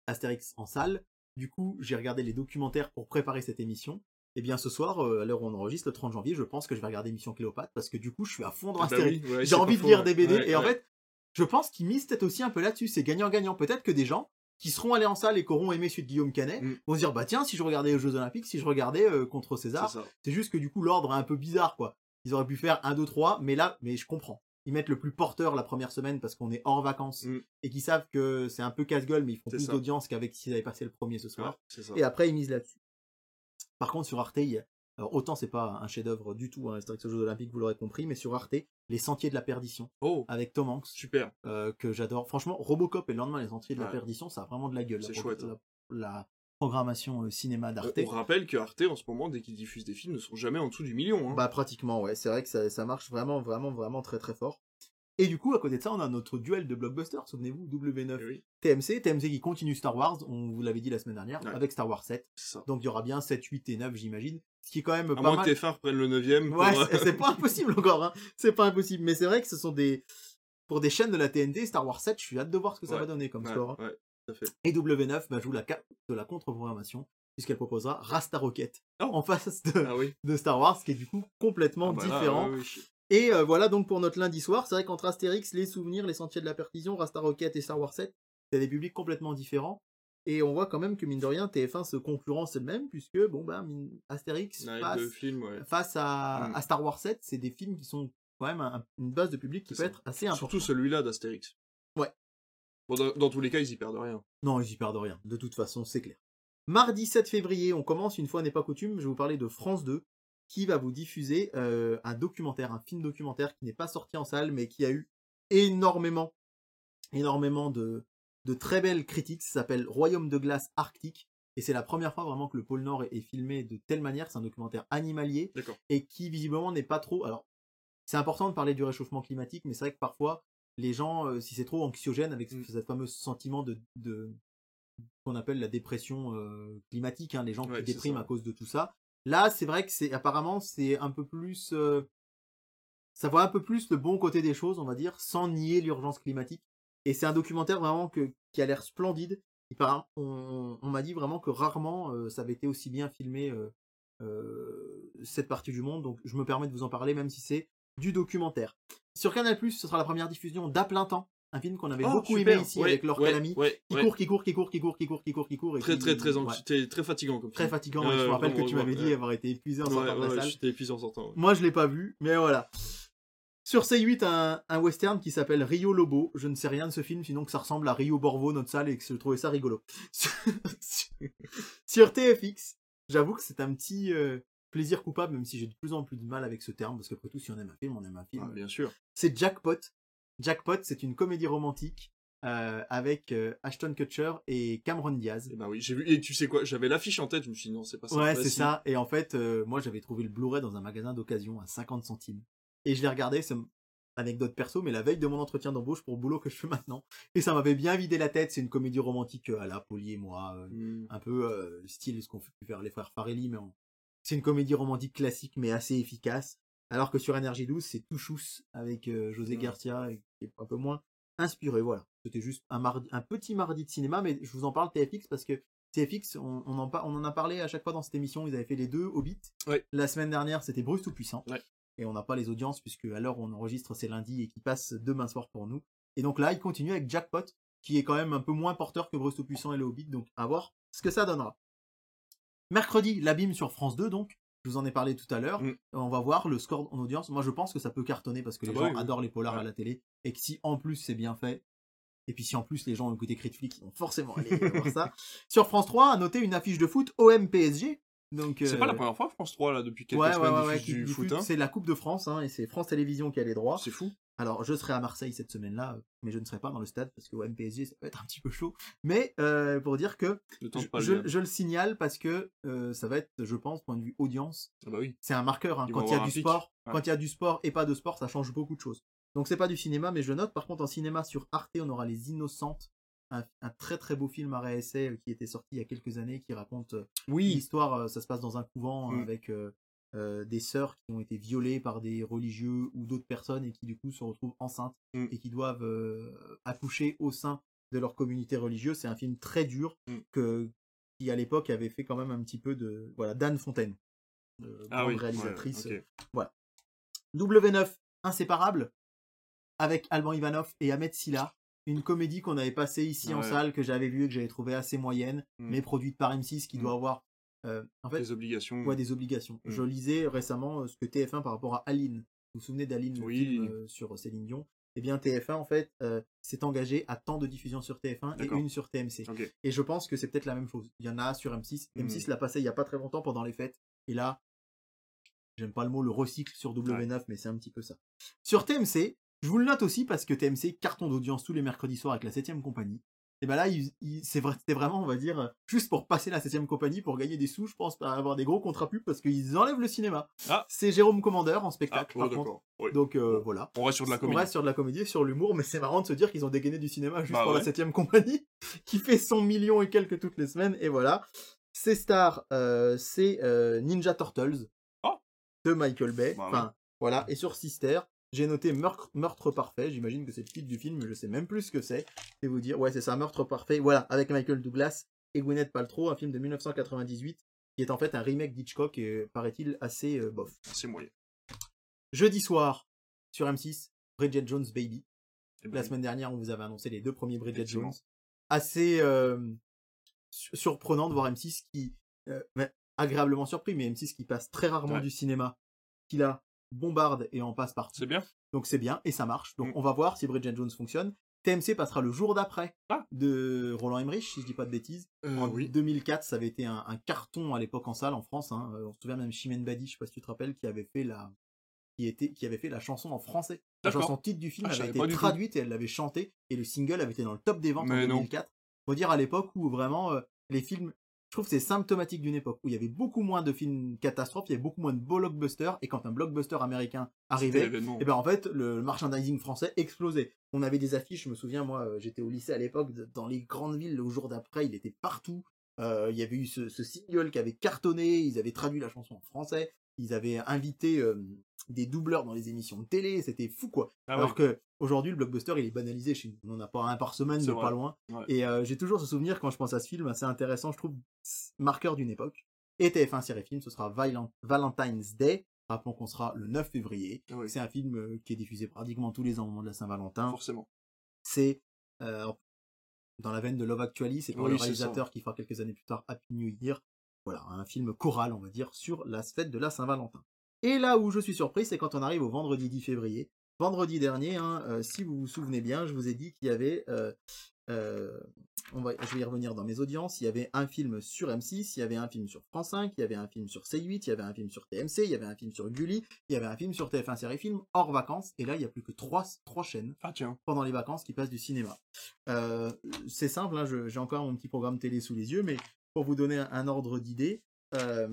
Astérix en salle. Du coup, j'ai regardé les documentaires pour préparer cette émission. Et bien, ce soir, euh, à l'heure où on enregistre, le 30 janvier, je pense que je vais regarder Mission Cléopâtre parce que du coup, je suis à fond dans Ah bah Astérix. oui, ouais, j'ai envie de lire des BD et en fait je pense qu'ils misent peut-être aussi un peu là-dessus. C'est gagnant-gagnant. Peut-être que des gens qui seront allés en salle et qui auront aimé celui de Guillaume Canet Mm. vont se dire bah tiens si je regardais les Jeux Olympiques, si je regardais euh, contre César, c'est juste que du coup l'ordre est un peu bizarre quoi. Ils auraient pu faire 1, 2, 3, mais là, mais je comprends. Ils mettent le plus porteur la première semaine parce qu'on est hors vacances Mm. et qu'ils savent que c'est un peu casse-gueule, mais ils font plus d'audience qu'avec s'ils avaient passé le premier ce soir. Et après, ils misent là-dessus. Par contre, sur Arte, il y a- alors autant c'est pas un chef-d'œuvre du tout, hein, Astérix aux Jeux Olympiques, vous l'aurez compris, mais sur Arte, Les Sentiers de la Perdition Oh, avec Tom Hanks, super. euh, que j'adore. Franchement, Robocop et le lendemain Les Sentiers de la. Perdition, ça a vraiment de la gueule. C'est chouette, la- hein. la programmation euh, cinéma d'Arte. on rappelle que Arte, en ce moment, dès qu'ils diffusent des films, ne sont jamais en dessous du million. Hein. Bah pratiquement, ouais. C'est vrai que ça, ça marche vraiment, vraiment, vraiment très très fort. Et du coup, à côté de ça, on a notre duel de blockbusters, souvenez-vous, W9 Eh oui, TMC, TMC qui continue Star Wars, on vous l'avait dit la semaine dernière, Ouais. avec Star Wars 7. c'est ça. Donc il y aura bien 7, 8 et 9, j'imagine. Ce qui est quand même À pas moins mal. que TF1 reprenne le 9ème. Ouais, pour, euh, c'est- pas impossible encore, hein. C'est pas impossible. Mais c'est vrai que ce sont des. Pour des chaînes de la TNT, Star Wars 7, je suis hâte de voir ce que ça Ouais. va donner comme ouais, score. hein. ouais, tout à fait. Et W9 bah, joue la carte de la contre-programmation, puisqu'elle proposera Rasta Rocket Oh. en face de, Ah oui. de Star Wars, qui est du coup complètement Ah bah différent. oui. Et euh, voilà donc pour notre lundi soir. C'est vrai qu'entre Astérix, les souvenirs, les sentiers de la perdition, Rasta Rocket et Star Wars 7, c'est des publics complètement différents. Et on voit quand même que mine de rien, TF1 se concurrence elle-même, puisque bon bah Astérix Ouais, face, deux films, ouais. face à, Mm. à Star Wars 7, c'est des films qui sont quand même un- une base de public qui peut ça. être assez importante. Surtout celui-là d'Astérix. Ouais. Bon, dans, dans tous les cas, ils y perdent rien. Non, ils y perdent rien. De toute façon, c'est clair. Mardi 7 février, on commence, une fois n'est pas coutume, je vais vous parler de France 2, qui va vous diffuser euh, un documentaire, un film documentaire qui n'est pas sorti en salle, mais qui a eu énormément, énormément de, de très belles critiques. Ça s'appelle Royaume de glace arctique. Et c'est la première fois vraiment que le pôle Nord est, est filmé de telle manière. C'est un documentaire animalier et qui visiblement n'est pas trop. Alors, c'est important de parler du réchauffement climatique, mais c'est vrai que parfois, les gens, euh, si c'est trop anxiogène avec ce ce fameux sentiment de, de qu'on appelle la dépression euh, climatique, hein, les gens Ouais, qui dépriment ça. à cause de tout ça. Là, c'est vrai que c'est apparemment c'est un peu plus, euh, ça voit un peu plus le bon côté des choses, on va dire, sans nier l'urgence climatique. Et c'est un documentaire vraiment que, qui a l'air splendide. Par- on on m'a dit vraiment que rarement euh, ça avait été aussi bien filmé euh, euh, cette partie du monde. Donc je me permets de vous en parler, même si c'est du documentaire. Sur Canal+, ce sera la première diffusion d'À plein temps, un film qu'on avait Oh, beaucoup super. aimé ici Ouais, avec Laure ouais, Calamy, ouais, qui court, qui court, qui court, qui court, qui court, qui court, qui court. Très, très, très, ouais, anxi- très, fatigant comme très film. fatigant. Euh, je me rappelle que tu m'avais dit avoir été épuisé en sortant de la salle. j'étais épuisé en sortant. Moi, je l'ai pas vu, mais voilà. Sur C8, un, un western qui s'appelle Rio Lobo. Je ne sais rien de ce film, sinon que ça ressemble à Rio Borvo, notre salle, et que je trouvais ça rigolo. *laughs* Sur TFX, j'avoue que c'est un petit euh, plaisir coupable, même si j'ai de plus en plus de mal avec ce terme, parce qu'après tout, si on aime un film, on aime un film. Ah, bien sûr. C'est Jackpot. Jackpot, c'est une comédie romantique euh, avec euh, Ashton Kutcher et Cameron Diaz. Et bah oui, j'ai vu. Et tu sais quoi, j'avais l'affiche en tête, je me suis dit non, c'est pas ça. Ouais, c'est ça. Et en fait, euh, moi, j'avais trouvé le Blu-ray dans un magasin d'occasion à 50 centimes. Et je l'ai regardé, c'est anecdote perso, mais la veille de mon entretien d'embauche pour le boulot que je fais *laughs* maintenant. Et ça m'avait bien vidé la tête. C'est une comédie romantique euh, à la Poli et moi, euh, Hmm. un peu euh, style ce qu'on fait faire les frères Farelli, mais c'est une comédie romantique classique, mais assez efficace. Alors que sur Énergie 12, c'est tout chousse avec euh, José Ouais. Garcia, qui est un peu moins inspiré. Voilà. C'était juste un, mardi, un petit mardi de cinéma, mais je vous en parle TFX parce que TFX, on, on en, par- on en a parlé à chaque fois dans cette émission. Ils avaient fait les deux Hobbit. Ouais. La semaine dernière, c'était Bruce Tout-Puissant. Ouais. Et on n'a pas les audiences puisque à l'heure où on enregistre, c'est lundi et qui passe demain soir pour nous. Et donc là, il continue avec Jackpot, qui est quand même un peu moins porteur que Bruce Tout-Puissant et le Hobbit. Donc à voir ce que ça donnera. Mercredi, l'abîme sur France 2, donc. Je vous en ai parlé tout à l'heure. Mm. On va voir le score en audience. Moi, je pense que ça peut cartonner parce que les Ah bah gens oui, oui. adorent les polars Ouais. à la télé. Et que si en plus c'est bien fait, et puis si en plus les gens ont écouté Critflix, ils vont forcément aller *laughs* voir ça. Sur France 3, à noter une affiche de foot OM PSG. Donc, C'est euh, pas la première fois France 3 là depuis quelques Ouais, semaines ouais, ouais, du diffuse- foot. hein. C'est la Coupe de France, hein, et c'est France Télévisions qui a les droits. C'est fou. Alors, je serai à Marseille cette semaine-là, mais je ne serai pas dans le stade parce que au MPSG, ça peut être un petit peu chaud. Mais euh, pour dire que je, pas je- le je le signale parce que euh, ça va être, je pense, point de vue audience, Ah bah oui. c'est un marqueur. hein. Quand il y a du pic. sport, quand il y a du sport et pas de sport, ça change beaucoup de choses. Donc c'est pas du cinéma, mais je note. Par contre, en cinéma sur Arte, on aura Les Innocentes, un, un très très beau film à réessai euh, qui était sorti il y a quelques années, qui raconte euh, Oui. l'histoire. euh, Ça se passe dans un couvent Mm. avec euh, des sœurs qui ont été violées par des religieux ou d'autres personnes et qui du coup se retrouvent enceintes Mm. et qui doivent euh, accoucher au sein de leur communauté religieuse. C'est un film très dur Mm. que qui à l'époque avait fait quand même un petit peu de voilà d'Anne Fontaine, euh, Ah oui. réalisatrice. ouais, ok. W9 inséparable avec Alban Ivanov et Ahmed Silla. Une comédie qu'on avait passée ici en salle, que j'avais vue et que j'avais trouvé assez moyenne, Mm. mais produite par M6 qui doit avoir euh, en fait Des obligations. ouais, des obligations. Mm. Je lisais récemment euh, ce que TF1 par rapport à Aline. Vous vous souvenez d'Aline, le Oui. film euh, sur Céline Dion? Eh bien, TF1 en fait euh, s'est engagé à tant de diffusions sur TF1 et une sur TMC. Et je pense que c'est peut-être la même chose. Il y en a sur M6. Mm. M6 l'a passé il y a pas très longtemps pendant les fêtes. Et là, j'aime pas le mot le recycle sur W9, mais c'est un petit peu ça. Sur TMC, je vous le note aussi parce que TMC carton d'audience tous les mercredis soirs avec la 7ème compagnie. Et ben là, c'est vrai, vraiment, on va dire, juste pour passer la 7ème compagnie, pour gagner des sous, je pense, pour avoir des gros contrats pubs parce qu'ils enlèvent le cinéma. Ah. C'est Jérôme Commandeur en Ah, spectacle, ouais, par contre. Donc euh, voilà. On reste sur de la On comédie. reste sur de la comédie, sur l'humour, mais c'est marrant de se dire qu'ils ont dégainé du cinéma juste Bah pour la ouais. 7ème compagnie, *laughs* qui fait 100 millions et quelques toutes les semaines, et voilà. Ces stars, euh, c'est euh, Ninja Turtles Oh. de Michael Bay. Bah enfin, voilà. Et sur Sister, j'ai noté Meurtre, Meurtre Parfait. J'imagine que c'est le titre du film, mais je sais même plus ce que c'est. Et vous dire, ouais, c'est ça, Meurtre Parfait. Voilà, avec Michael Douglas et Gwyneth Paltrow, un film de 1998, qui est en fait un remake d'Hitchcock et paraît-il assez euh, bof. C'est moyen. Jeudi soir, sur M6, Bridget Jones Baby. Eh ben La oui. semaine dernière, on vous avait annoncé les deux premiers Bridget. Jones. Assez euh, su- surprenant de voir M6 qui, euh, agréablement surpris, mais M6 qui passe très rarement Ouais. du cinéma, qui là bombarde et en passe partout. C'est bien. Donc c'est bien et ça marche. Donc Mm. on va voir si Bridget Jones fonctionne. TMC passera le jour d'après Ah. de Roland Emmerich, si je dis pas de bêtises. Euh, En oui. 2004, ça avait été un, un carton à l'époque en salle en France. hein. Euh, On se souvient même Chimène Badi, je sais pas si tu te rappelles, qui avait fait la, qui était, qui avait fait la chanson en français. La chanson titre du film Ah, avait été traduite et elle l'avait chantée et le single avait été dans le top des ventes Mais en non. 2004. Faut dire à l'époque où vraiment euh, les films, je trouve que c'est symptomatique d'une époque où il y avait beaucoup moins de films catastrophes, il y avait beaucoup moins de blockbusters et quand un blockbuster américain arrivait, et ben en fait le merchandising français explosait. On avait des affiches, je me souviens moi, euh, j'étais au lycée à l'époque, dans les grandes villes, le jour d'après, il était partout. Euh, il y avait eu ce, ce single qui avait cartonné, ils avaient traduit la chanson en français, ils avaient invité des doubleurs dans les émissions de télé, c'était fou quoi. Ah Alors ouais. que aujourd'hui le blockbuster il est banalisé chez nous, on en a pas un par semaine, C'est de vrai. pas loin. Ouais. Et euh, j'ai toujours ce souvenir quand je pense à ce film, assez intéressant, je trouve, marqueur d'une époque. Et TF1 série film, ce sera Violent- Valentine's Day. Rappelons qu'on sera le 9 février. C'est un film qui est diffusé pratiquement tous les ans au moment de la Saint-Valentin. Forcément. C'est euh, dans la veine de Love Actually, c'est pour Oui, le c'est réalisateur qui fera quelques années plus tard Happy New Year. Voilà, un film choral, on va dire, sur la fête de la Saint-Valentin. Et là où je suis surpris, c'est quand on arrive au vendredi 10 février. Vendredi dernier, hein, euh, si vous vous souvenez bien, je vous ai dit qu'il y avait, euh, euh, on va, je vais y revenir dans mes audiences, il y avait un film sur M6, il y avait un film sur France 5, il y avait un film sur C8, il y avait un film sur TMC, il y avait un film sur Gulli, il y avait un film sur TF1 Série Film, hors vacances, et là il y a plus que trois, trois chaînes Ah tiens. pendant les vacances qui passent du cinéma. C'est simple, hein, j'ai encore mon petit programme télé sous les yeux, mais pour vous donner un, ordre d'idée, euh,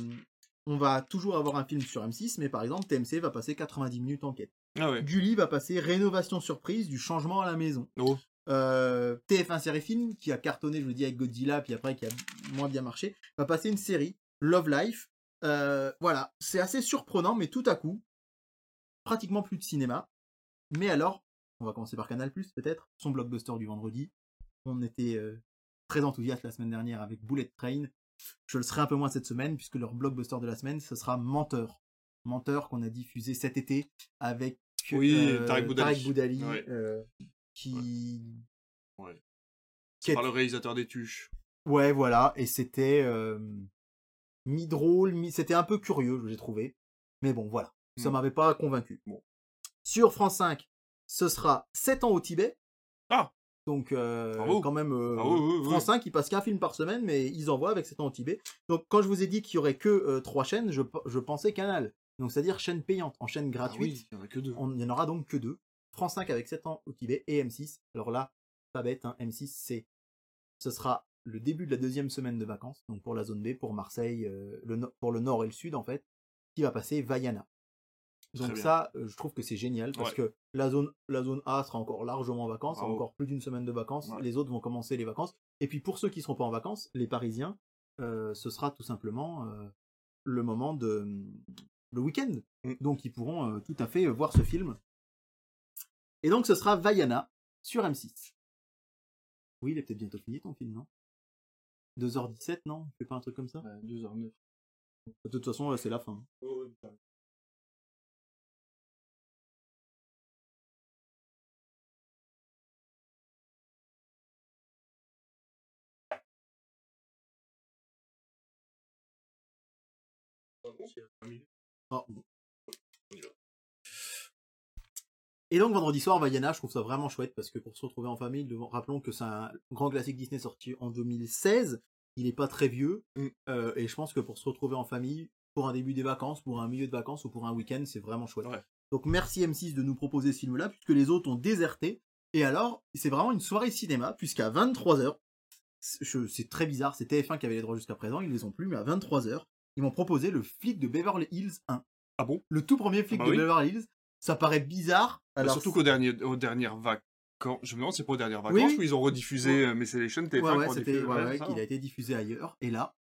on va toujours avoir un film sur M6, mais par exemple TMC va passer 90 minutes enquête. Ah ouais. Gulli va passer rénovation surprise du changement à la maison. Oh. Euh, TF1 série film qui a cartonné, je vous dis avec Godzilla, puis après qui a moins bien marché, va passer une série Love Life. Euh, voilà, c'est assez surprenant, mais tout à coup, pratiquement plus de cinéma. Mais alors, on va commencer par Canal peut-être, son blockbuster du vendredi. On était euh, très enthousiaste la semaine dernière avec Bullet Train. Je le serai un peu moins cette semaine puisque leur blockbuster de la semaine, ce sera Menteur. Menteur qu'on a diffusé cet été avec Oui, euh, Tarek Boudali. Boudali, Ouais. euh, qui Ouais. Qui est- Par le réalisateur des Tuches. Ouais, voilà, et c'était euh, mi-drôle, mi... c'était un peu curieux, j'ai trouvé. Mais bon, voilà, ça Mm. m'avait pas convaincu. Bon. Sur France 5, ce sera 7 ans au Tibet. Ah. Donc, euh, quand même, euh. France 5, ils passent qu'un film par semaine, mais ils envoient avec 7 ans au Tibet. Donc, quand je vous ai dit qu'il y aurait que euh, trois chaînes, je, pe- je pensais Canal. Donc, c'est-à-dire chaîne payante. En chaîne Ah gratuite, oui, il en n'y en aura donc que deux. France 5 avec 7 ans au Tibet et M6. Alors là, pas bête, hein, M6, c'est, ce sera le début de la deuxième semaine de vacances, donc pour la zone B, pour Marseille, euh, le, no- pour le nord et le sud en fait, qui va passer Vaiana. Donc ça, euh, je trouve que c'est génial parce Ouais. que la zone, la zone A sera encore largement en vacances, Bravo. encore plus d'une semaine de vacances. Ouais. Les autres vont commencer les vacances. Et puis pour ceux qui seront pas en vacances, les Parisiens, euh, ce sera tout simplement euh, le moment de le week-end. Mm. Donc ils pourront tout à fait voir ce film. Et donc ce sera Vaiana sur M6. Oui, il est peut-être bientôt fini ton film, non? 2h17, non? On fait pas un truc comme ça? 2h09. De toute façon, c'est la fin. Ah, bon. Et donc vendredi soir, Vaiana, je trouve ça vraiment chouette parce que pour se retrouver en famille, rappelons que c'est un grand classique Disney sorti en 2016, il n'est pas très vieux, Mm. euh, et je pense que pour se retrouver en famille, pour un début des vacances, pour un milieu de vacances ou pour un week-end, c'est vraiment chouette. Ouais. Donc merci M6 de nous proposer ce film-là, puisque les autres ont déserté. Et alors, c'est vraiment une soirée cinéma, puisqu'à 23h, c'est très bizarre, c'est TF1 qui avait les droits jusqu'à présent, ils les ont plus, mais à 23h, ils m'ont proposé le flic de Beverly Hills 1. Ah bon? Le tout premier flic Ah bah de oui. Beverly Hills, ça paraît bizarre. Bah, Alors, surtout qu'aux derniers, aux dernières vacances. Je me demande, c'est pas aux dernières vacances Oui, oui. où ils ont rediffusé euh, Message Nation, TF1 Ouais, ouais, diffusé- ouais, hein. a été diffusé ailleurs. Et là,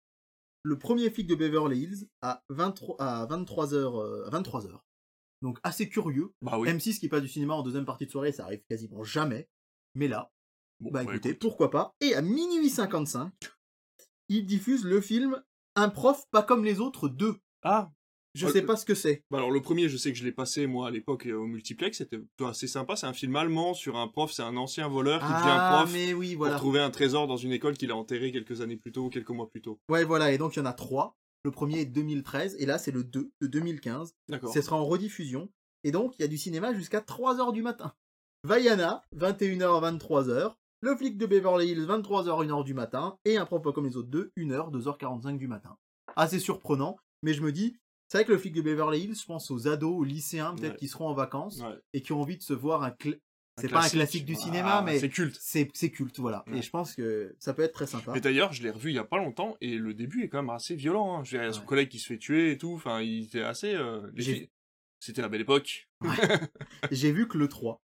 le premier flic de Beverly Hills à 23, à 23h, à 23h. Donc assez curieux. Bah oui. M6 qui passe du cinéma en deuxième partie de soirée, ça arrive quasiment jamais. Mais là, Bon, bah écoutez, écoute. pourquoi pas. Et à minuit 55, il diffuse le film Un prof pas comme les autres 2. Ah, Je Euh, sais pas ce que c'est. bah alors le premier, je sais que je l'ai passé moi à l'époque euh, au multiplex, c'était assez sympa. C'est un film allemand sur un prof, c'est un ancien voleur qui devient Ah, prof mais oui, pour voilà. trouver un trésor dans une école qu'il a enterré quelques années plus tôt, quelques mois plus tôt. Ouais, voilà. Et donc il y en a trois. Le premier est 2013 et là c'est le 2 de 2015. D'accord. Ce sera en rediffusion. Et donc, il y a du cinéma jusqu'à 3h du matin. Vaiana, 21h, 23h. Le flic de Beverly Hills, 23h, 1h du matin. Et un propos comme les autres deux, 1h, 2h45 du matin. Assez surprenant, mais je me dis, c'est vrai que le flic de Beverly Hills, je pense aux ados, aux lycéens, peut-être Ouais. qui seront en vacances Ouais. et qui ont envie de se voir un. cl- C'est pas un classique du Voilà, cinéma, mais c'est culte. c'est culte, voilà. Ouais. Et je pense que ça peut être très sympa. Mais d'ailleurs, je l'ai revu il y a pas longtemps et le début est quand même assez violent. Hein. Je y a son Ouais. collègue qui se fait tuer et tout. Enfin, il était assez. euh, C'était la belle époque. *laughs* J'ai vu que le 3.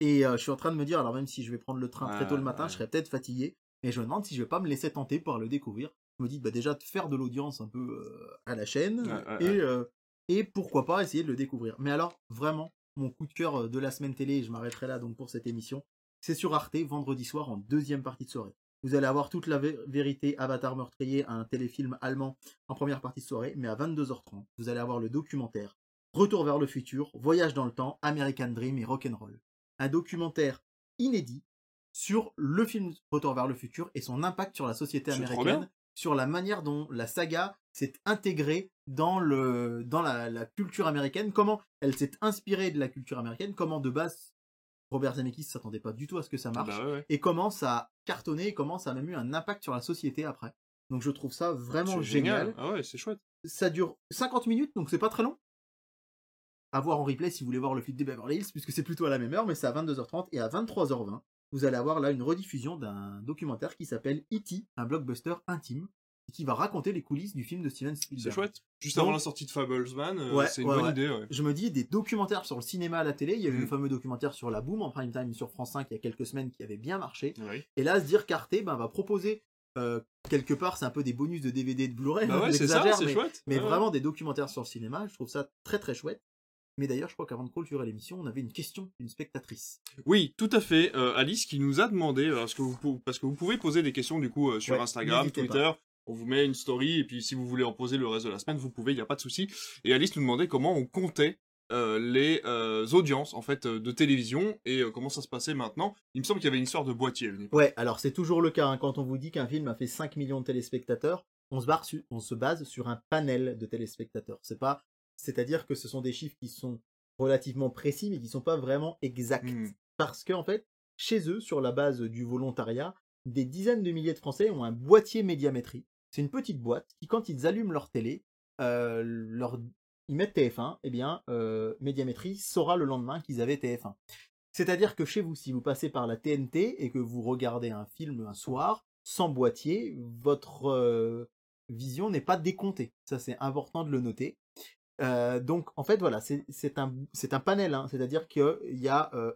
Et euh, je suis en train de me dire, alors même si je vais prendre le train très tôt le matin, je serais peut-être fatigué. Mais je me demande si je vais pas me laisser tenter par le découvrir. Je me dis, bah déjà, de faire de l'audience un peu euh, à la chaîne. Et, euh, et pourquoi pas essayer de le découvrir. Mais alors, vraiment, mon coup de cœur de la semaine télé, et je m'arrêterai là donc pour cette émission, c'est sur Arte, vendredi soir, en deuxième partie de soirée. Vous allez avoir toute la vé- vérité Avatar meurtrier, un téléfilm allemand en première partie de soirée, mais à 22h30, vous allez avoir le documentaire Retour vers le futur, Voyage dans le temps, American Dream et Rock'n'Roll. Un documentaire inédit sur le film Retour vers le futur et son impact sur la société américaine, sur la manière dont la saga s'est intégrée dans, le, dans la, la culture américaine, comment elle s'est inspirée de la culture américaine, comment de base Robert Zemeckis s'attendait pas du tout à ce que ça marche, Bah ouais, ouais. et comment ça a cartonné, et comment ça a même eu un impact sur la société après. Donc je trouve ça vraiment C'est génial. Ah ouais, c'est chouette. Ça dure 50 minutes, donc c'est pas très long. À voir en replay si vous voulez voir le flic de Beverly Hills, puisque c'est plutôt à la même heure, mais c'est à 22h30 et à 23h20. Vous allez avoir là une rediffusion d'un documentaire qui s'appelle E.T., un blockbuster intime, qui va raconter les coulisses du film de Steven Spielberg. C'est chouette. Juste Donc- avant la sortie de Fablesman, euh, Ouais, c'est une ouais, bonne ouais. idée. Je me dis des documentaires sur le cinéma à la télé. Il y a eu le fameux documentaire sur la boom en prime time sur France 5 il y a quelques semaines qui avait bien marché. Oui. Et là, se dire qu'Arte ben, va proposer euh, quelque part, c'est un peu des bonus de DVD et de Blu-ray. Bah ouais, *laughs* c'est ça, c'est mais, chouette. mais ouais. vraiment des documentaires sur le cinéma. Je trouve ça très très chouette. Mais d'ailleurs, je crois qu'avant de clôturer l'émission, on avait une question d'une spectatrice. Oui, tout à fait. Euh, Alice qui nous a demandé, euh, parce que vous, pou- parce que vous pouvez poser des questions du coup euh, sur Ouais, Instagram, Twitter. On vous met une story et puis si vous voulez en poser le reste de la semaine, vous pouvez, il n'y a pas de souci. Et Alice nous demandait comment on comptait euh, les euh, audiences en fait de télévision et euh, comment ça se passait maintenant. Il me semble qu'il y avait une histoire de boîtier. Ouais, alors c'est toujours le cas. hein. Quand on vous dit qu'un film a fait 5 millions de téléspectateurs, on se, barre su- on se base sur un panel de téléspectateurs. C'est pas, c'est-à-dire que ce sont des chiffres qui sont relativement précis, mais qui sont pas vraiment exacts. Hmm. Parce que en fait, chez eux, sur la base du volontariat, des dizaines de milliers de Français ont un boîtier médiamétrie. C'est une petite boîte qui, quand ils allument leur télé, euh, leur... ils mettent TF1, eh bien, euh, médiamétrie saura le lendemain qu'ils avaient TF1. C'est-à-dire que chez vous, si vous passez par la TNT et que vous regardez un film un soir, sans boîtier, votre euh, vision n'est pas décomptée. Ça, c'est important de le noter. Euh, donc, en fait, voilà, c'est un, c'est un panel, hein. c'est-à-dire qu'il y a euh,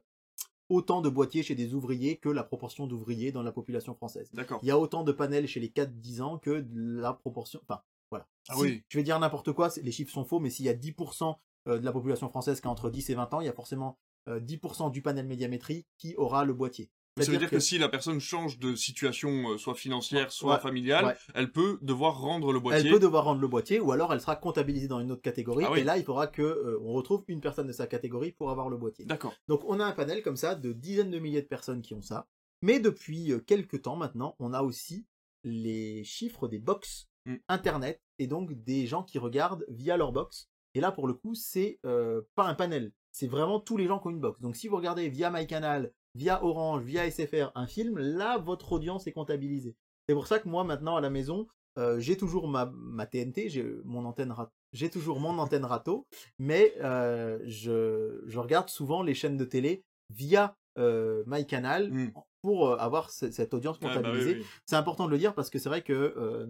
autant de boîtiers chez des ouvriers que la proportion d'ouvriers dans la population française. D'accord. Il y a autant de panels chez les 4-10 ans que la proportion. Enfin, voilà. Ah Si- oui. Je vais dire n'importe quoi, les chiffres sont faux, mais s'il y a 10% euh, de la population française qui a entre 10 et 20 ans, il y a forcément euh, 10% du panel médiamétrie qui aura le boîtier. Ça veut dire que... si la personne change de situation, euh, soit financière, soit Ouais, familiale, ouais. elle peut devoir rendre le boîtier. Elle peut devoir rendre le boîtier, ou alors elle sera comptabilisée dans une autre catégorie, Ah oui. et là il faudra que euh, on retrouve une personne de sa catégorie pour avoir le boîtier. D'accord. Donc on a un panel comme ça de dizaines de milliers de personnes qui ont ça. Mais depuis euh, quelques temps maintenant, on a aussi les chiffres des box Mm. Internet et donc des gens qui regardent via leur box. Et là, pour le coup, c'est euh, pas un panel. C'est vraiment tous les gens qui ont une box. Donc si vous regardez via MyCanal, via Orange, via SFR un film, là, votre audience est comptabilisée. C'est pour ça que moi, maintenant, à la maison, euh, j'ai toujours ma, ma TNT, j'ai mon antenne j'ai toujours mon *laughs* antenne râteau, mais euh, je, je regarde souvent les chaînes de télé via euh, MyCanal Mm. pour avoir ce- cette audience Ouais, bah oui, comptabilisée. oui. C'est important de le dire parce que c'est vrai que,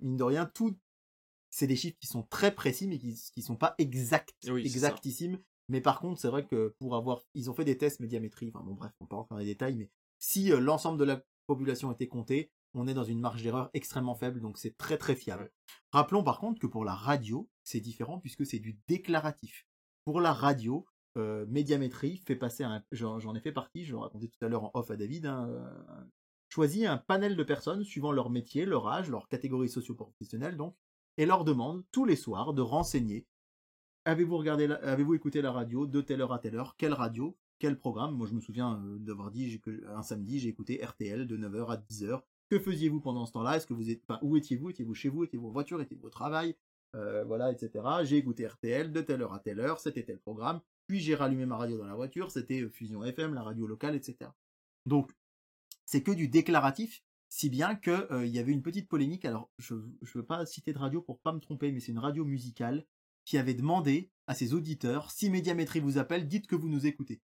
mine de rien, tout, c'est des chiffres qui sont très précis, mais qui, qui sont pas exacts, Oui, exactissimes. Mais par contre, c'est vrai que pour avoir, ils ont fait des tests médiamétrie, enfin bon, bref, on peut pas rentrer dans les détails, mais si euh, l'ensemble de la population était comptée, on est dans une marge d'erreur extrêmement faible, donc c'est très très fiable. Rappelons par contre que pour la radio, c'est différent puisque c'est du déclaratif. Pour la radio, euh, médiamétrie fait passer un, j'en j'en ai fait partie, je le racontais tout à l'heure en off à David, hein, euh, choisit un panel de personnes suivant leur métier, leur âge, leur catégorie socio-professionnelle donc, et leur demande tous les soirs de renseigner avez-vous regardé, avez-vous écouté la radio de telle heure à telle heure, quelle radio, quel programme? Moi je me souviens euh, d'avoir dit que un samedi j'ai écouté RTL de 9h à 10h. Que faisiez-vous pendant ce temps-là? Est-ce que vous où étiez-vous? Étiez-vous chez vous? Étiez-vous en voiture? Étiez-vous au travail? Euh, Voilà, etc. J'ai écouté RTL de telle heure à telle heure, c'était tel programme. Puis j'ai rallumé ma radio dans la voiture, c'était euh, Fusion FM, la radio locale, etc. Donc c'est que du déclaratif, si bien que euh, il y avait une petite polémique. Alors je je veux pas citer de radio pour pas me tromper, mais c'est une radio musicale qui avait demandé à ses auditeurs si Médiamétrie vous appelle, dites que vous nous écoutez.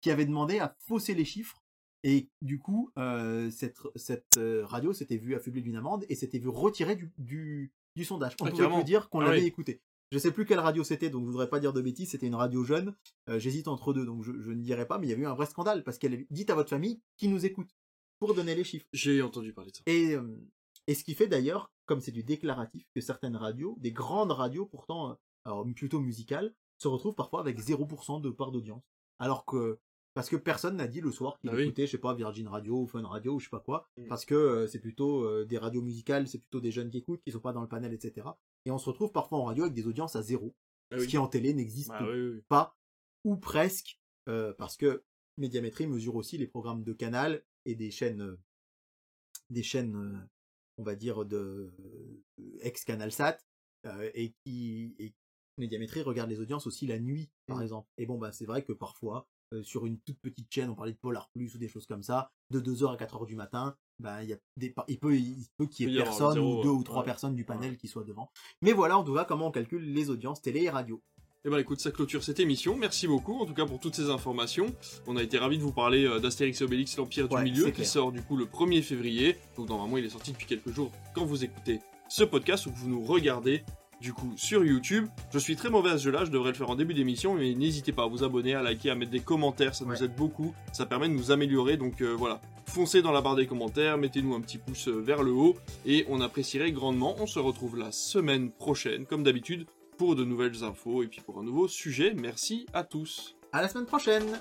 Qui avait demandé à fausser les chiffres. Et du coup, euh, cette, cette euh, radio s'était vue affublée d'une amende et s'était vue retirée du, du, du sondage. On Ah, pouvait plus dire qu'on Ah l'avait oui. écouté. Je sais plus quelle radio c'était, donc je voudrais pas dire de bêtises, c'était une radio jeune. Euh, J'hésite entre deux, donc je, je ne dirai pas, mais il y a eu un vrai scandale parce qu'elle dit à votre famille qui nous écoute pour donner les chiffres. J'ai entendu parler de ça. Et, et ce qui fait d'ailleurs, comme c'est du déclaratif, que certaines radios, des grandes radios pourtant, euh, alors plutôt musicales, se retrouvent parfois avec 0% de part d'audience. Alors que, parce que personne n'a dit le soir qu'il Ah oui. écoutait, je sais pas, Virgin Radio ou Fun Radio ou je sais pas quoi, Mm. parce que euh, c'est plutôt euh, des radios musicales, c'est plutôt des jeunes qui écoutent, qui sont pas dans le panel, etc. Et on se retrouve parfois en radio avec des audiences à zéro, Ah ce oui. qui en télé n'existe Ah oui, pas, ou presque, euh, parce que Médiamétrie mesure aussi les programmes de canal et des chaînes, des chaînes, on va dire, de euh, ex-Canalsat, euh, et qui, et Médiamétrie regarde les audiences aussi la nuit, par Mm. exemple. Et bon, bah, c'est vrai que parfois, euh, sur une toute petite chaîne, on parlait de Polar Plus ou des choses comme ça, de 2h à 4h du matin, bah, il y a des, il peut, il peut qu'il y ait personne, zéro, ou deux ouais. ou trois Ouais. personnes du panel qui soient devant. Mais voilà, en tout cas, comment on calcule les audiences télé et radio. Eh ben écoute, ça clôture cette émission. Merci beaucoup, en tout cas pour toutes ces informations. On a été ravis de vous parler euh, d'Astérix et Obélix, l'Empire du Milieu, qui clair. sort du coup le 1er février. Donc normalement, il est sorti depuis quelques jours quand vous écoutez ce podcast ou que vous nous regardez du coup sur YouTube. Je suis très mauvais à ce jeu-là, je devrais le faire en début d'émission, mais n'hésitez pas à vous abonner, à liker, à mettre des commentaires, ça nous aide beaucoup. Ça permet de nous améliorer, donc euh, voilà. Foncez dans la barre des commentaires, mettez-nous un petit pouce euh, vers le haut et on apprécierait grandement. On se retrouve la semaine prochaine, comme d'habitude, pour de nouvelles infos et puis pour un nouveau sujet. Merci à tous. À la semaine prochaine!